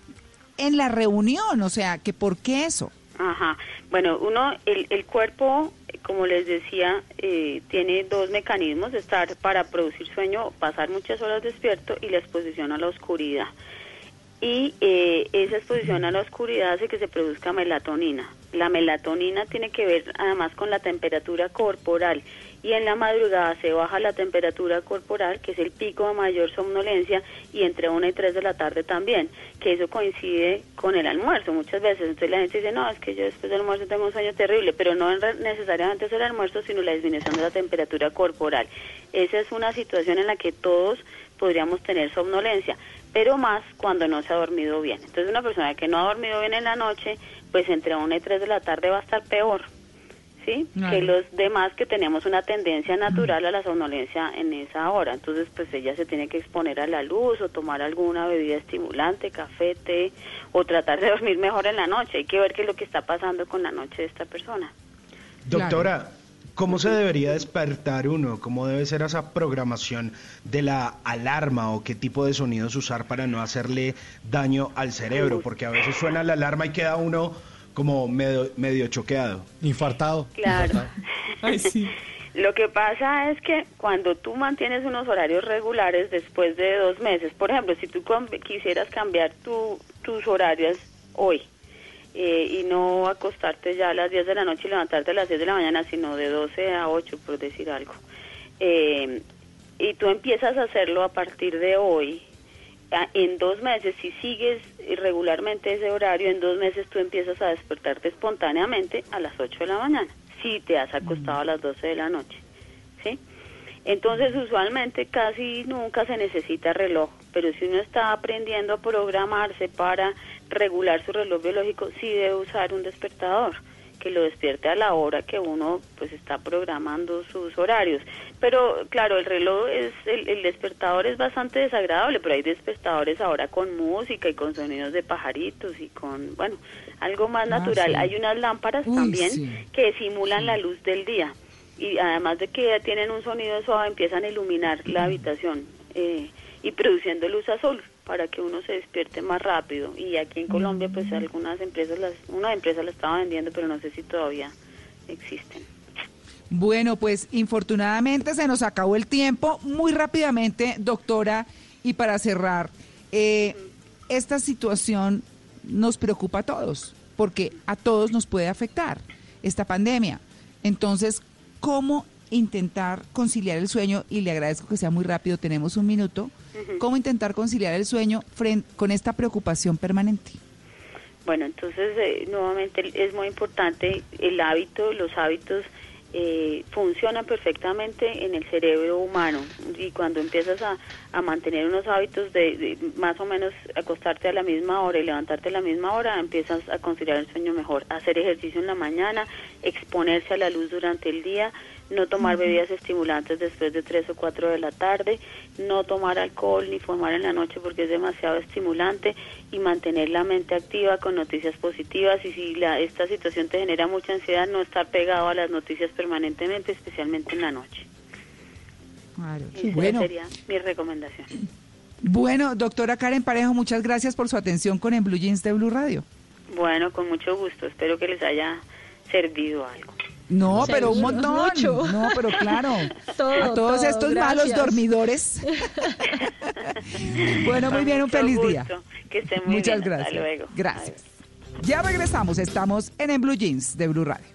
en la reunión, o sea, que ¿por qué eso? Ajá. Bueno, uno, el, el cuerpo, como les decía, eh, tiene dos mecanismos, estar para producir sueño, pasar muchas horas despierto y la exposición a la oscuridad. Y eh, esa exposición a la oscuridad hace que se produzca melatonina. La melatonina tiene que ver además con la temperatura corporal y en la madrugada se baja la temperatura corporal, que es el pico de mayor somnolencia, y entre 1 y 3 de la tarde también, que eso coincide con el almuerzo muchas veces. Entonces la gente dice, no, es que yo después del almuerzo tengo un sueño terrible, pero no necesariamente es el almuerzo, sino la disminución de la temperatura corporal. Esa es una situación en la que todos podríamos tener somnolencia, pero más cuando no se ha dormido bien. Entonces una persona que no ha dormido bien en la noche, pues entre 1 y 3 de la tarde va a estar peor. ¿Sí? Claro. Que los demás que tenemos una tendencia natural a la somnolencia en esa hora. Entonces, pues ella se tiene que exponer a la luz o tomar alguna bebida estimulante, café, té, o tratar de <laughs> dormir mejor en la noche. Hay que ver qué es lo que está pasando con la noche de esta persona. Doctora, ¿cómo se debería despertar uno? ¿Cómo debe ser esa programación de la alarma o qué tipo de sonidos usar para no hacerle daño al cerebro? Porque a veces suena la alarma y queda uno como medio, medio choqueado. Infartado. Claro. <laughs> Lo que pasa es que cuando tú mantienes unos horarios regulares después de dos meses, por ejemplo, si tú quisieras cambiar tu, tus horarios hoy eh, y no acostarte ya a las 10 de la noche y levantarte a las 10 de la mañana, sino de 12 a 8, por decir algo, eh, y tú empiezas a hacerlo a partir de hoy, en dos meses, si sigues regularmente ese horario, en dos meses tú empiezas a despertarte espontáneamente a las 8 de la mañana, si te has acostado a las 12 de la noche, ¿sí? Entonces, usualmente casi nunca se necesita reloj, pero si uno está aprendiendo a programarse para regular su reloj biológico, sí debe usar un despertador que lo despierte a la hora que uno pues está programando sus horarios. Pero claro, el reloj es el, el despertador es bastante desagradable, pero hay despertadores ahora con música y con sonidos de pajaritos y con bueno, algo más Ah, natural. sí. Hay unas lámparas Uy, también sí. que simulan la luz del día y además de que tienen un sonido suave empiezan a iluminar la habitación eh, y produciendo luz azul para que uno se despierte más rápido y aquí en Colombia pues algunas empresas las una empresa la estaba vendiendo pero no sé si todavía existen Bueno, pues infortunadamente se nos acabó el tiempo. Muy rápidamente, doctora, y para cerrar, eh, esta situación nos preocupa a todos, porque a todos nos puede afectar esta pandemia. Entonces, ¿cómo intentar conciliar el sueño? Y le agradezco que sea muy rápido, tenemos un minuto. ¿Cómo intentar conciliar el sueño fren- con esta preocupación permanente? Bueno, entonces eh, nuevamente es muy importante el hábito, los hábitos eh, funcionan perfectamente en el cerebro humano y cuando empiezas a, a mantener unos hábitos de, de más o menos acostarte a la misma hora y levantarte a la misma hora, empiezas a conciliar el sueño mejor. Hacer ejercicio en la mañana, exponerse a la luz durante el día, no tomar bebidas estimulantes después de 3 o 4 de la tarde, no tomar alcohol ni fumar en la noche porque es demasiado estimulante y mantener la mente activa con noticias positivas y si la, esta situación te genera mucha ansiedad, no estar pegado a las noticias permanentemente, especialmente en la noche. Claro. Esa Bueno, sería mi recomendación. bueno, doctora Karen Parejo, muchas gracias por su atención con En Blue Jeans de Blue Radio. Bueno, con mucho gusto, espero que les haya servido algo. No, pero un <laughs> montón. mucho. No, pero claro. <laughs> Todo, a todos todo, estos malos gracias. dormidores. <laughs> bueno, muy bien, un feliz día. Que estén muy Muchas bien. Hasta gracias. luego. Gracias. Ya regresamos, estamos en En Blue Jeans de Blue Radio.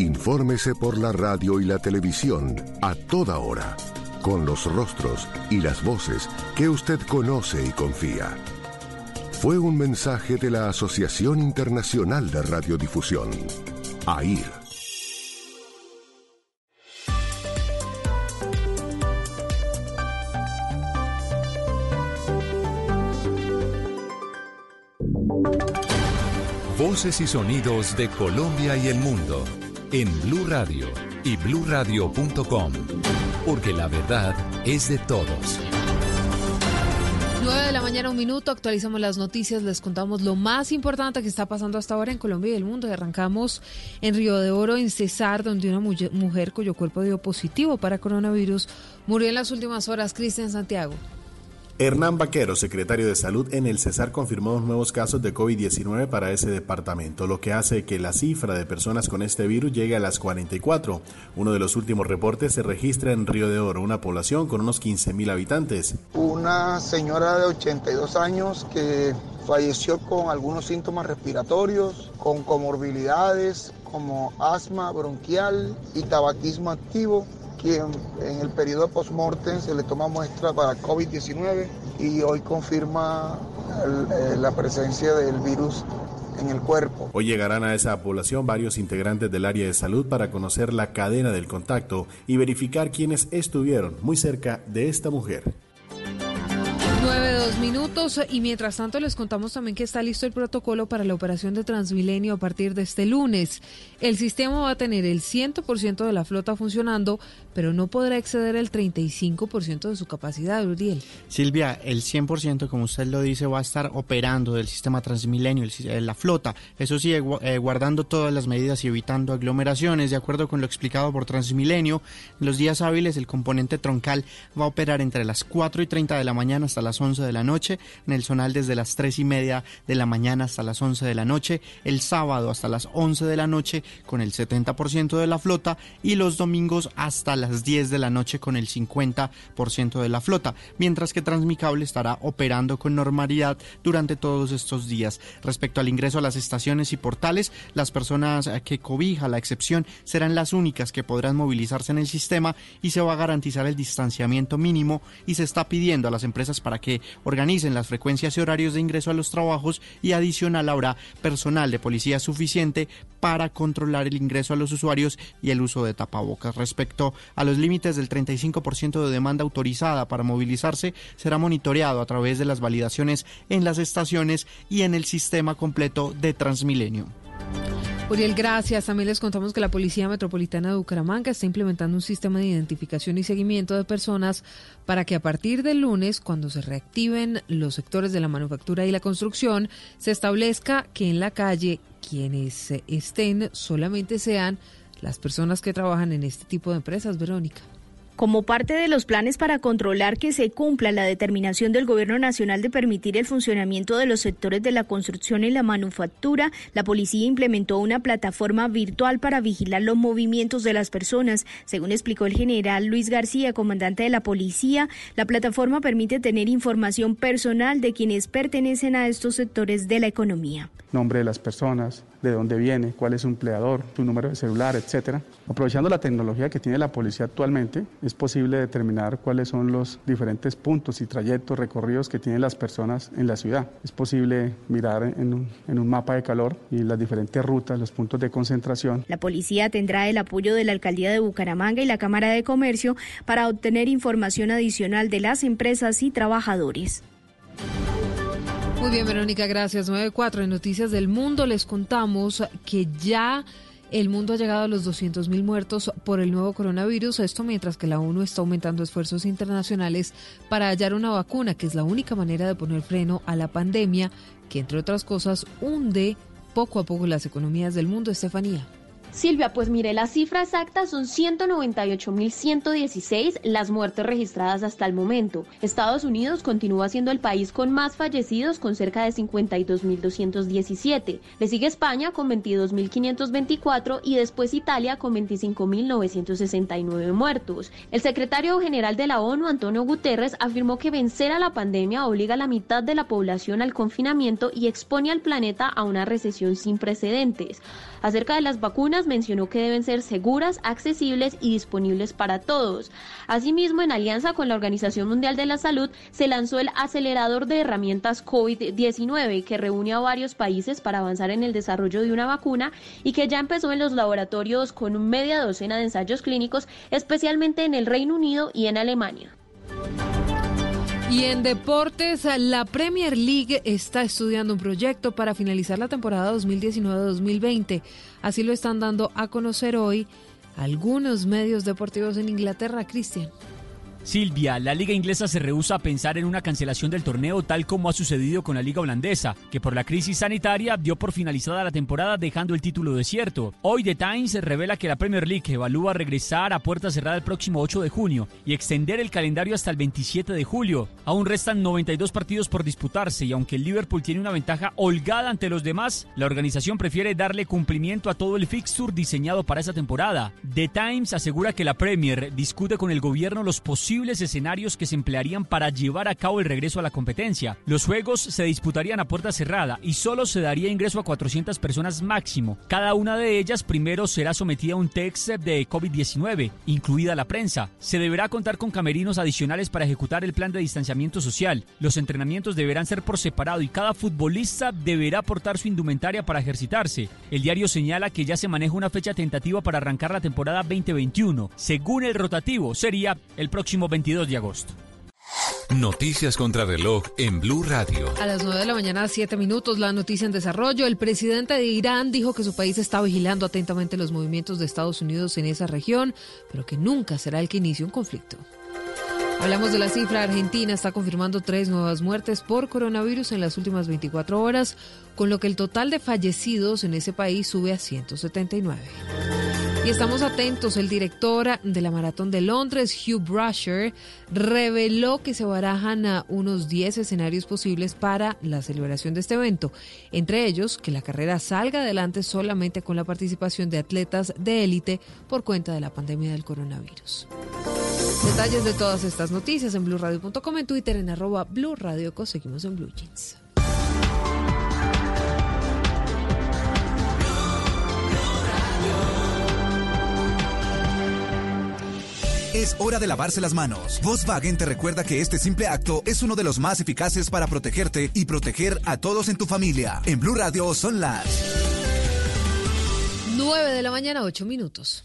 Infórmese por la radio y la televisión a toda hora, con los rostros y las voces que usted conoce y confía. Fue un mensaje de la Asociación Internacional de Radiodifusión, AIR. Voces y sonidos de Colombia y el mundo en Blue Radio y bluradio.com, porque la verdad es de todos. 9 de la mañana, un minuto, actualizamos las noticias, les contamos lo más importante que está pasando hasta ahora en Colombia y el mundo. Arrancamos en Río de Oro, en Cesar, donde una mu- mujer cuyo cuerpo dio positivo para coronavirus murió en las últimas horas. Cristian Santiago. Hernán Vaquero, secretario de Salud en el Cesar, confirmó dos nuevos casos de COVID-19 para ese departamento, lo que hace que la cifra de personas con este virus llegue a las 44. Uno de los últimos reportes se registra en Río de Oro, una población con unos 15.000 habitantes. Una señora de 82 años que falleció con algunos síntomas respiratorios, con comorbilidades como asma bronquial y tabaquismo activo, quien en el periodo post-mortem se le toma muestra para COVID-19 y hoy confirma el- eh, la presencia del virus en el cuerpo. Hoy llegarán a esa población varios integrantes del área de salud para conocer la cadena del contacto y verificar quiénes estuvieron muy cerca de esta mujer. 9 dos minutos y mientras tanto les contamos también que está listo el protocolo para la operación de Transmilenio a partir de este lunes. El sistema va a tener el 100% de la flota funcionando, pero no podrá exceder el 35% de su capacidad, Uriel. Silvia, el 100%, como usted lo dice, va a estar operando del sistema Transmilenio, eh, la flota. Eso sí, eh, eh, guardando todas las medidas y evitando aglomeraciones. De acuerdo con lo explicado por Transmilenio, en los días hábiles el componente troncal va a operar entre las 4 y 30 de la mañana hasta las 11 de la noche, en el zonal desde las 3 y media de la mañana hasta las 11 de la noche, el sábado hasta las 11 de la noche con el 70% de la flota y los domingos hasta las 10 de la noche con el 50% de la flota, mientras que Transmicable estará operando con normalidad durante todos estos días. Respecto al ingreso a las estaciones y portales, las personas que cobija la excepción serán las únicas que podrán movilizarse en el sistema y se va a garantizar el distanciamiento mínimo y se está pidiendo a las empresas para que organicen las frecuencias y horarios de ingreso a los trabajos y adicional habrá personal de policía suficiente para controlar el ingreso a los usuarios y el uso de tapabocas. Respecto a los límites del 35% de demanda autorizada para movilizarse, será monitoreado a través de las validaciones en las estaciones y en el sistema completo de Transmilenio. Uriel, gracias. También les contamos que la Policía Metropolitana de Bucaramanga está implementando un sistema de identificación y seguimiento de personas para que a partir del lunes, cuando se reactiven los sectores de la manufactura y la construcción, se establezca que en la calle quienes estén solamente sean las personas que trabajan en este tipo de empresas, Verónica. Como parte de los planes para controlar que se cumpla la determinación del Gobierno Nacional de permitir el funcionamiento de los sectores de la construcción y la manufactura, la policía implementó una plataforma virtual para vigilar los movimientos de las personas. Según explicó el general Luis García, comandante de la policía, la plataforma permite tener información personal de quienes pertenecen a estos sectores de la economía nombre de las personas, de dónde viene, cuál es su empleador, su número de celular, etcétera. Aprovechando la tecnología que tiene la policía actualmente, es posible determinar cuáles son los diferentes puntos y trayectos recorridos que tienen las personas en la ciudad. Es posible mirar en un, en un mapa de calor y las diferentes rutas, los puntos de concentración. La policía tendrá el apoyo de la alcaldía de Bucaramanga y la Cámara de Comercio para obtener información adicional de las empresas y trabajadores. Muy bien, Verónica, gracias. 9.4 en Noticias del Mundo les contamos que ya el mundo ha llegado a los 200.000 muertos por el nuevo coronavirus. Esto mientras que la ONU está aumentando esfuerzos internacionales para hallar una vacuna, que es la única manera de poner freno a la pandemia, que entre otras cosas hunde poco a poco las economías del mundo. Estefanía. Silvia, pues mire, la cifra exacta son 198.116 las muertes registradas hasta el momento. Estados Unidos continúa siendo el país con más fallecidos, con cerca de 52.217. Le sigue España con 22.524 y después Italia con 25.969 muertos. El secretario general de la ONU, Antonio Guterres, afirmó que vencer a la pandemia obliga a la mitad de la población al confinamiento y expone al planeta a una recesión sin precedentes. Acerca de las vacunas, mencionó que deben ser seguras, accesibles y disponibles para todos. Asimismo, en alianza con la Organización Mundial de la Salud, se lanzó el acelerador de herramientas COVID-19 que reúne a varios países para avanzar en el desarrollo de una vacuna y que ya empezó en los laboratorios con media docena de ensayos clínicos, especialmente en el Reino Unido y en Alemania. Y en deportes, la Premier League está estudiando un proyecto para finalizar la temporada 2019-2020. Así lo están dando a conocer hoy algunos medios deportivos en Inglaterra, Cristian. Silvia, la liga inglesa se rehúsa a pensar en una cancelación del torneo tal como ha sucedido con la liga holandesa, que por la crisis sanitaria dio por finalizada la temporada dejando el título desierto. Hoy The Times revela que la Premier League evalúa regresar a puerta cerrada el próximo 8 de junio y extender el calendario hasta el 27 de julio. Aún restan 92 partidos por disputarse y aunque el Liverpool tiene una ventaja holgada ante los demás, la organización prefiere darle cumplimiento a todo el fixture diseñado para esa temporada. The Times asegura que la Premier discute con el gobierno los posibles escenarios que se emplearían para llevar a cabo el regreso a la competencia. Los juegos se disputarían a puerta cerrada y solo se daría ingreso a 400 personas máximo. Cada una de ellas primero será sometida a un test de COVID-19, incluida la prensa. Se deberá contar con camerinos adicionales para ejecutar el plan de distanciamiento social. Los entrenamientos deberán ser por separado y cada futbolista deberá portar su indumentaria para ejercitarse. El diario señala que ya se maneja una fecha tentativa para arrancar la temporada 2021. Según el rotativo, sería el próximo 22 de agosto. Noticias contra reloj en Blue Radio. A las 9 de la mañana, 7 minutos, la noticia en desarrollo. El presidente de Irán dijo que su país está vigilando atentamente los movimientos de Estados Unidos en esa región, pero que nunca será el que inicie un conflicto. Hablamos de la cifra. Argentina está confirmando tres nuevas muertes por coronavirus en las últimas 24 horas, con lo que el total de fallecidos en ese país sube a 179. Y estamos atentos, el director de la Maratón de Londres, Hugh Brasher, reveló que se barajan a unos 10 escenarios posibles para la celebración de este evento. Entre ellos, que la carrera salga adelante solamente con la participación de atletas de élite por cuenta de la pandemia del coronavirus. Detalles de todas estas noticias en blurradio.com, en Twitter en arroba Blue Radio, seguimos en Blue Jeans. Es hora de lavarse las manos. Volkswagen te recuerda que este simple acto es uno de los más eficaces para protegerte y proteger a todos en tu familia. En Blue Radio son las 9 de la mañana, 8 minutos.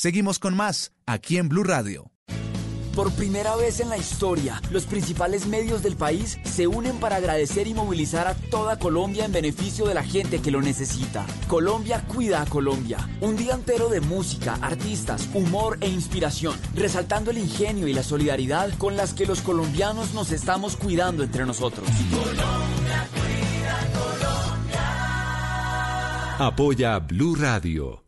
Seguimos con más aquí en Blue Radio. Por primera vez en la historia, los principales medios del país se unen para agradecer y movilizar a toda Colombia en beneficio de la gente que lo necesita. Colombia cuida a Colombia. Un día entero de música, artistas, humor e inspiración, resaltando el ingenio y la solidaridad con las que los colombianos nos estamos cuidando entre nosotros. Apoya Blue Radio,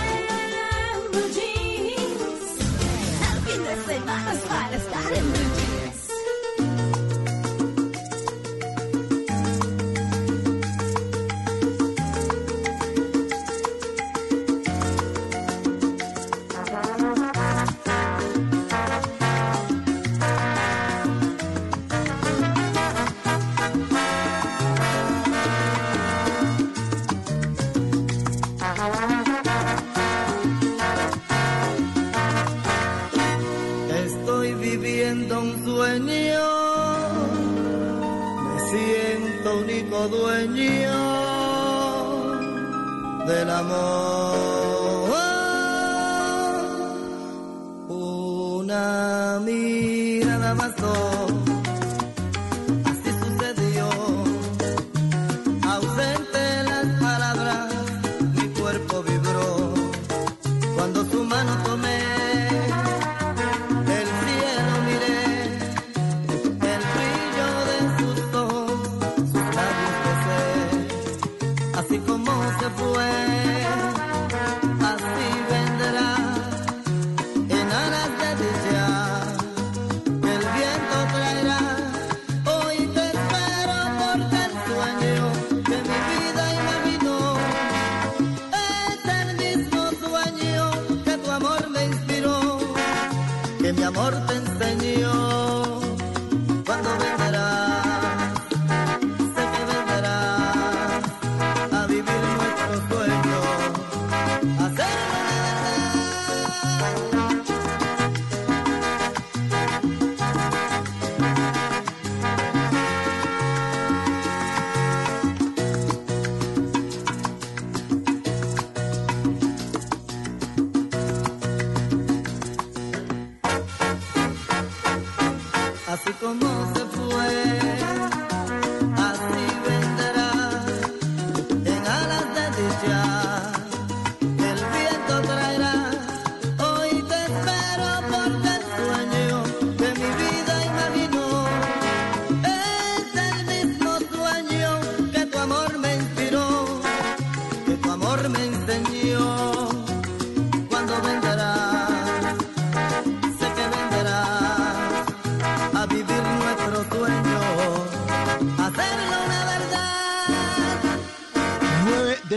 Amor.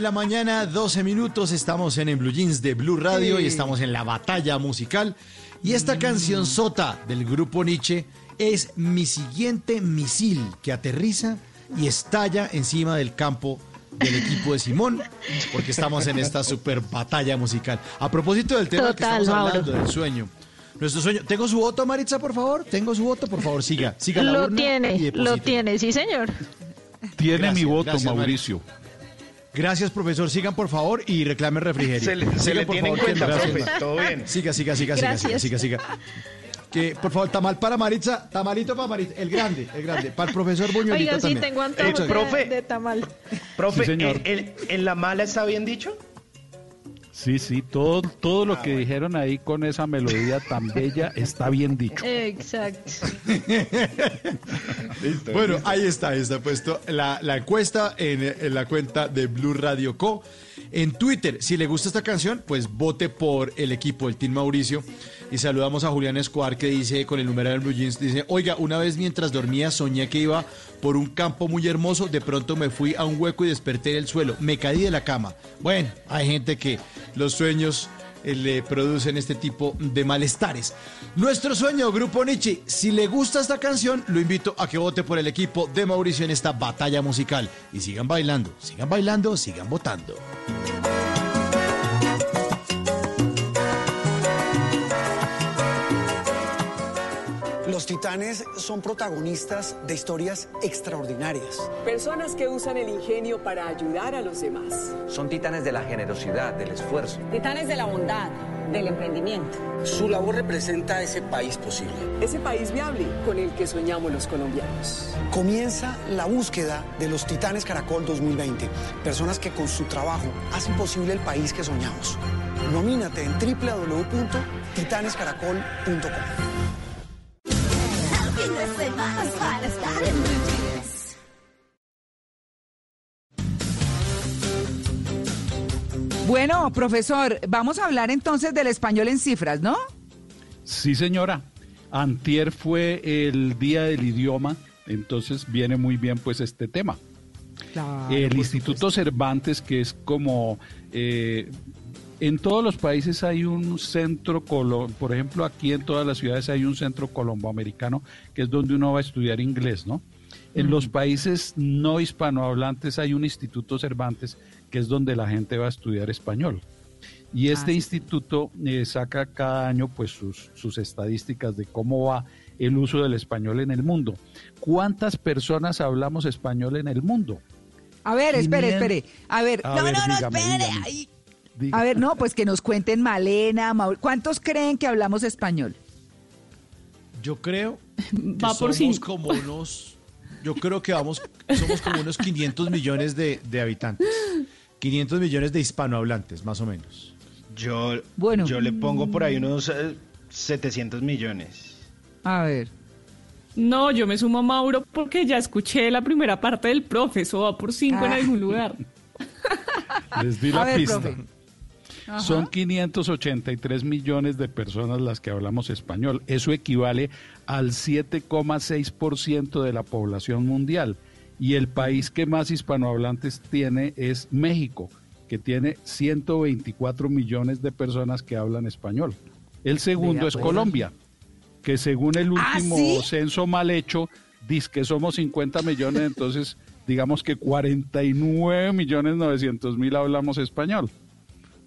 La mañana, 12 minutos. Estamos en, en Blue Jeans de Blue Radio y estamos en la batalla musical. Y esta canción sota del grupo Nietzsche es mi siguiente misil que aterriza y estalla encima del campo del equipo de Simón, porque estamos en esta super batalla musical. A propósito del tema que Total, estamos hablando, Mauro. del sueño. Nuestro sueño. ¿Tengo su voto, Maritza, por favor? ¿Tengo su voto? Por favor, siga. siga la Lo urna y tiene, lo deposite. tiene, sí señor. Tiene Gracias, mi voto, gracias. Mauricio. Gracias, profesor. Sigan, por favor, y reclamen refrigerio. Se le- se le por tiene en favor, que cuenta, profe. Todo bien. Siga, siga, siga, siga, siga, siga, siga. Que, por favor, tamal para Maritza, tamalito para Maritza, el grande, el grande. Para el profesor Buñuelito Oiga, sí también. tengo antojo Eh, de- profe. de tamal. Profe, Sí, señor. ¿en, en- en la mala está bien dicho? Sí, sí, todo, todo lo que dijeron ahí con esa melodía tan bella está bien dicho. Exacto. <laughs> Bueno, ahí está, ahí está puesto la, la encuesta en, en la cuenta de Blue Radio Co. en Twitter. Si le gusta esta canción, pues vote por el equipo, el Team Mauricio. Y saludamos a Julián Escobar que dice con el numeral Blue Jeans, dice, oiga, una vez mientras dormía soñé que iba por un campo muy hermoso, de pronto me fui a un hueco y desperté en el suelo, me caí de la cama. Bueno, hay gente que los sueños eh, le producen este tipo de malestares. Nuestro sueño, Grupo Nietzsche, si le gusta esta canción, lo invito a que vote por el equipo de Mauricio en esta batalla musical. Y sigan bailando, sigan bailando, sigan votando. Los titanes son protagonistas de historias extraordinarias. Personas que usan el ingenio para ayudar a los demás. Son titanes de la generosidad, del esfuerzo. Titanes de la bondad, del emprendimiento. Su labor representa ese país posible. Ese país viable con el que soñamos los colombianos. Comienza la búsqueda de los Titanes Caracol 2020. Personas que con su trabajo hacen posible el país que soñamos. Nomínate en www.titanescaracol.com. Fin de semana para estar en Blue Jeans. Bueno, profesor, vamos a hablar entonces del español en cifras, ¿no? Sí, señora. Antier fue el Día del Idioma, entonces viene muy bien pues este tema. el Instituto Cervantes, que es como... eh, en todos los países hay un centro, por ejemplo, aquí en todas las ciudades hay un centro colomboamericano, que es donde uno va a estudiar inglés, ¿no? En los países no hispanohablantes hay un Instituto Cervantes, que es donde la gente va a estudiar español. Y este instituto eh, saca cada año pues sus, sus estadísticas de cómo va el uso del español en el mundo. ¿Cuántas personas hablamos español en el mundo? A ver, espere, espere. A ver, A no, ver, no, no, dígame, espere. dígame. ay. Diga. A ver, no, pues que nos cuenten Malena, Maul- ¿Cuántos creen que hablamos español? Yo creo <laughs> que Va por somos cinco. como unos, yo creo que vamos, somos como unos 500 millones de, de habitantes. 500 millones de hispanohablantes, más o menos. Yo, Bueno. yo le pongo por ahí unos eh, 700 millones. A ver. No, yo me sumo a Mauro porque ya escuché la primera parte del profe, eso va por cinco en Ah. algún lugar. Les <laughs> di A la ver, pista. profe. Ajá. Son 583 millones de personas las que hablamos español. Eso equivale al 7,6% de la población mundial. Y el país que más hispanohablantes tiene es México, que tiene 124 millones de personas que hablan español. El segundo es pues. Colombia, que según el ¿Ah, último sí? censo mal hecho, dice que somos 50 millones, entonces digamos que 49 millones 900 mil hablamos español.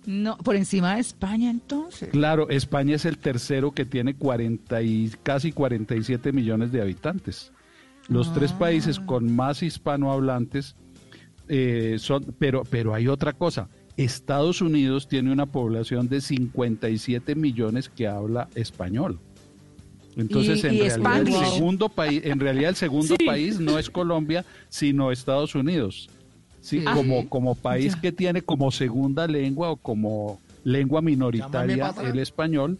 No, por encima de España entonces. Claro, España es el tercero que tiene 40 y casi 47 millones de habitantes. Los tres Ah. países con más hispanohablantes eh, son, pero, pero hay otra cosa. Estados Unidos tiene una población de 57 millones que habla español. Entonces, Y- en y realidad, el segundo país, en realidad el segundo Sí. país no es Colombia, sino Estados Unidos. Sí, Sí. como, como país Ya. que tiene como segunda lengua o como lengua minoritaria el español,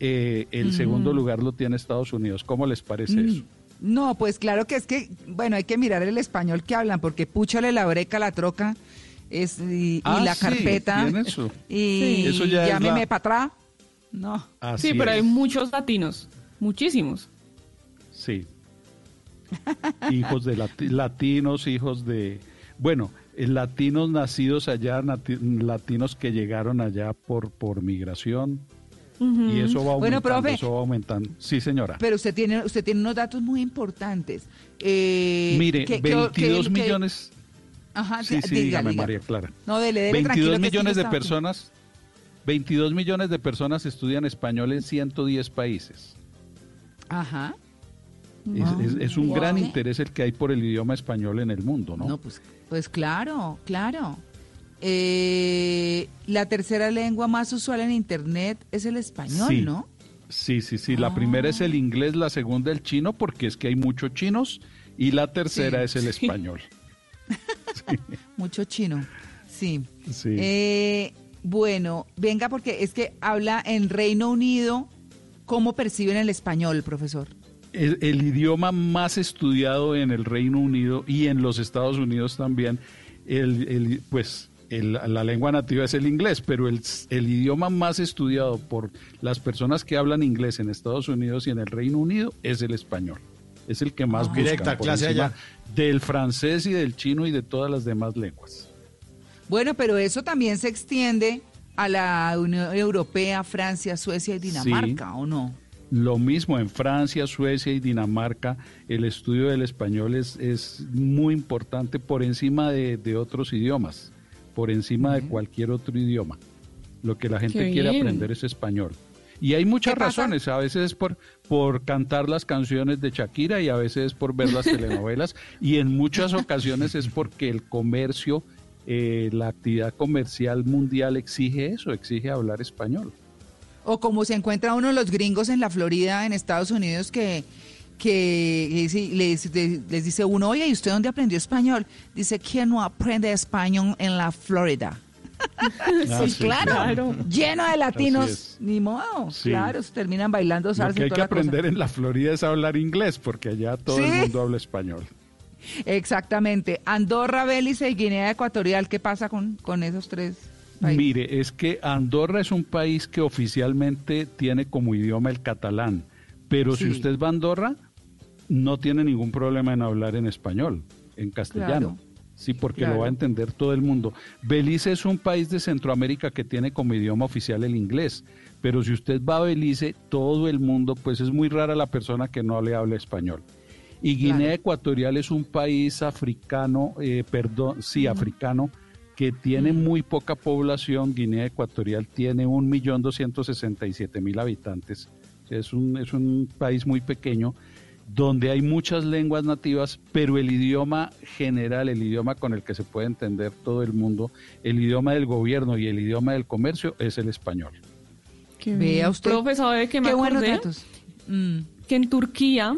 eh, el segundo lugar lo tiene Estados Unidos. ¿Cómo les parece Mm, eso? No, pues claro que es que, bueno, hay que mirar el español que hablan, porque púchale la breca, la troca, es, y, y Ah, la sí, carpeta, eso. y Eso ya es llámeme la- para atrás. No. Así sí, pero hay muchos latinos, muchísimos. Sí. <laughs> hijos de lati- latinos, hijos de... Bueno, latinos nacidos allá, latinos que llegaron allá por, por migración. Y eso va aumentando, Bueno, profe. eso va aumentando. Sí, señora. Pero usted tiene, usted tiene unos datos muy importantes. Eh, Mire, que- que- 22 que- que- millones... Ajá, Sí, sí, diga, dígame, diga. María Clara. No, dele, dele 22 tranquilo que millones de personas, 22 millones de personas estudian español en 110 países. Ajá. Es, es- es un gran interés el que hay por el idioma español en el mundo, ¿no? No, pues, pues claro, claro. Eh, la tercera lengua más usual en Internet es el español, sí. ¿no? Sí, sí, sí. La primera es el inglés, la segunda el chino, porque es que hay muchos chinos, y la tercera Sí. es el Sí. español. <laughs> Mucho chino. Sí. Sí. Eh, bueno, venga, porque es que habla en Reino Unido. ¿Cómo perciben el español, profesor? El, el idioma más estudiado en el Reino Unido y en los Estados Unidos también, el, el- pues el- la lengua nativa es el inglés, pero el, el idioma más estudiado por las personas que hablan inglés en Estados Unidos y en el Reino Unido es el español. Es el que más Ah. buscan, Directa, por clase allá. del francés y del chino y de todas las demás lenguas. Bueno, pero eso también se extiende a la Unión Europea, Francia, Suecia y Dinamarca, ¿o no? Lo mismo en Francia, Suecia y Dinamarca, el estudio del español es, es muy importante por encima de, de otros idiomas, por encima de cualquier otro idioma. Lo que la gente quiere aprender es español. Y hay muchas razones, a veces es por, por cantar las canciones de Shakira y a veces es por ver las <laughs> telenovelas y en muchas ocasiones es porque el comercio, eh, la actividad comercial mundial exige eso, exige hablar español. O como se encuentra uno de los gringos en la Florida, en Estados Unidos, que, que dice- les, les dice uno, oye, ¿y usted dónde aprendió español? Dice, ¿quién no aprende español en la Florida? <laughs> Ah, sí, sí, claro. claro. Lleno de latinos. Ni modo. Sí. Claro, terminan bailando Lo salsa que y hay que cosa. aprender en la Florida es hablar inglés, porque allá todo Sí. el mundo habla español. Exactamente. Andorra, Belice y Guinea Ecuatorial, ¿qué pasa con, con esos tres Mire, es que Andorra es un país que oficialmente tiene como idioma el catalán, pero si usted va a Andorra, no tiene ningún problema en hablar en español, en castellano. Claro. Sí, porque Claro. lo va a entender todo el mundo. Belice es un país de Centroamérica que tiene como idioma oficial el inglés, pero si usted va a Belice, todo el mundo, pues es muy rara la persona que no le habla español. Y Guinea Ecuatorial es un país africano, eh, perdón, sí, africano, que tiene muy poca población. Guinea Ecuatorial tiene 1.267.000 habitantes. Es un, es un país muy pequeño donde hay muchas lenguas nativas, pero el idioma general, el idioma con el que se puede entender todo el mundo, el idioma del gobierno y el idioma del comercio es el español. Qué Vea usted. Profe, ¿sabe de qué me Qué buenos acordé? datos. Mm. Que en Turquía,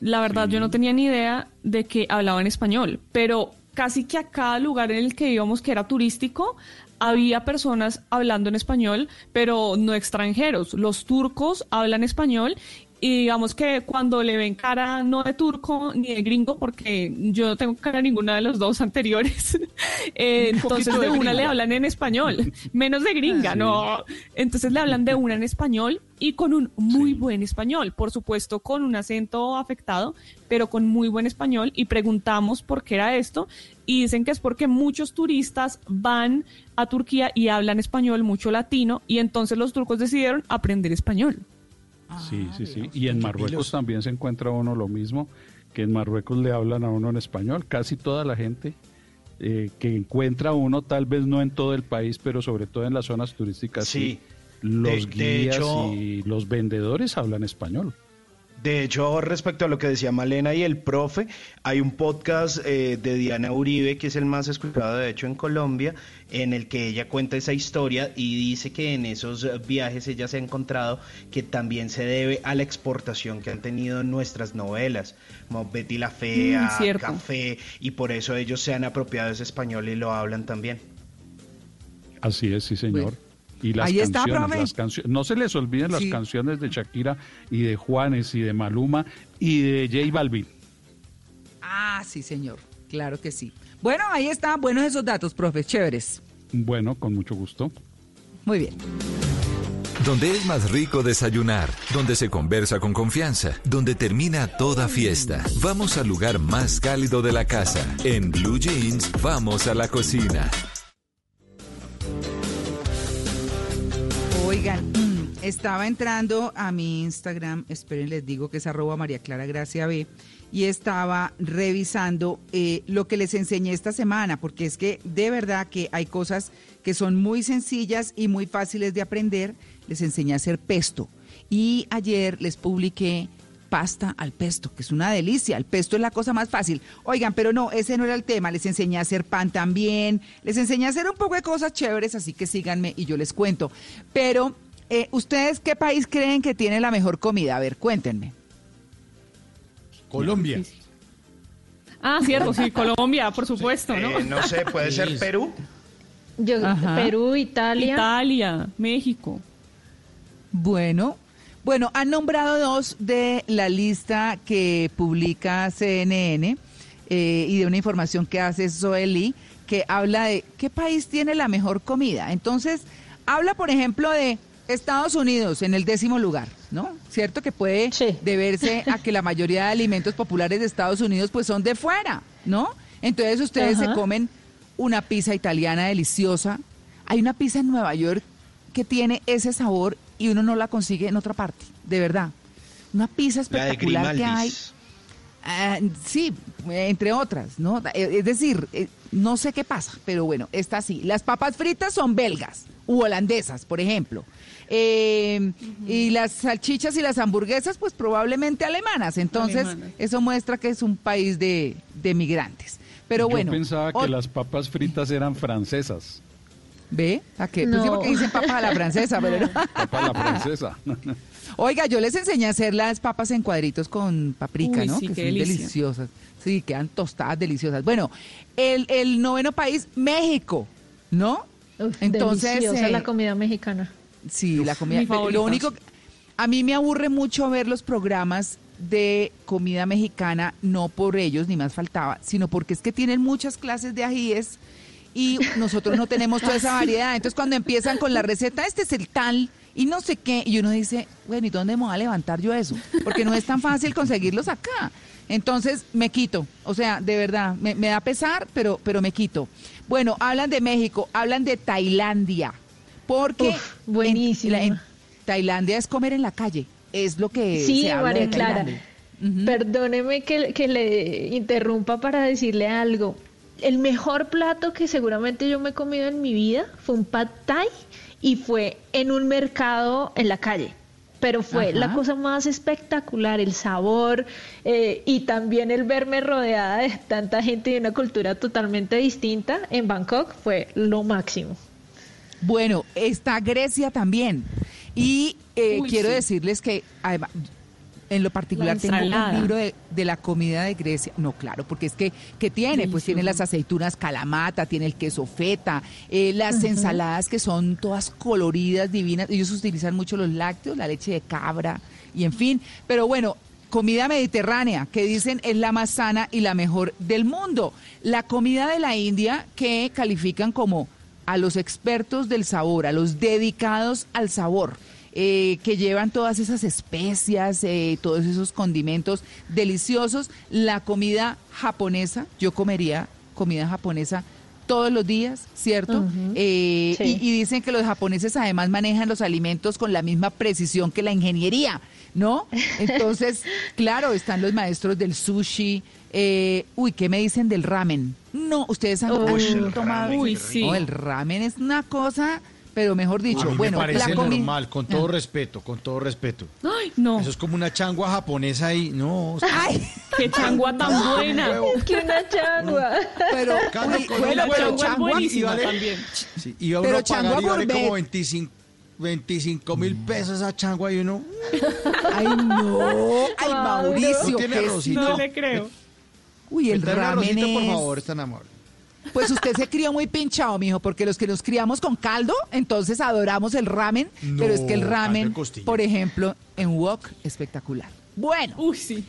la verdad, yo no tenía ni idea de que hablaban español, pero casi que a cada lugar en el que íbamos que era turístico, había personas hablando en español, pero no extranjeros. Los turcos hablan español y digamos que cuando le ven cara no de turco ni de gringo, porque yo no tengo cara ninguna de los dos anteriores, <laughs> eh, Un entonces de, de una le hablan en español, menos de gringa, no. Entonces le hablan de una en español y con un muy buen español, por supuesto con un acento afectado, pero con muy buen español y preguntamos por qué era esto y dicen que es porque muchos turistas van a Turquía y hablan español, mucho latino, y entonces los turcos decidieron aprender español. Sí, sí, sí. Y en Marruecos también se encuentra uno lo mismo, que en Marruecos le hablan a uno en español. Casi toda la gente eh, que encuentra uno, tal vez no en todo el país, pero sobre todo en las zonas turísticas, sí. Los De- de guías hecho- y los vendedores hablan español. De hecho, respecto a lo que decía Malena y el profe, hay un podcast eh, de Diana Uribe, que es el más escuchado de hecho en Colombia, en el que ella cuenta esa historia y dice que en esos viajes ella se ha encontrado que también se debe a la exportación que han tenido nuestras novelas, como Betty la Fea, Mm. Café, y por eso ellos se han apropiado de ese español y lo hablan también. Así es, sí, señor. Bueno. Y las Ahí está, canciones, profe. las canciones, no se les olviden las canciones de Shakira y de Juanes y de Maluma y de J Balvin. Ah, sí, señor. Claro que sí. Bueno, ahí están buenos esos datos, profe. Chéveres. Bueno, con mucho gusto. Muy bien. Donde es más rico desayunar, donde se conversa con confianza, donde termina toda fiesta. Vamos al lugar más cálido de la casa. En Blue Jeans, vamos a la cocina. Oigan, mm, estaba entrando a mi Instagram, esperen, les digo que es arroba María Clara Gracia B, y estaba revisando eh, lo que les enseñé esta semana, porque es que de verdad que hay cosas que son muy sencillas y muy fáciles de aprender. Les enseñé a hacer pesto. Y ayer les publiqué pasta al pesto, que es una delicia. El pesto es la cosa más fácil. Oigan, pero no, ese no era el tema. Les enseñé a hacer pan también. Les enseñé a hacer un poco de cosas chéveres, así que síganme y yo les cuento. Pero, eh, ¿ustedes qué país creen que tiene la mejor comida? A ver, cuéntenme. Colombia. Ah, cierto, sí, Colombia, por supuesto, ¿no? Eh, no sé, puede ser Perú. Yo. Perú, Italia. Italia, México. Bueno, bueno, han nombrado dos de la lista que publica CNN eh, y de una información que hace Zoe Lee, que habla de qué país tiene la mejor comida. Entonces, habla, por ejemplo, de Estados Unidos en el décimo lugar, ¿no? Cierto que puede deberse a que la mayoría de alimentos populares de Estados Unidos pues son de fuera, ¿no? Entonces ustedes se comen una pizza italiana deliciosa. Hay una pizza en Nueva York que tiene ese sabor y uno no la consigue en otra parte, de verdad. Una pizza La de espectacular que hay. Ah, sí, entre otras, ¿no? Eh, Es decir, eh, no sé qué pasa, pero bueno, está así. Las papas fritas son belgas u holandesas, por ejemplo. Eh, Y las salchichas y las hamburguesas, pues probablemente alemanas. Entonces, Alemanas. eso muestra que es un país de, de migrantes. Pero bueno, Yo pensaba que ot- las papas fritas eran francesas. ¿Ve? ¿A qué? Pues sí, No. porque dicen papa a la francesa, pero... <laughs> Papa a la francesa. <laughs> Oiga, yo les enseñé a hacer las papas en cuadritos con paprika, Uy, ¿no? sí, que son delicia. deliciosas. Sí, quedan tostadas deliciosas. Bueno, el, el noveno país, México, ¿no? Entonces, Deliciosa eh, la comida mexicana. Sí, la comida. Lo único, a mí me aburre mucho ver los programas de comida mexicana, no por ellos, ni más faltaba, sino porque es que tienen muchas clases de ajíes y nosotros no tenemos toda esa variedad. Entonces cuando empiezan con la receta, este es el tal y no sé qué, y uno dice, bueno, ¿y dónde me voy a levantar yo eso? Porque no es tan fácil conseguirlos acá. Entonces me quito, o sea, de verdad, me, me da pesar, pero, pero me quito. Bueno, hablan de México, hablan de Tailandia, porque buenísimo. En, Tailandia es comer en la calle, es lo que Sí, se habla María de Clara. Perdóneme que, que le interrumpa para decirle algo. El mejor plato que seguramente yo me he comido en mi vida fue un pad thai y fue en un mercado en la calle. Pero fue Ajá. la cosa más espectacular, el sabor eh, y también el verme rodeada de tanta gente y una cultura totalmente distinta en Bangkok fue lo máximo. Bueno, está Grecia también. Y eh, Uy, quiero sí. decirles que, además, en lo particular La tengo un libro de, de la comida de Grecia. No, claro, porque es que, ¿qué tiene? Pues tiene las aceitunas calamata, tiene el queso feta, eh, las ensaladas que son todas coloridas, divinas. Ellos utilizan mucho los lácteos, la leche de cabra y en fin. Pero bueno, comida mediterránea, que dicen es la más sana y la mejor del mundo. La comida de la India, que califican como a los expertos del sabor, a los dedicados al sabor, eh, que llevan todas esas especias, eh, todos esos condimentos deliciosos. La comida japonesa, yo comería comida japonesa todos los días, ¿cierto? Eh, Sí. y, y dicen que los japoneses además manejan los alimentos con la misma precisión que la ingeniería, ¿no? <laughs> Entonces, claro, están los maestros del sushi. eh, uy, ¿qué me dicen del ramen? No, ustedes han, Uy, han tomado. ramen, Uy, sí. No, el ramen es una cosa, pero mejor A dicho, mí bueno, me parece la normal, con todo respeto, con todo respeto. Ay, no. Eso es como una changua japonesa ahí, no. Ay, <laughs> qué changua tan No, buena. Es que una changua. Pero, Cada uy, con bueno, un pero huevo, changua- y vale- también. Sí, y a Pero uno changua pagar y vale como 25 25 mil pesos esa changua y uno... <laughs> Ay, no. Ay. Mauricio. No tiene ¿qué es? No le creo. Uy, el ramen arrocito, por es- favor, es tan amable. Pues usted se crió muy pinchado, mijo, porque los que nos criamos con caldo, entonces adoramos el ramen, No, pero es que el ramen, por ejemplo, en wok, espectacular. Bueno. Uy, sí.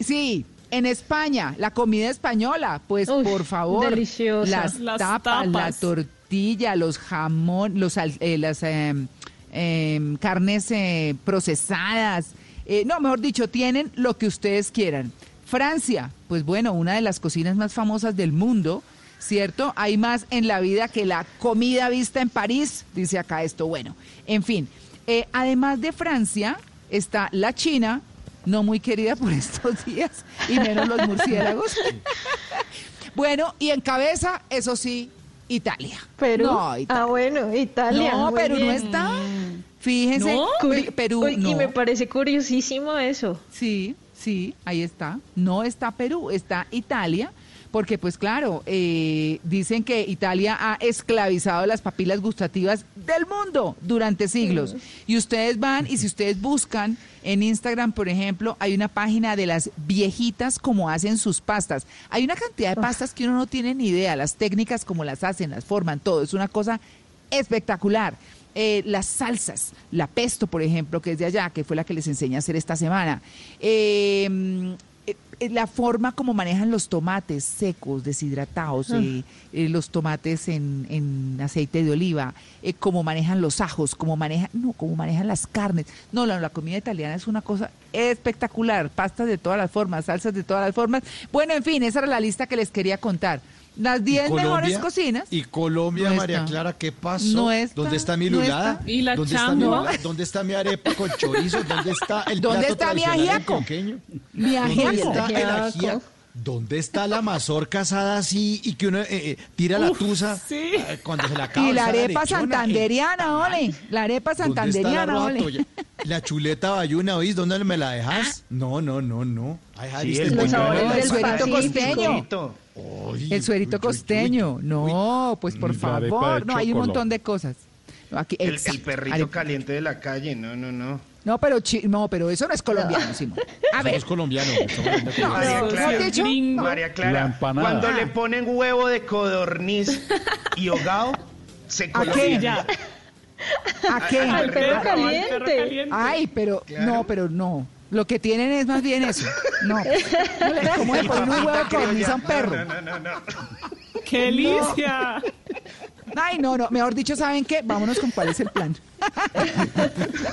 Sí, en España, la comida española, pues Uy, por favor, deliciosa. las, Las tapas, la tortilla, los jamón, los al- eh, las em, em, carnes eh, procesadas, eh, no, mejor dicho, tienen lo que ustedes quieran. Francia, pues bueno, una de las cocinas más famosas del mundo, ¿cierto? Hay más en la vida que la comida vista en París, dice acá esto. Bueno, en fin, eh, además de Francia, está la China, no muy querida por <laughs> estos días, y menos los murciélagos. <laughs> bueno, y en cabeza, eso sí, Italia. Perú. No, Italia. Ah, bueno, Italia. No, Perú no está. Fíjense, Perú Uy, no. Y me parece curiosísimo eso. Sí, sí, ahí está. No está Perú, está Italia, porque pues claro, eh, dicen que Italia ha esclavizado las papilas gustativas del mundo durante siglos. Y ustedes van y si ustedes buscan en Instagram, por ejemplo, hay una página de las viejitas como hacen sus pastas. Hay una cantidad de pastas que uno no tiene ni idea, las técnicas como las hacen, las forman, todo. Es una cosa espectacular. Eh, las salsas, la pesto, por ejemplo, que es de allá, que fue la que les enseñé a hacer esta semana. Eh, la forma como manejan los tomates secos, deshidratados, Ah. eh, eh, los tomates en, en aceite de oliva, eh, cómo manejan los ajos, cómo manejan, no, cómo manejan las carnes. No, la, la comida italiana es una cosa espectacular, pastas de todas las formas, salsas de todas las formas. Bueno, en fin, esa era la lista que les quería contar. Las 10 mejores cocinas. ¿Y Colombia, No María está. Clara, qué pasó? No está, ¿Dónde está mi no lulada? está. ¿Y la ¿Dónde está mi changua? lulada? ¿Dónde está mi arepa con chorizo? ¿Dónde está el ¿Dónde plato está mi ajiaco? Mi ¿Dónde ajiaco. está el Ajiaco. ¿Dónde está la mazorca asada así y que uno eh, eh, tira la Uf, tusa eh, cuando se la acaba? Y la arepa santanderiana, ole. La arepa ¿Dónde está la santanderiana, ole. La chuleta bayuna, ¿oís? ¿Dónde me la dejas? No, no, no, no. Ay, Sí, Javi, el este los pollo sabores suerito costeño. El suerito costeño. No, pues por arepa favor. No, hay un montón de cosas. No, aquí- El, el perrito Arepa. caliente de la calle, no, no, no. No, pero chi- no, pero eso no es colombiano, Simón. A ver. no es colombiano. No, Colombia. María Clara, ¿no? María La Clara, cuando Ah. le ponen huevo de codorniz y hogao, se ¿A qué? colombiana. ¿A qué? Al perro caliente. Ay, pero Claro. no, pero no. Lo que tienen es más bien eso. No. <laughs> ¿Cómo le ponen un huevo a un perro? No, no, no, no. ¡Qué delicia! Ay, no, no. Mejor dicho, ¿saben qué? Vámonos con cuál es el plan. <laughs>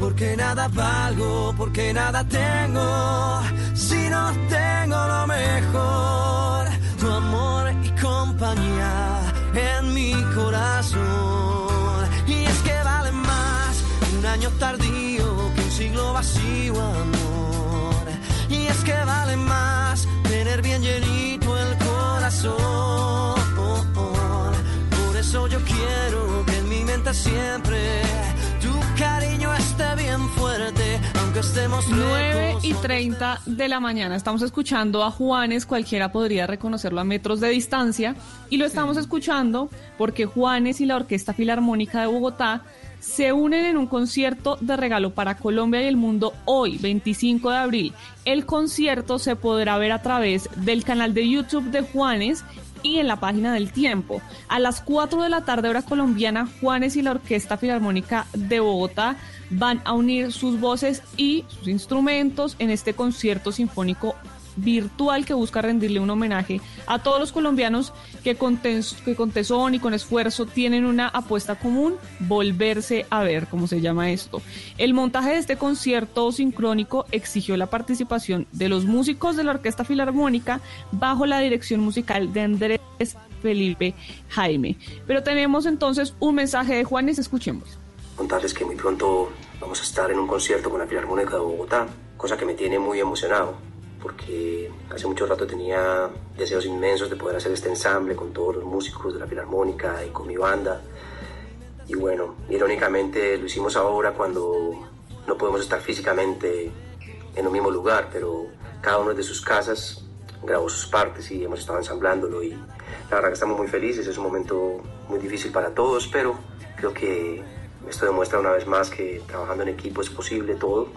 Porque nada valgo, porque nada tengo, si no tengo lo mejor, tu amor y compañía en mi corazón. Y es que vale más un año tardío 9 lejos. y 30 de la mañana. Estamos escuchando a Juanes, cualquiera podría reconocerlo a metros de distancia, y lo estamos escuchando porque Juanes y la Orquesta Filarmónica de Bogotá se unen en un concierto de regalo para Colombia y el mundo hoy, 25 de abril. El concierto se podrá ver a través del canal de YouTube de Juanes y en la página del tiempo. A las 4 de la tarde hora colombiana, Juanes y la Orquesta Filarmónica de Bogotá van a unir sus voces y sus instrumentos en este concierto sinfónico virtual que busca rendirle un homenaje a todos los colombianos que con, que con tesón y con esfuerzo tienen una apuesta común, volverse a ver, como se llama esto. El montaje de este concierto sincrónico exigió la participación de los músicos de la Orquesta Filarmónica bajo la dirección musical de Andrés Felipe Jaime. Pero tenemos entonces un mensaje de Juanes, escuchemos. contarles que muy pronto vamos a estar en un concierto con la Filarmónica de Bogotá, cosa que me tiene muy emocionado, porque hace mucho rato tenía deseos inmensos de poder hacer este ensamble con todos los músicos de la Filarmónica y con mi banda. Y bueno, irónicamente lo hicimos ahora cuando no podemos estar físicamente en un mismo lugar, pero cada uno desde sus casas grabó sus partes y hemos estado ensamblándolo y la verdad que estamos muy felices, es un momento muy difícil para todos, pero creo que esto demuestra una vez más que trabajando en equipo es posible todo.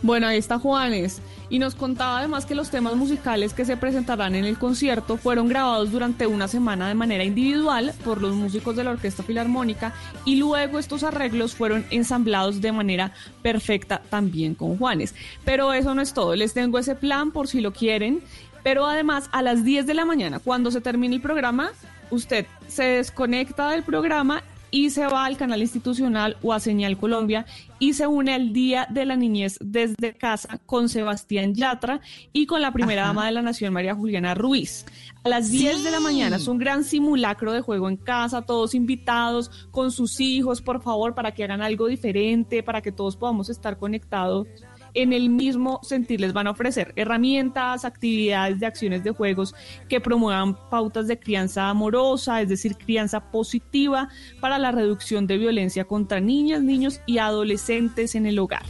Bueno, ahí está Juanes. Y nos contaba además que los temas musicales que se presentarán en el concierto fueron grabados durante una semana de manera individual por los músicos de la Orquesta Filarmónica y luego estos arreglos fueron ensamblados de manera perfecta también con Juanes. Pero eso no es todo, les tengo ese plan por si lo quieren. Pero además a las 10 de la mañana, cuando se termine el programa, usted se desconecta del programa y se va al canal institucional o a Señal Colombia y se une al Día de la Niñez desde casa con Sebastián Yatra y con la primera Ajá. dama de la Nación, María Juliana Ruiz. A las 10 de la mañana es un gran simulacro de juego en casa, todos invitados con sus hijos, por favor, para que hagan algo diferente, para que todos podamos estar conectados en el mismo sentir les van a ofrecer herramientas, actividades de acciones de juegos que promuevan pautas de crianza amorosa, es decir, crianza positiva para la reducción de violencia contra niñas, niños y adolescentes en el hogar.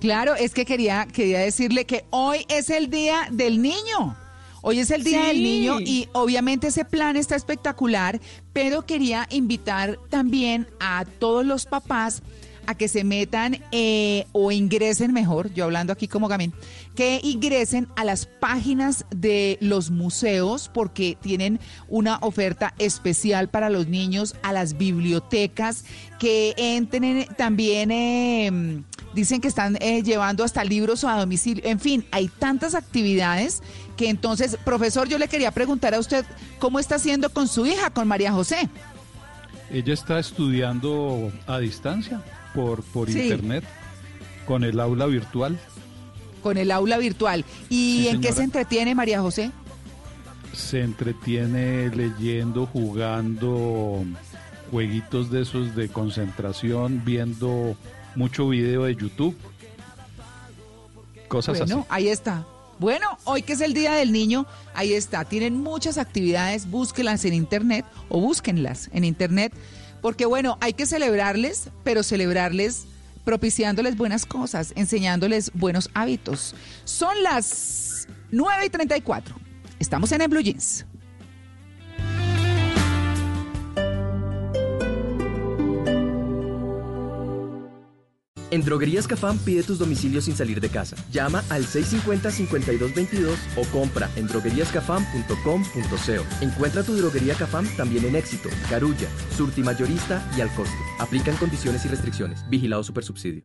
Claro, es que quería, quería decirle que hoy es el día del niño. Hoy es el Día Sí. del Niño y obviamente ese plan está espectacular, pero quería invitar también a todos los papás a que se metan eh, o ingresen mejor, yo hablando aquí como Gamín, que ingresen a las páginas de los museos porque tienen una oferta especial para los niños, a las bibliotecas, que entren también, eh, dicen que están eh, llevando hasta libros a domicilio, en fin, hay tantas actividades que entonces, profesor, yo le quería preguntar a usted cómo está haciendo con su hija, con María José. Ella está estudiando a distancia por, por Sí. internet con el aula virtual. con el aula virtual. ¿Y Sí, en qué se entretiene María José? Se entretiene leyendo, jugando jueguitos de esos de concentración, viendo mucho video de YouTube. Cosas bueno, así. ahí está. Bueno, hoy que es el Día del Niño, ahí está. Tienen muchas actividades, búsquenlas en internet o búsquenlas en internet, porque bueno, hay que celebrarles, pero celebrarles propiciándoles buenas cosas, enseñándoles buenos hábitos. Son las 9 y 34. Estamos en el Blue Jeans. En Droguerías Cafam pide tus domicilios sin salir de casa. Llama al 650-5222 o compra en drogueríascafam.com.co. Encuentra tu droguería Cafam también en Éxito, Carulla, Surti Mayorista y al costo. Aplican condiciones y restricciones. Vigilado Supersubsidio.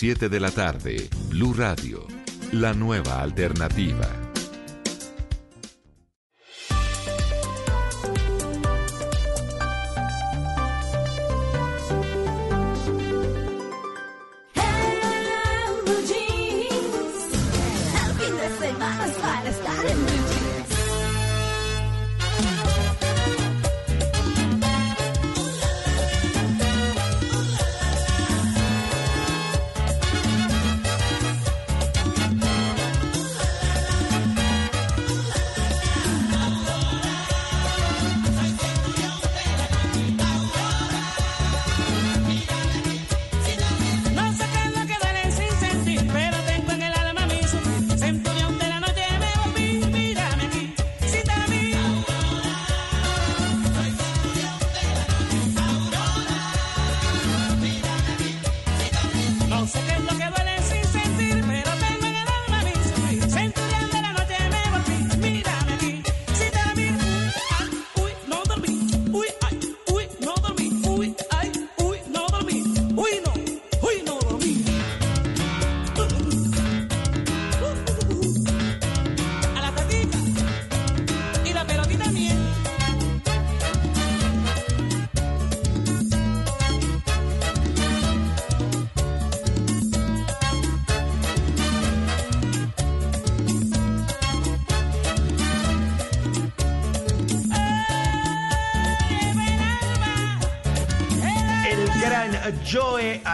de la tarde, Blue Radio, la nueva alternativa.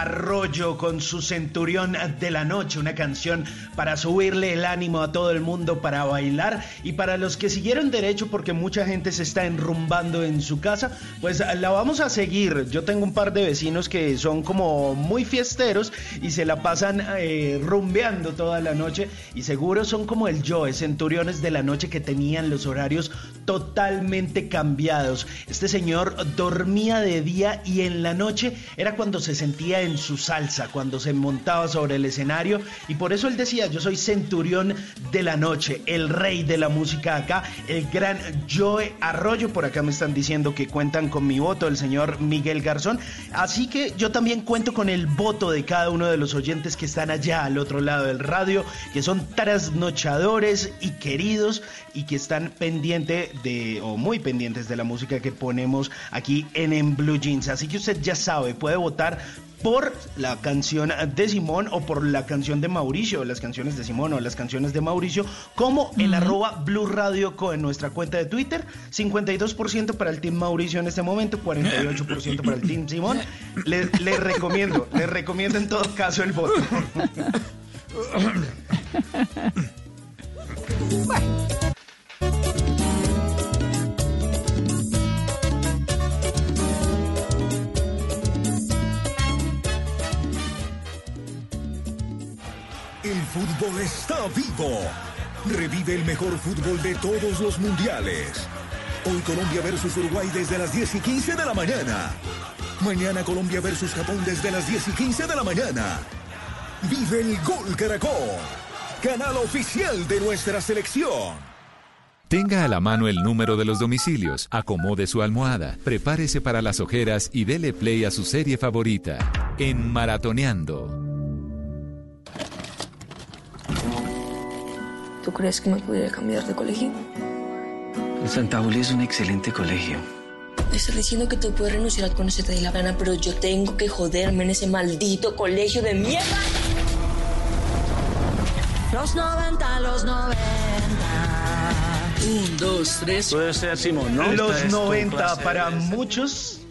Arroyo con su Centurión de la Noche, una canción para subirle el ánimo a todo el mundo, para bailar y para los que siguieron derecho porque mucha gente se está enrumbando en su casa, pues la vamos a seguir. Yo tengo un par de vecinos que son como muy fiesteros y se la pasan eh, rumbeando toda la noche y seguro son como el Joe, Centuriones de la Noche que tenían los horarios totalmente cambiados. Este señor dormía de día y en la noche era cuando se sentía en su salsa, cuando se montaba sobre el escenario y por eso él decía, yo soy centurión de la noche, el rey de la música acá, el gran Joe Arroyo, por acá me están diciendo que cuentan con mi voto, el señor Miguel Garzón, así que yo también cuento con el voto de cada uno de los oyentes que están allá al otro lado del radio, que son trasnochadores y queridos y que están pendientes de, o muy pendientes de la música que ponemos aquí en, en Blue Jeans, así que usted ya sabe, puede votar por la canción de Simón o por la canción de Mauricio, las canciones de Simón o las canciones de Mauricio, como en arroba Blue Radio Co en nuestra cuenta de Twitter, 52% para el Team Mauricio en este momento, 48% para el Team Simón. Les les recomiendo, les recomiendo en todo caso el voto. <laughs> El fútbol está vivo. Revive el mejor fútbol de todos los mundiales. Hoy Colombia versus Uruguay desde las 10 y 15 de la mañana. Mañana Colombia versus Japón desde las 10 y 15 de la mañana. Vive el Gol Caracol, canal oficial de nuestra selección. Tenga a la mano el número de los domicilios, acomode su almohada, prepárese para las ojeras y dele play a su serie favorita. En Maratoneando. ¿Tú crees que me pudiera cambiar de colegio? El Santa Julia es un excelente colegio. Me estás diciendo que tú puedes renunciar cuando se te dé la gana, pero yo tengo que joderme en ese maldito colegio de mierda. Los 90, los 90. Un, dos, tres. Puede ser Simón, ¿no? Los Esta es tu 90 clase para muchos,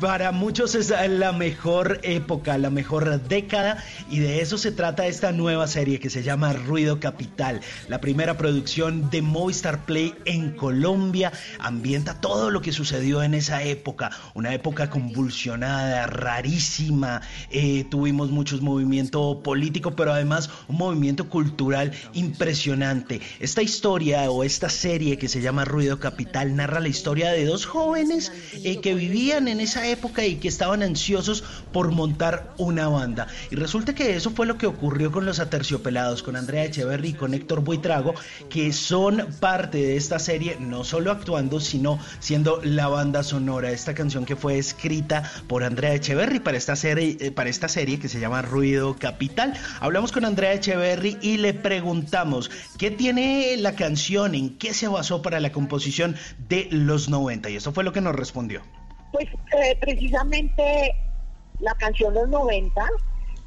para muchos es la mejor época, la mejor década y de eso se trata esta nueva serie que se llama Ruido Capital, la primera producción de Movistar Play en Colombia, ambienta todo lo que sucedió en esa época, una época convulsionada, rarísima, eh, tuvimos muchos movimiento político, pero además un movimiento cultural impresionante. Esta historia o esta serie que se llama Ruido Capital narra la historia de dos jóvenes eh, que vivían en esa época y que estaban ansiosos por montar una banda. Y resulta que eso fue lo que ocurrió con los Aterciopelados, con Andrea Echeverry y con Héctor Buitrago, que son parte de esta serie, no solo actuando, sino siendo la banda sonora. Esta canción que fue escrita por Andrea Echeverry para esta serie, eh, para esta serie que se llama Ruido Capital. Hablamos con Andrea Echeverry y le preguntamos qué tiene la canción, en qué se basó para la composición de los 90. Y eso fue lo que nos respondió. Pues eh, precisamente la canción Los 90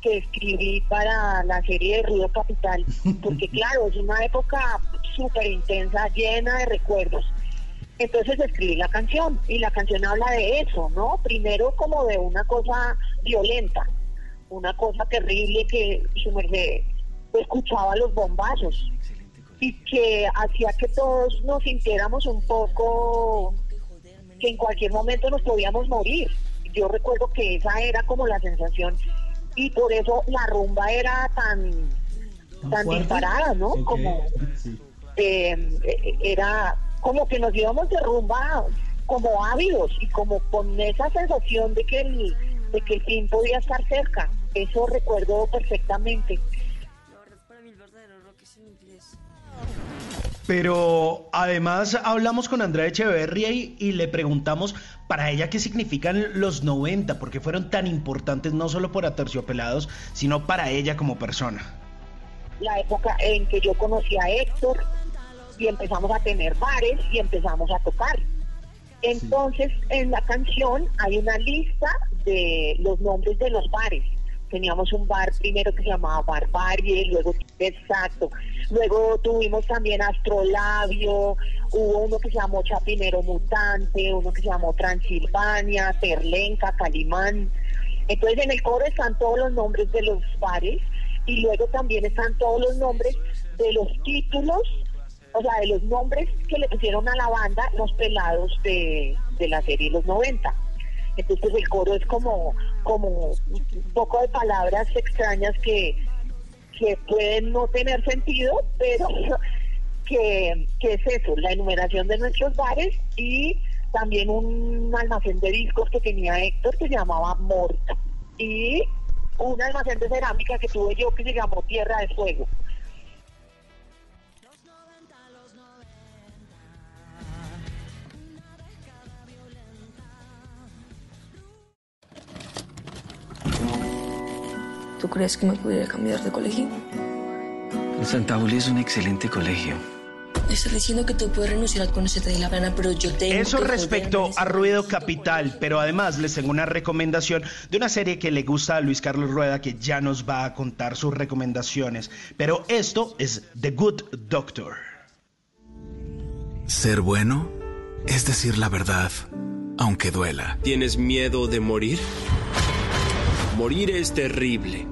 que escribí para la serie de Ruido Capital, porque <laughs> claro, es una época súper intensa, llena de recuerdos. Entonces escribí la canción y la canción habla de eso, ¿no? Primero como de una cosa violenta, una cosa terrible que su merced escuchaba los bombazos y que hacía que todos nos sintiéramos un poco que en cualquier momento nos podíamos morir. Yo recuerdo que esa era como la sensación y por eso la rumba era tan tan disparada, ¿no? Como eh, era como que nos íbamos de rumba como ávidos y como con esa sensación de que el de que el fin podía estar cerca. Eso recuerdo perfectamente. Pero además hablamos con Andrea Echeverry y, y le preguntamos para ella qué significan los 90, porque fueron tan importantes no solo por Aterciopelados, sino para ella como persona. la época en que yo conocí a Héctor y empezamos a tener bares y empezamos a tocar. Entonces, en la canción hay una lista de los nombres de los bares. Teníamos un bar primero que se llamaba Barbarie, luego, exacto, luego tuvimos también Astrolabio, hubo uno que se llamó Chapinero Mutante, uno que se llamó Transilvania, Terlenca, Calimán. Entonces en el coro están todos los nombres de los bares y luego también están todos los nombres de los títulos, o sea, de los nombres que le pusieron a la banda los pelados de, de la serie Los 90. Entonces el coro es como, como un poco de palabras extrañas que, que pueden no tener sentido, pero <laughs> que, que es eso, la enumeración de nuestros bares y también un almacén de discos que tenía Héctor que se llamaba Morta y un almacén de cerámica que tuve yo que se llamó Tierra de Fuego. ¿Tú crees que me pudiera cambiar de colegio? El Santa Julia es un excelente colegio. Me estás diciendo que tú puedes renunciar cuando se te dé la gana, pero yo tengo Eso que respecto a Ruido Capital, pero además les tengo una recomendación de una serie que le gusta a Luis Carlos Rueda que ya nos va a contar sus recomendaciones. Pero esto es The Good Doctor. Ser bueno es decir la verdad, aunque duela. ¿Tienes miedo de morir? Morir es terrible.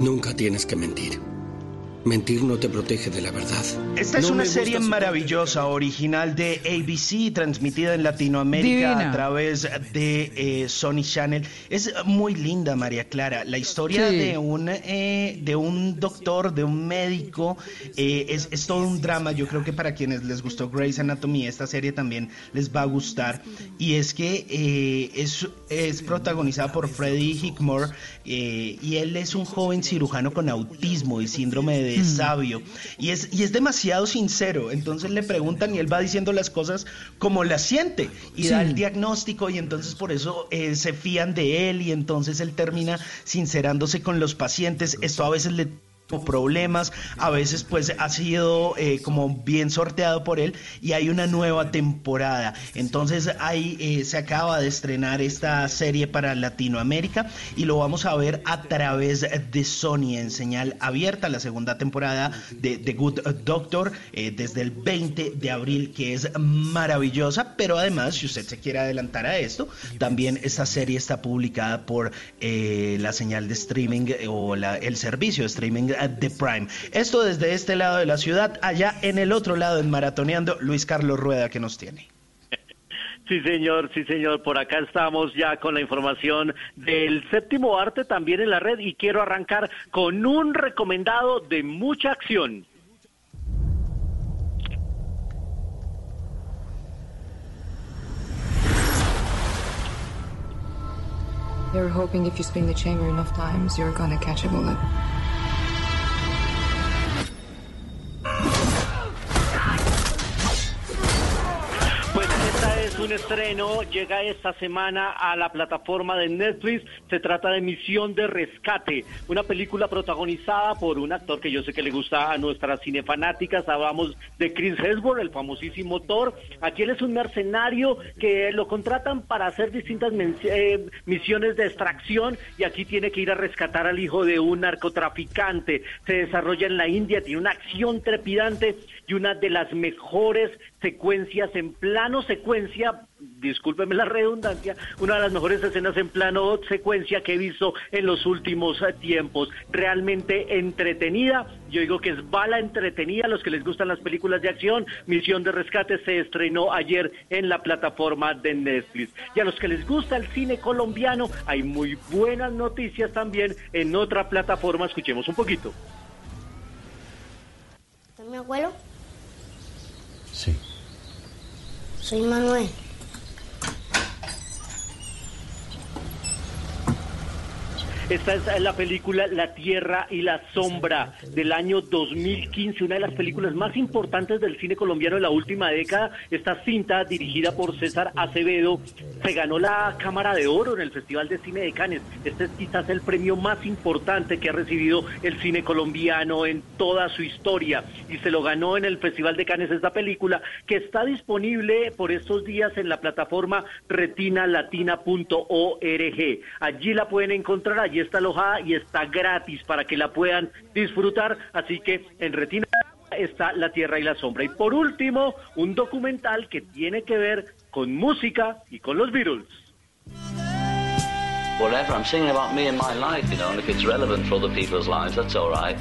Nunca tienes que mentir. Mentir no te protege de la verdad. Esta es No una serie maravillosa, original de ABC, transmitida en Latinoamérica Divina. a través de eh, Sony Channel. Es muy linda, María Clara. La historia Sí. de, un, eh, de un doctor, de un médico, eh, es, es todo un drama. Yo creo que para quienes les gustó Grey's Anatomy, esta serie también les va a gustar. Y es que eh, es, es protagonizada por Freddie Hickmore eh, y él es un joven cirujano con autismo y síndrome de sabio. Y es, y es demasiado sincero. Entonces le preguntan y él va diciendo las cosas como las siente y da el diagnóstico y entonces por eso eh, se fían de él y entonces él termina sincerándose con los pacientes. Esto a veces le problemas, a veces pues ha sido eh, como bien sorteado por él y hay una nueva temporada. Entonces ahí eh, se acaba de estrenar esta serie para Latinoamérica y lo vamos a ver a través de Sony en señal abierta, la segunda temporada de The Good Doctor eh, desde el 20 de abril que es maravillosa, pero además si usted se quiere adelantar a esto, también esta serie está publicada por la señal de streaming o la- el servicio de streaming eh, de Prime. Esto desde este lado de la ciudad, allá en el otro lado en Maratoneando, Luis Carlos Rueda que nos tiene. <laughs> Sí, señor, sí, señor. Por acá estamos ya con la información del séptimo arte también en la red y quiero arrancar con un recomendado de mucha acción. They were hoping if you spin the chamber enough times, you're gonna catch a bullet. Ah! Es un estreno, llega esta semana a la plataforma de Netflix. Se trata de Misión de Rescate, una película protagonizada por un actor que yo sé que le gusta a nuestras cinefanáticas. Hablamos de Chris Hemsworth, el famosísimo Thor. Aquí él es un mercenario que lo contratan para hacer distintas eh, misiones de extracción y aquí tiene que ir a rescatar al hijo de un narcotraficante. Se desarrolla en la India, tiene una acción trepidante y una de las mejores secuencias en plano secuencia, discúlpeme la redundancia, una de las mejores escenas en plano secuencia que he visto en los últimos eh, tiempos. Realmente entretenida, yo digo que es bala entretenida, los que les gustan las películas de acción, Misión de Rescate se estrenó ayer en la plataforma de Netflix. Y a los que les gusta el cine colombiano, hay muy buenas noticias también en otra plataforma, escuchemos un poquito. ¿Está mi abuelo? Sí. Soy Manuel. Esta es la película La Tierra y la Sombra del año 2015, una de las películas más importantes del cine colombiano de la última década. Esta cinta, dirigida por César Acevedo, se ganó la Cámara de Oro en el Festival de Cine de Cannes. Este es quizás el premio más importante que ha recibido el cine colombiano en toda su historia y se lo ganó en el Festival de Cannes esta película que está disponible por estos días en la plataforma retinalatina.org. Allí la pueden encontrar, allí está alojada y está gratis para que la puedan disfrutar. Así que en Retina está La Tierra y la Sombra. Y por último, un documental que tiene que ver con música y con los Beatles. Whatever, I'm singing about me and my life, you know, and if it's relevant for other people's lives, that's all right.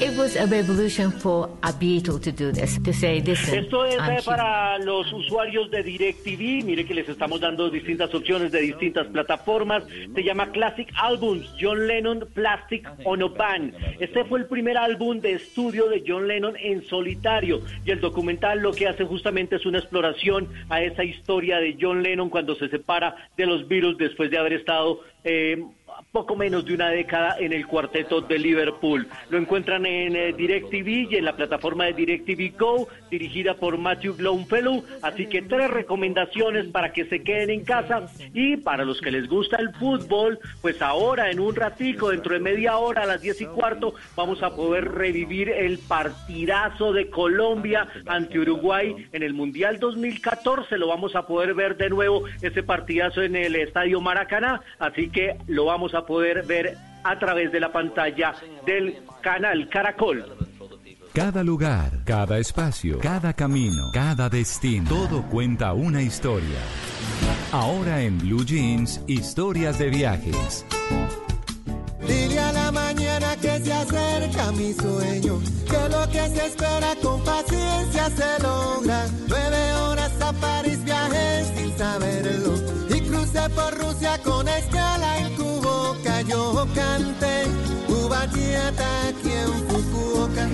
It was a revolution for a Beatle to do this, to say, listen, Esto es I'm eh, here. para los usuarios de DirecTV. Mire que les estamos dando distintas opciones de distintas plataformas. Se llama Classic Albums, John Lennon Plastic Ono Band. Este fue el primer álbum de estudio de John Lennon en solitario. Y el documental lo que hace justamente es una exploración a esa historia de John Lennon cuando se separa de los Beatles después de haber estado... eh, poco menos de una década en el cuarteto de Liverpool. Lo encuentran en eh, DirecTV y en la plataforma de DirecTV Go, dirigida por Matthew Longfellow. Así que tres recomendaciones para que se queden en casa y para los que les gusta el fútbol, pues ahora en un ratico, dentro de media hora a las diez y cuarto, vamos a poder revivir el partidazo de Colombia ante Uruguay en el Mundial 2014. Lo vamos a poder ver de nuevo ese partidazo en el Estadio Maracaná. Así que lo vamos a poder ver a través de la pantalla del canal Caracol. Cada lugar, cada espacio, cada camino, cada destino, todo cuenta una historia. Ahora en Blue Jeans, historias de viajes. Dile a la mañana que se acerca mi sueño, que lo que se espera con paciencia se logra. Nueve horas a París viajé sin saberlo y por Rusia con escala en. Yo canté aquí en Fukuoka.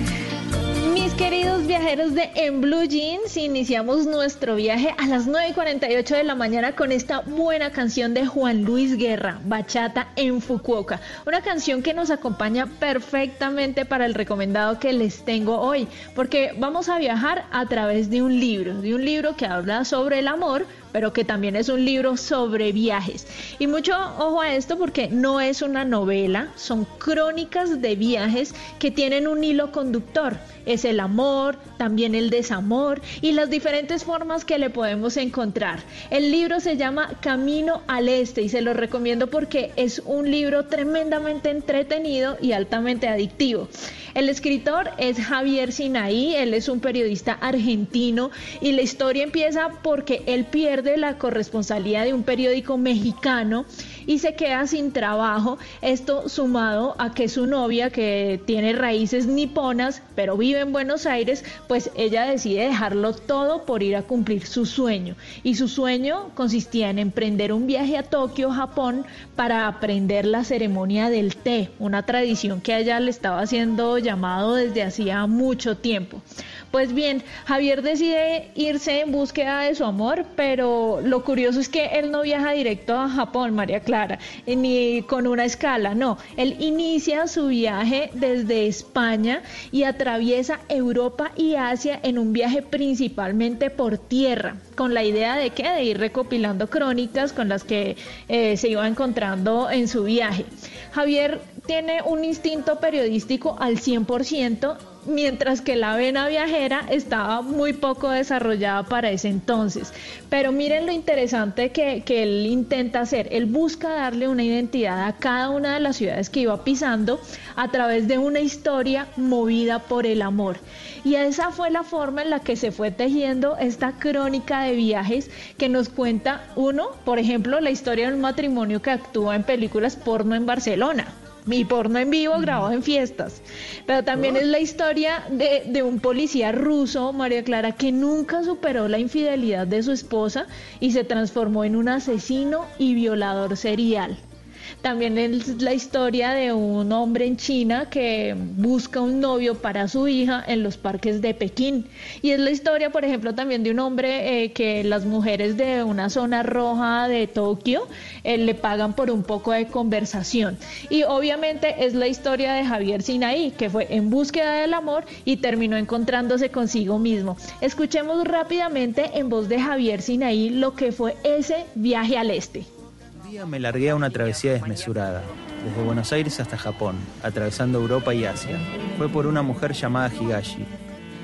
Mis queridos viajeros de En Blue Jeans, iniciamos nuestro viaje a las 9.48 de la mañana con esta buena canción de Juan Luis Guerra, Bachata en Fukuoka. Una canción que nos acompaña perfectamente para el recomendado que les tengo hoy, porque vamos a viajar a través de un libro, de un libro que habla sobre el amor, pero que también es un libro sobre viajes. Y mucho ojo a esto porque no es una novela, son crónicas de viajes que tienen un hilo conductor. Es el amor, también el desamor y las diferentes formas que le podemos encontrar. El libro se llama Camino al Este y se lo recomiendo porque es un libro tremendamente entretenido y altamente adictivo. El escritor es Javier Sinaí, él es un periodista argentino y la historia empieza porque él pierde la corresponsalía de un periódico mexicano y se queda sin trabajo. Esto sumado a que su novia, que tiene raíces niponas, pero vive en Buenos Aires, pues ella decide dejarlo todo por ir a cumplir su sueño. Y su sueño consistía en emprender un viaje a Tokio, Japón, para aprender la ceremonia del té, una tradición que a ella le estaba haciendo llamado desde hacía mucho tiempo. Pues bien, Javier decide irse en búsqueda de su amor, pero lo curioso es que él no viaja directo a Japón, María Clara, ni con una escala, no. Él inicia su viaje desde España y atraviesa Europa y Asia en un viaje principalmente por tierra, con la idea de que de ir recopilando crónicas con las que eh, se iba encontrando en su viaje. Javier tiene un instinto periodístico al 100%, mientras que la vena viajera estaba muy poco desarrollada para ese entonces. Pero miren lo interesante que, que, él intenta hacer. Él busca darle una identidad a cada una de las ciudades que iba pisando a través de una historia movida por el amor. Y esa fue la forma en la que se fue tejiendo esta crónica de viajes que nos cuenta, uno, por ejemplo, la historia de un matrimonio que actúa en películas porno en Barcelona mi porno en vivo grabado en fiestas. Pero también es la historia de, de, un policía ruso, María Clara, que nunca superó la infidelidad de su esposa y se transformó en un asesino y violador serial. También es la historia de un hombre en China que busca un novio para su hija en los parques de Pekín. Y es la historia, por ejemplo, también de un hombre eh, que las mujeres de una zona roja de Tokio eh, le pagan por un poco de conversación. Y obviamente es la historia de Javier Sinaí, que fue en búsqueda del amor y terminó encontrándose consigo mismo. Escuchemos rápidamente en voz de Javier Sinaí lo que fue ese viaje al este día me largué a una travesía desmesurada, desde Buenos Aires hasta Japón, atravesando Europa y Asia. Fue por una mujer llamada Higashi,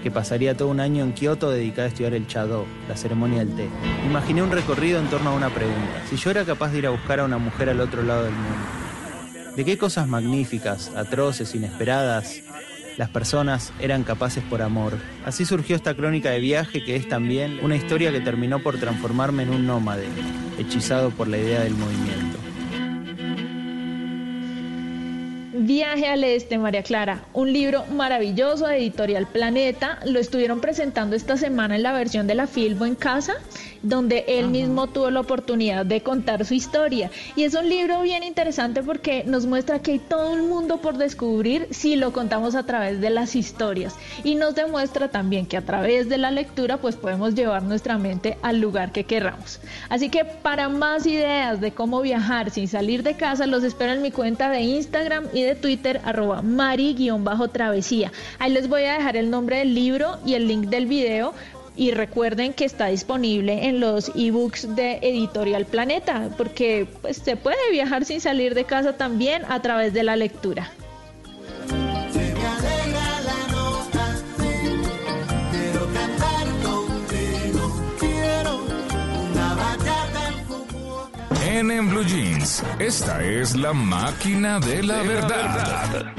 que pasaría todo un año en Kioto dedicada a estudiar el Chado, la ceremonia del té. Imaginé un recorrido en torno a una pregunta. Si yo era capaz de ir a buscar a una mujer al otro lado del mundo, ¿de qué cosas magníficas, atroces, inesperadas, las personas eran capaces por amor. Así surgió esta crónica de viaje que es también una historia que terminó por transformarme en un nómade, hechizado por la idea del movimiento. Viaje al Este, María Clara, un libro maravilloso de Editorial Planeta. Lo estuvieron presentando esta semana en la versión de la Filbo en casa donde él mismo tuvo la oportunidad de contar su historia. Y es un libro bien interesante porque nos muestra que hay todo un mundo por descubrir si lo contamos a través de las historias. Y nos demuestra también que a través de la lectura pues podemos llevar nuestra mente al lugar que querramos. Así que para más ideas de cómo viajar sin salir de casa, los espero en mi cuenta de Instagram y de Twitter, arroba mari-travesía. Ahí les voy a dejar el nombre del libro y el link del video. Y recuerden que está disponible en los ebooks de Editorial Planeta, porque pues, se puede viajar sin salir de casa también a través de la lectura. En Blue Jeans, esta es la máquina de la verdad.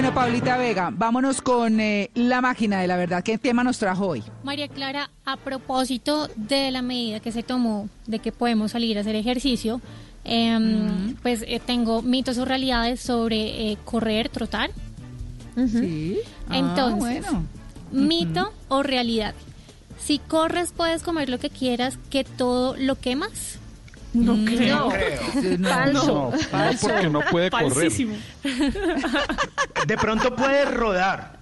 Bueno, Paulita Vega, vámonos con eh, la máquina de la verdad. ¿Qué tema nos trajo hoy? María Clara, a propósito de la medida que se tomó de que podemos salir a hacer ejercicio, em, pues eh, tengo mitos o realidades sobre eh, correr, trotar. Sí. Ah, Entonces, bueno. mito o realidad. Si corres puedes comer lo que quieras, que todo lo quemas. No creo. No, Falso. No, Falso. porque no puede correr. Falsísimo. De pronto puede rodar.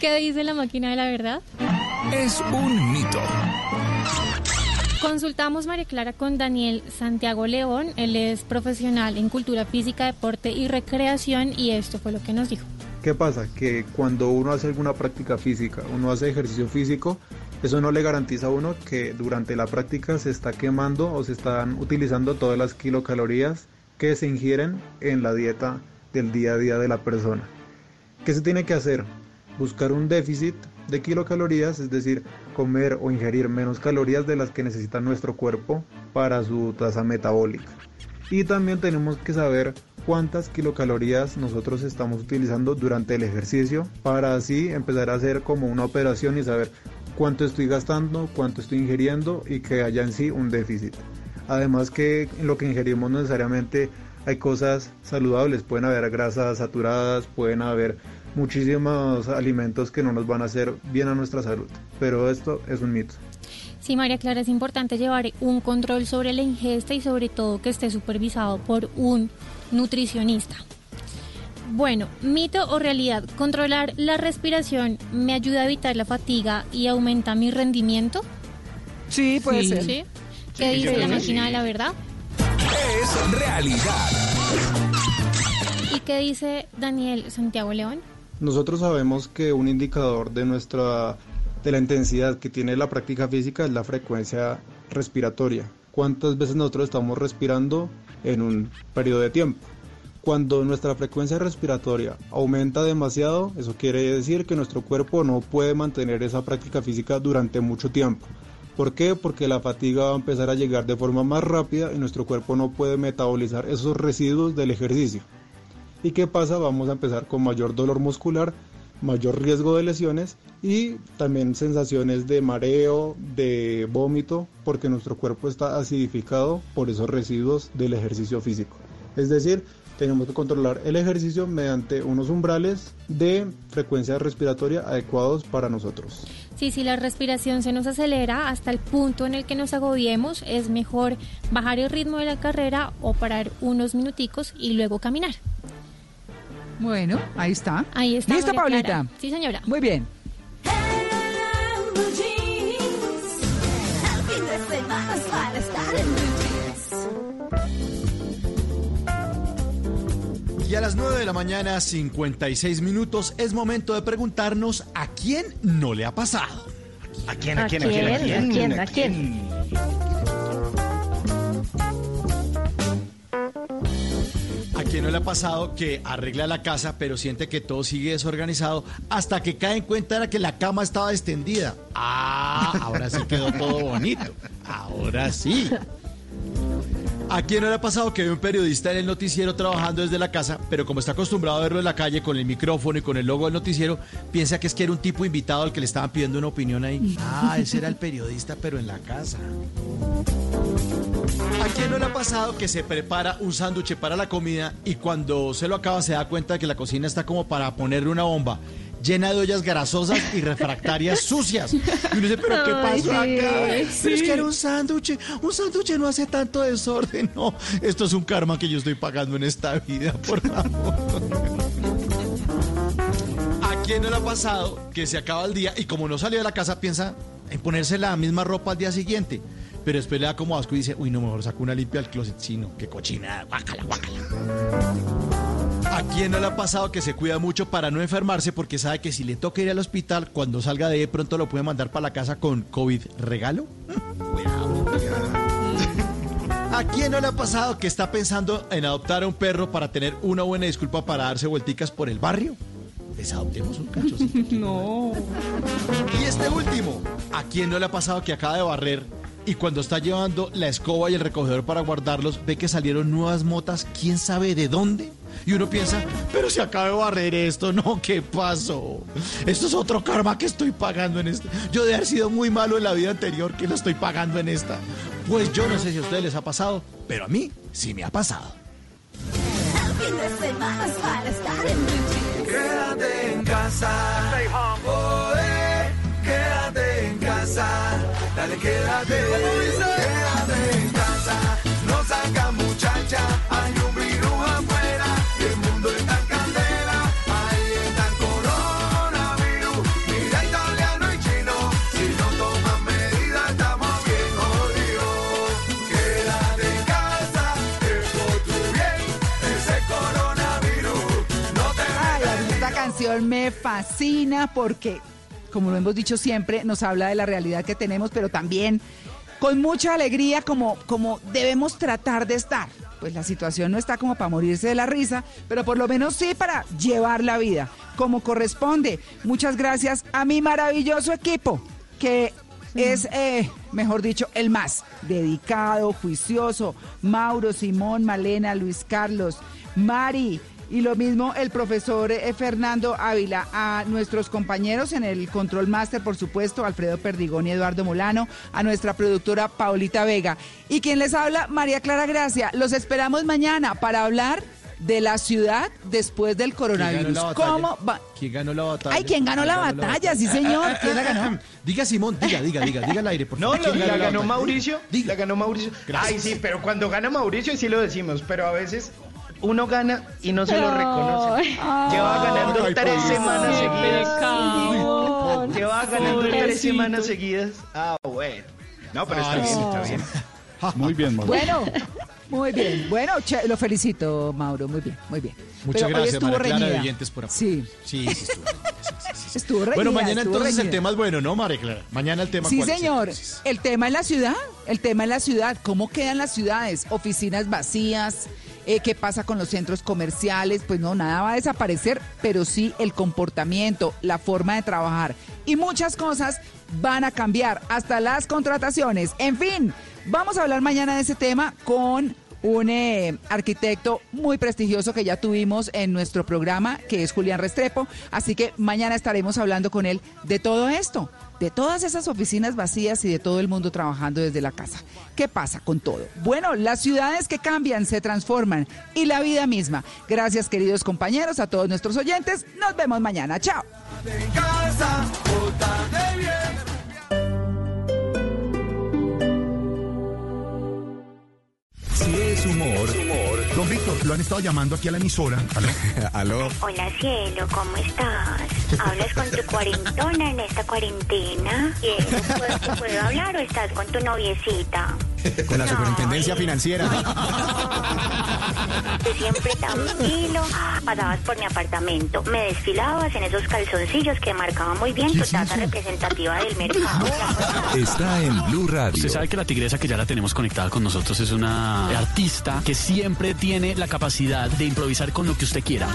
¿Qué dice la máquina de la verdad? Es un mito. Consultamos María Clara con Daniel Santiago León. Él es profesional en cultura física, deporte y recreación y esto fue lo que nos dijo. ¿Qué pasa? Que cuando uno hace alguna práctica física, uno hace ejercicio físico, eso no le garantiza a uno que durante la práctica se está quemando o se están utilizando todas las kilocalorías que se ingieren en la dieta del día a día de la persona. ¿Qué se tiene que hacer? Buscar un déficit de kilocalorías, es decir, comer o ingerir menos calorías de las que necesita nuestro cuerpo para su tasa metabólica. Y también tenemos que saber cuántas kilocalorías nosotros estamos utilizando durante el ejercicio para así empezar a hacer como una operación y saber cuánto estoy gastando, cuánto estoy ingiriendo y que haya en sí un déficit. Además que en lo que ingerimos no necesariamente hay cosas saludables, pueden haber grasas saturadas, pueden haber muchísimos alimentos que no nos van a hacer bien a nuestra salud, pero esto es un mito. Sí, María Clara, es importante llevar un control sobre la ingesta y sobre todo que esté supervisado por un nutricionista. Bueno, mito o realidad, controlar la respiración me ayuda a evitar la fatiga y aumenta mi rendimiento. Sí, puede Sí. ser. ¿Sí? ¿Qué Sí, dice la que máquina sí. de la verdad? Es realidad. ¿Y qué dice Daniel Santiago León? Nosotros sabemos que un indicador de nuestra de la intensidad que tiene la práctica física es la frecuencia respiratoria. ¿Cuántas veces nosotros estamos respirando en un periodo de tiempo? Cuando nuestra frecuencia respiratoria aumenta demasiado, eso quiere decir que nuestro cuerpo no puede mantener esa práctica física durante mucho tiempo. ¿Por qué? Porque la fatiga va a empezar a llegar de forma más rápida y nuestro cuerpo no puede metabolizar esos residuos del ejercicio. ¿Y qué pasa? Vamos a empezar con mayor dolor muscular, mayor riesgo de lesiones y también sensaciones de mareo, de vómito, porque nuestro cuerpo está acidificado por esos residuos del ejercicio físico. Es decir, tenemos que controlar el ejercicio mediante unos umbrales de frecuencia respiratoria adecuados para nosotros. Sí, si la respiración se nos acelera hasta el punto en el que nos agobiemos, es mejor bajar el ritmo de la carrera o parar unos minuticos y luego caminar. Bueno, ahí está. Ahí está. ¿Listo, María Clara. Paulita? Sí, señora. Muy bien. Y a las 9 de la mañana, 56 minutos, es momento de preguntarnos a quién no le ha pasado. ¿A quién, ¿A quién? ¿A quién? ¿A quién? ¿A quién? ¿A quién no le ha pasado que arregla la casa pero siente que todo sigue desorganizado hasta que cae en cuenta de que la cama estaba extendida? Ah, ahora sí quedó todo bonito. Ahora sí. ¿A quién no le ha pasado que ve un periodista en el noticiero trabajando desde la casa, pero como está acostumbrado a verlo en la calle con el micrófono y con el logo del noticiero, piensa que es que era un tipo invitado al que le estaban pidiendo una opinión ahí? Ah, ese era el periodista, pero en la casa. ¿A quién no le ha pasado que se prepara un sándwich para la comida y cuando se lo acaba se da cuenta de que la cocina está como para ponerle una bomba? Llena de ollas grasosas y refractarias sucias. Y uno dice, ¿pero qué Ay, pasó sí, acá? sí. Pero es que era un sándwich. Un sándwich no hace tanto desorden. No, esto es un karma que yo estoy pagando en esta vida, por favor. ¿A quién no le ha pasado que se acaba el día y como no salió de la casa piensa en ponerse la misma ropa al día siguiente? Pero después le da como asco y dice, uy, no, mejor saco una limpia al closet chino. Qué cochina, guácala, guácala. ¿A quién no le ha pasado que se cuida mucho para no enfermarse porque sabe que si le toca ir al hospital, cuando salga de ahí pronto lo puede mandar para la casa con COVID regalo? ¿A quién no le ha pasado que está pensando en adoptar a un perro para tener una buena disculpa para darse vuelticas por el barrio? Pues adoptemos un cachorrito. <laughs> No. Y este último, ¿a quién no le ha pasado que acaba de barrer y cuando está llevando la escoba y el recogedor para guardarlos ve que salieron nuevas motas, quién sabe de dónde? Y uno piensa, pero si acaba de barrer esto, no, ¿qué pasó? Esto es otro karma que estoy pagando en esta. Yo de haber sido muy malo en la vida anterior que lo estoy pagando en esta. Pues yo no sé si a ustedes les ha pasado, pero a mí sí me ha pasado. Fin de semana para estar en Blue Jeans. Quédate en casa. Quédate en casa. Dale, quédate. Quédate en casa. No saca muchacha. Hay un virus afuera. Y el mundo está en candela. Ahí está el coronavirus. Mira italiano y chino. Si no toman medidas, estamos bien jodidos. Quédate en casa. Es por tu bien. Ese coronavirus. No te Ay, esta canción me fascina porque, como lo hemos dicho siempre, nos habla de la realidad que tenemos, pero también con mucha alegría como, como debemos tratar de estar. Pues la situación no está como para morirse de la risa, pero por lo menos sí para llevar la vida como corresponde. Muchas gracias a mi maravilloso equipo, que es, eh, mejor dicho, el más dedicado, juicioso. Mauro, Simón, Malena, Luis Carlos, Mari. Y lo mismo el profesor eh, Fernando Ávila, a nuestros compañeros en el Control Master, por supuesto, Alfredo Perdigón y Eduardo Molano, a nuestra productora Paulita Vega. Y quien les habla, María Clara Gracia. Los esperamos mañana para hablar de la ciudad después del coronavirus. ¿Quién ganó la batalla? ¿Cómo va? ¿Quién ganó la batalla? Ay, ¿quién ganó la batalla? Sí, señor. ¿Quién la ganó? <laughs> Diga Simón, diga, diga, diga, diga al aire, por No, favor. la, ¿Quién la ganó? Mauricio. La ganó Mauricio. Gracias. Ay, sí, pero cuando gana Mauricio sí lo decimos, pero a veces uno gana y no se lo reconoce. Lleva ganando Ay, tres pobrecito. semanas seguidas. Lleva ganando tres semanas seguidas. Ah, bueno. No, pero está Ay, bien, está bien. Muy bien, Mauro. Bueno, muy bien. Bueno, che- lo felicito, Mauro. Muy bien, muy bien. Muchas Pero gracias, María Clara de oyentes por apoyo. Sí, Sí, sí, estuvo. Estuvo reñida. Bueno, mañana estuvo entonces el reñida. tema es bueno, ¿no, María Clara? Mañana el tema Sí, ¿cuál es, señor. entonces? El tema en la ciudad, el tema en la ciudad, ¿cómo quedan las ciudades? Oficinas vacías, eh, ¿qué pasa con los centros comerciales? Pues no, nada va a desaparecer, pero sí el comportamiento, la forma de trabajar y muchas cosas van a cambiar, hasta las contrataciones. En fin, vamos a hablar mañana de ese tema con un eh, arquitecto muy prestigioso que ya tuvimos en nuestro programa, que es Julián Restrepo. Así que mañana estaremos hablando con él de todo esto, de todas esas oficinas vacías y de todo el mundo trabajando desde la casa. ¿Qué pasa con todo? Bueno, las ciudades que cambian se transforman y la vida misma. Gracias, queridos compañeros, a todos nuestros oyentes. Nos vemos mañana. Chao. Lo han estado llamando aquí a la emisora. ¿Aló? <laughs> ¿Aló? Hola cielo, ¿cómo estás? ¿Hablas con tu cuarentona en esta cuarentena? Cielo, ¿puedo, ¿puedo hablar o estás con tu noviecita? Con la superintendencia financiera. <laughs> Tú siempre tranquilo, pasabas por mi apartamento, me desfilabas en esos calzoncillos que marcaban muy bien tu tasa representativa del mercado. Está en Blue Radio. Usted sabe que la tigresa que ya la tenemos conectada con nosotros es una artista que siempre tiene la capacidad de improvisar con lo que usted quiera.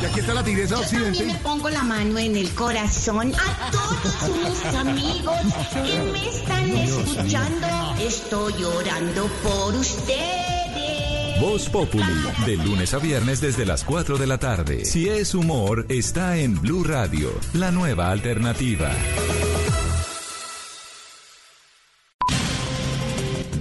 Y aquí está la tigresa de Occidente. le pongo la mano en el corazón a todos mis amigos que me están escuchando. Estoy llorando por ustedes. Voz Populi, de lunes a viernes desde las 4 de la tarde. Si es humor, está en Blue Radio, la nueva alternativa.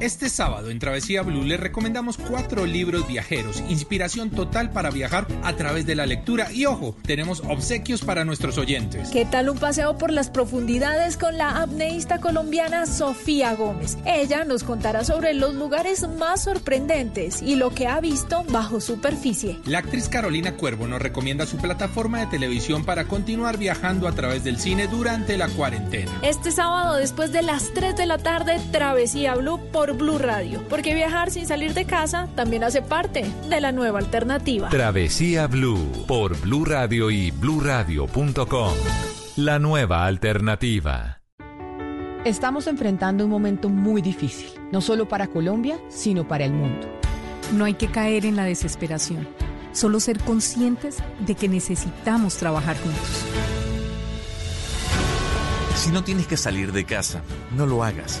Este sábado en Travesía Blue les recomendamos cuatro libros viajeros, inspiración total para viajar a través de la lectura y ojo, tenemos obsequios para nuestros oyentes. ¿Qué tal un paseo por las profundidades con la apneísta colombiana Sofía Gómez? Ella nos contará sobre los lugares más sorprendentes y lo que ha visto bajo superficie. La actriz Carolina Cuervo nos recomienda su plataforma de televisión para continuar viajando a través del cine durante la cuarentena. Este sábado después de las 3 de la tarde, Travesía Blue por Blue Radio, porque viajar sin salir de casa también hace parte de la nueva alternativa. Travesía Blue por Blue Radio y bluradio.com. La nueva alternativa. Estamos enfrentando un momento muy difícil, no solo para Colombia, sino para el mundo. No hay que caer en la desesperación, solo ser conscientes de que necesitamos trabajar juntos. Si no tienes que salir de casa, no lo hagas.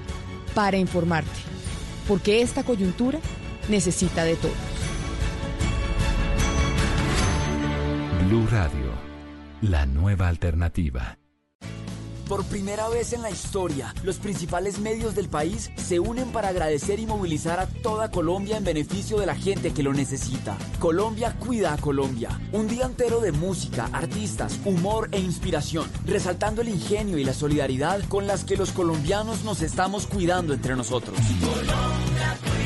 para informarte, porque esta coyuntura necesita de todos. Blue Radio, la nueva alternativa. Por primera vez en la historia, los principales medios del país se unen para agradecer y movilizar a toda Colombia en beneficio de la gente que lo necesita. Colombia cuida a Colombia. Un día entero de música, artistas, humor e inspiración, resaltando el ingenio y la solidaridad con las que los colombianos nos estamos cuidando entre nosotros. Colombia.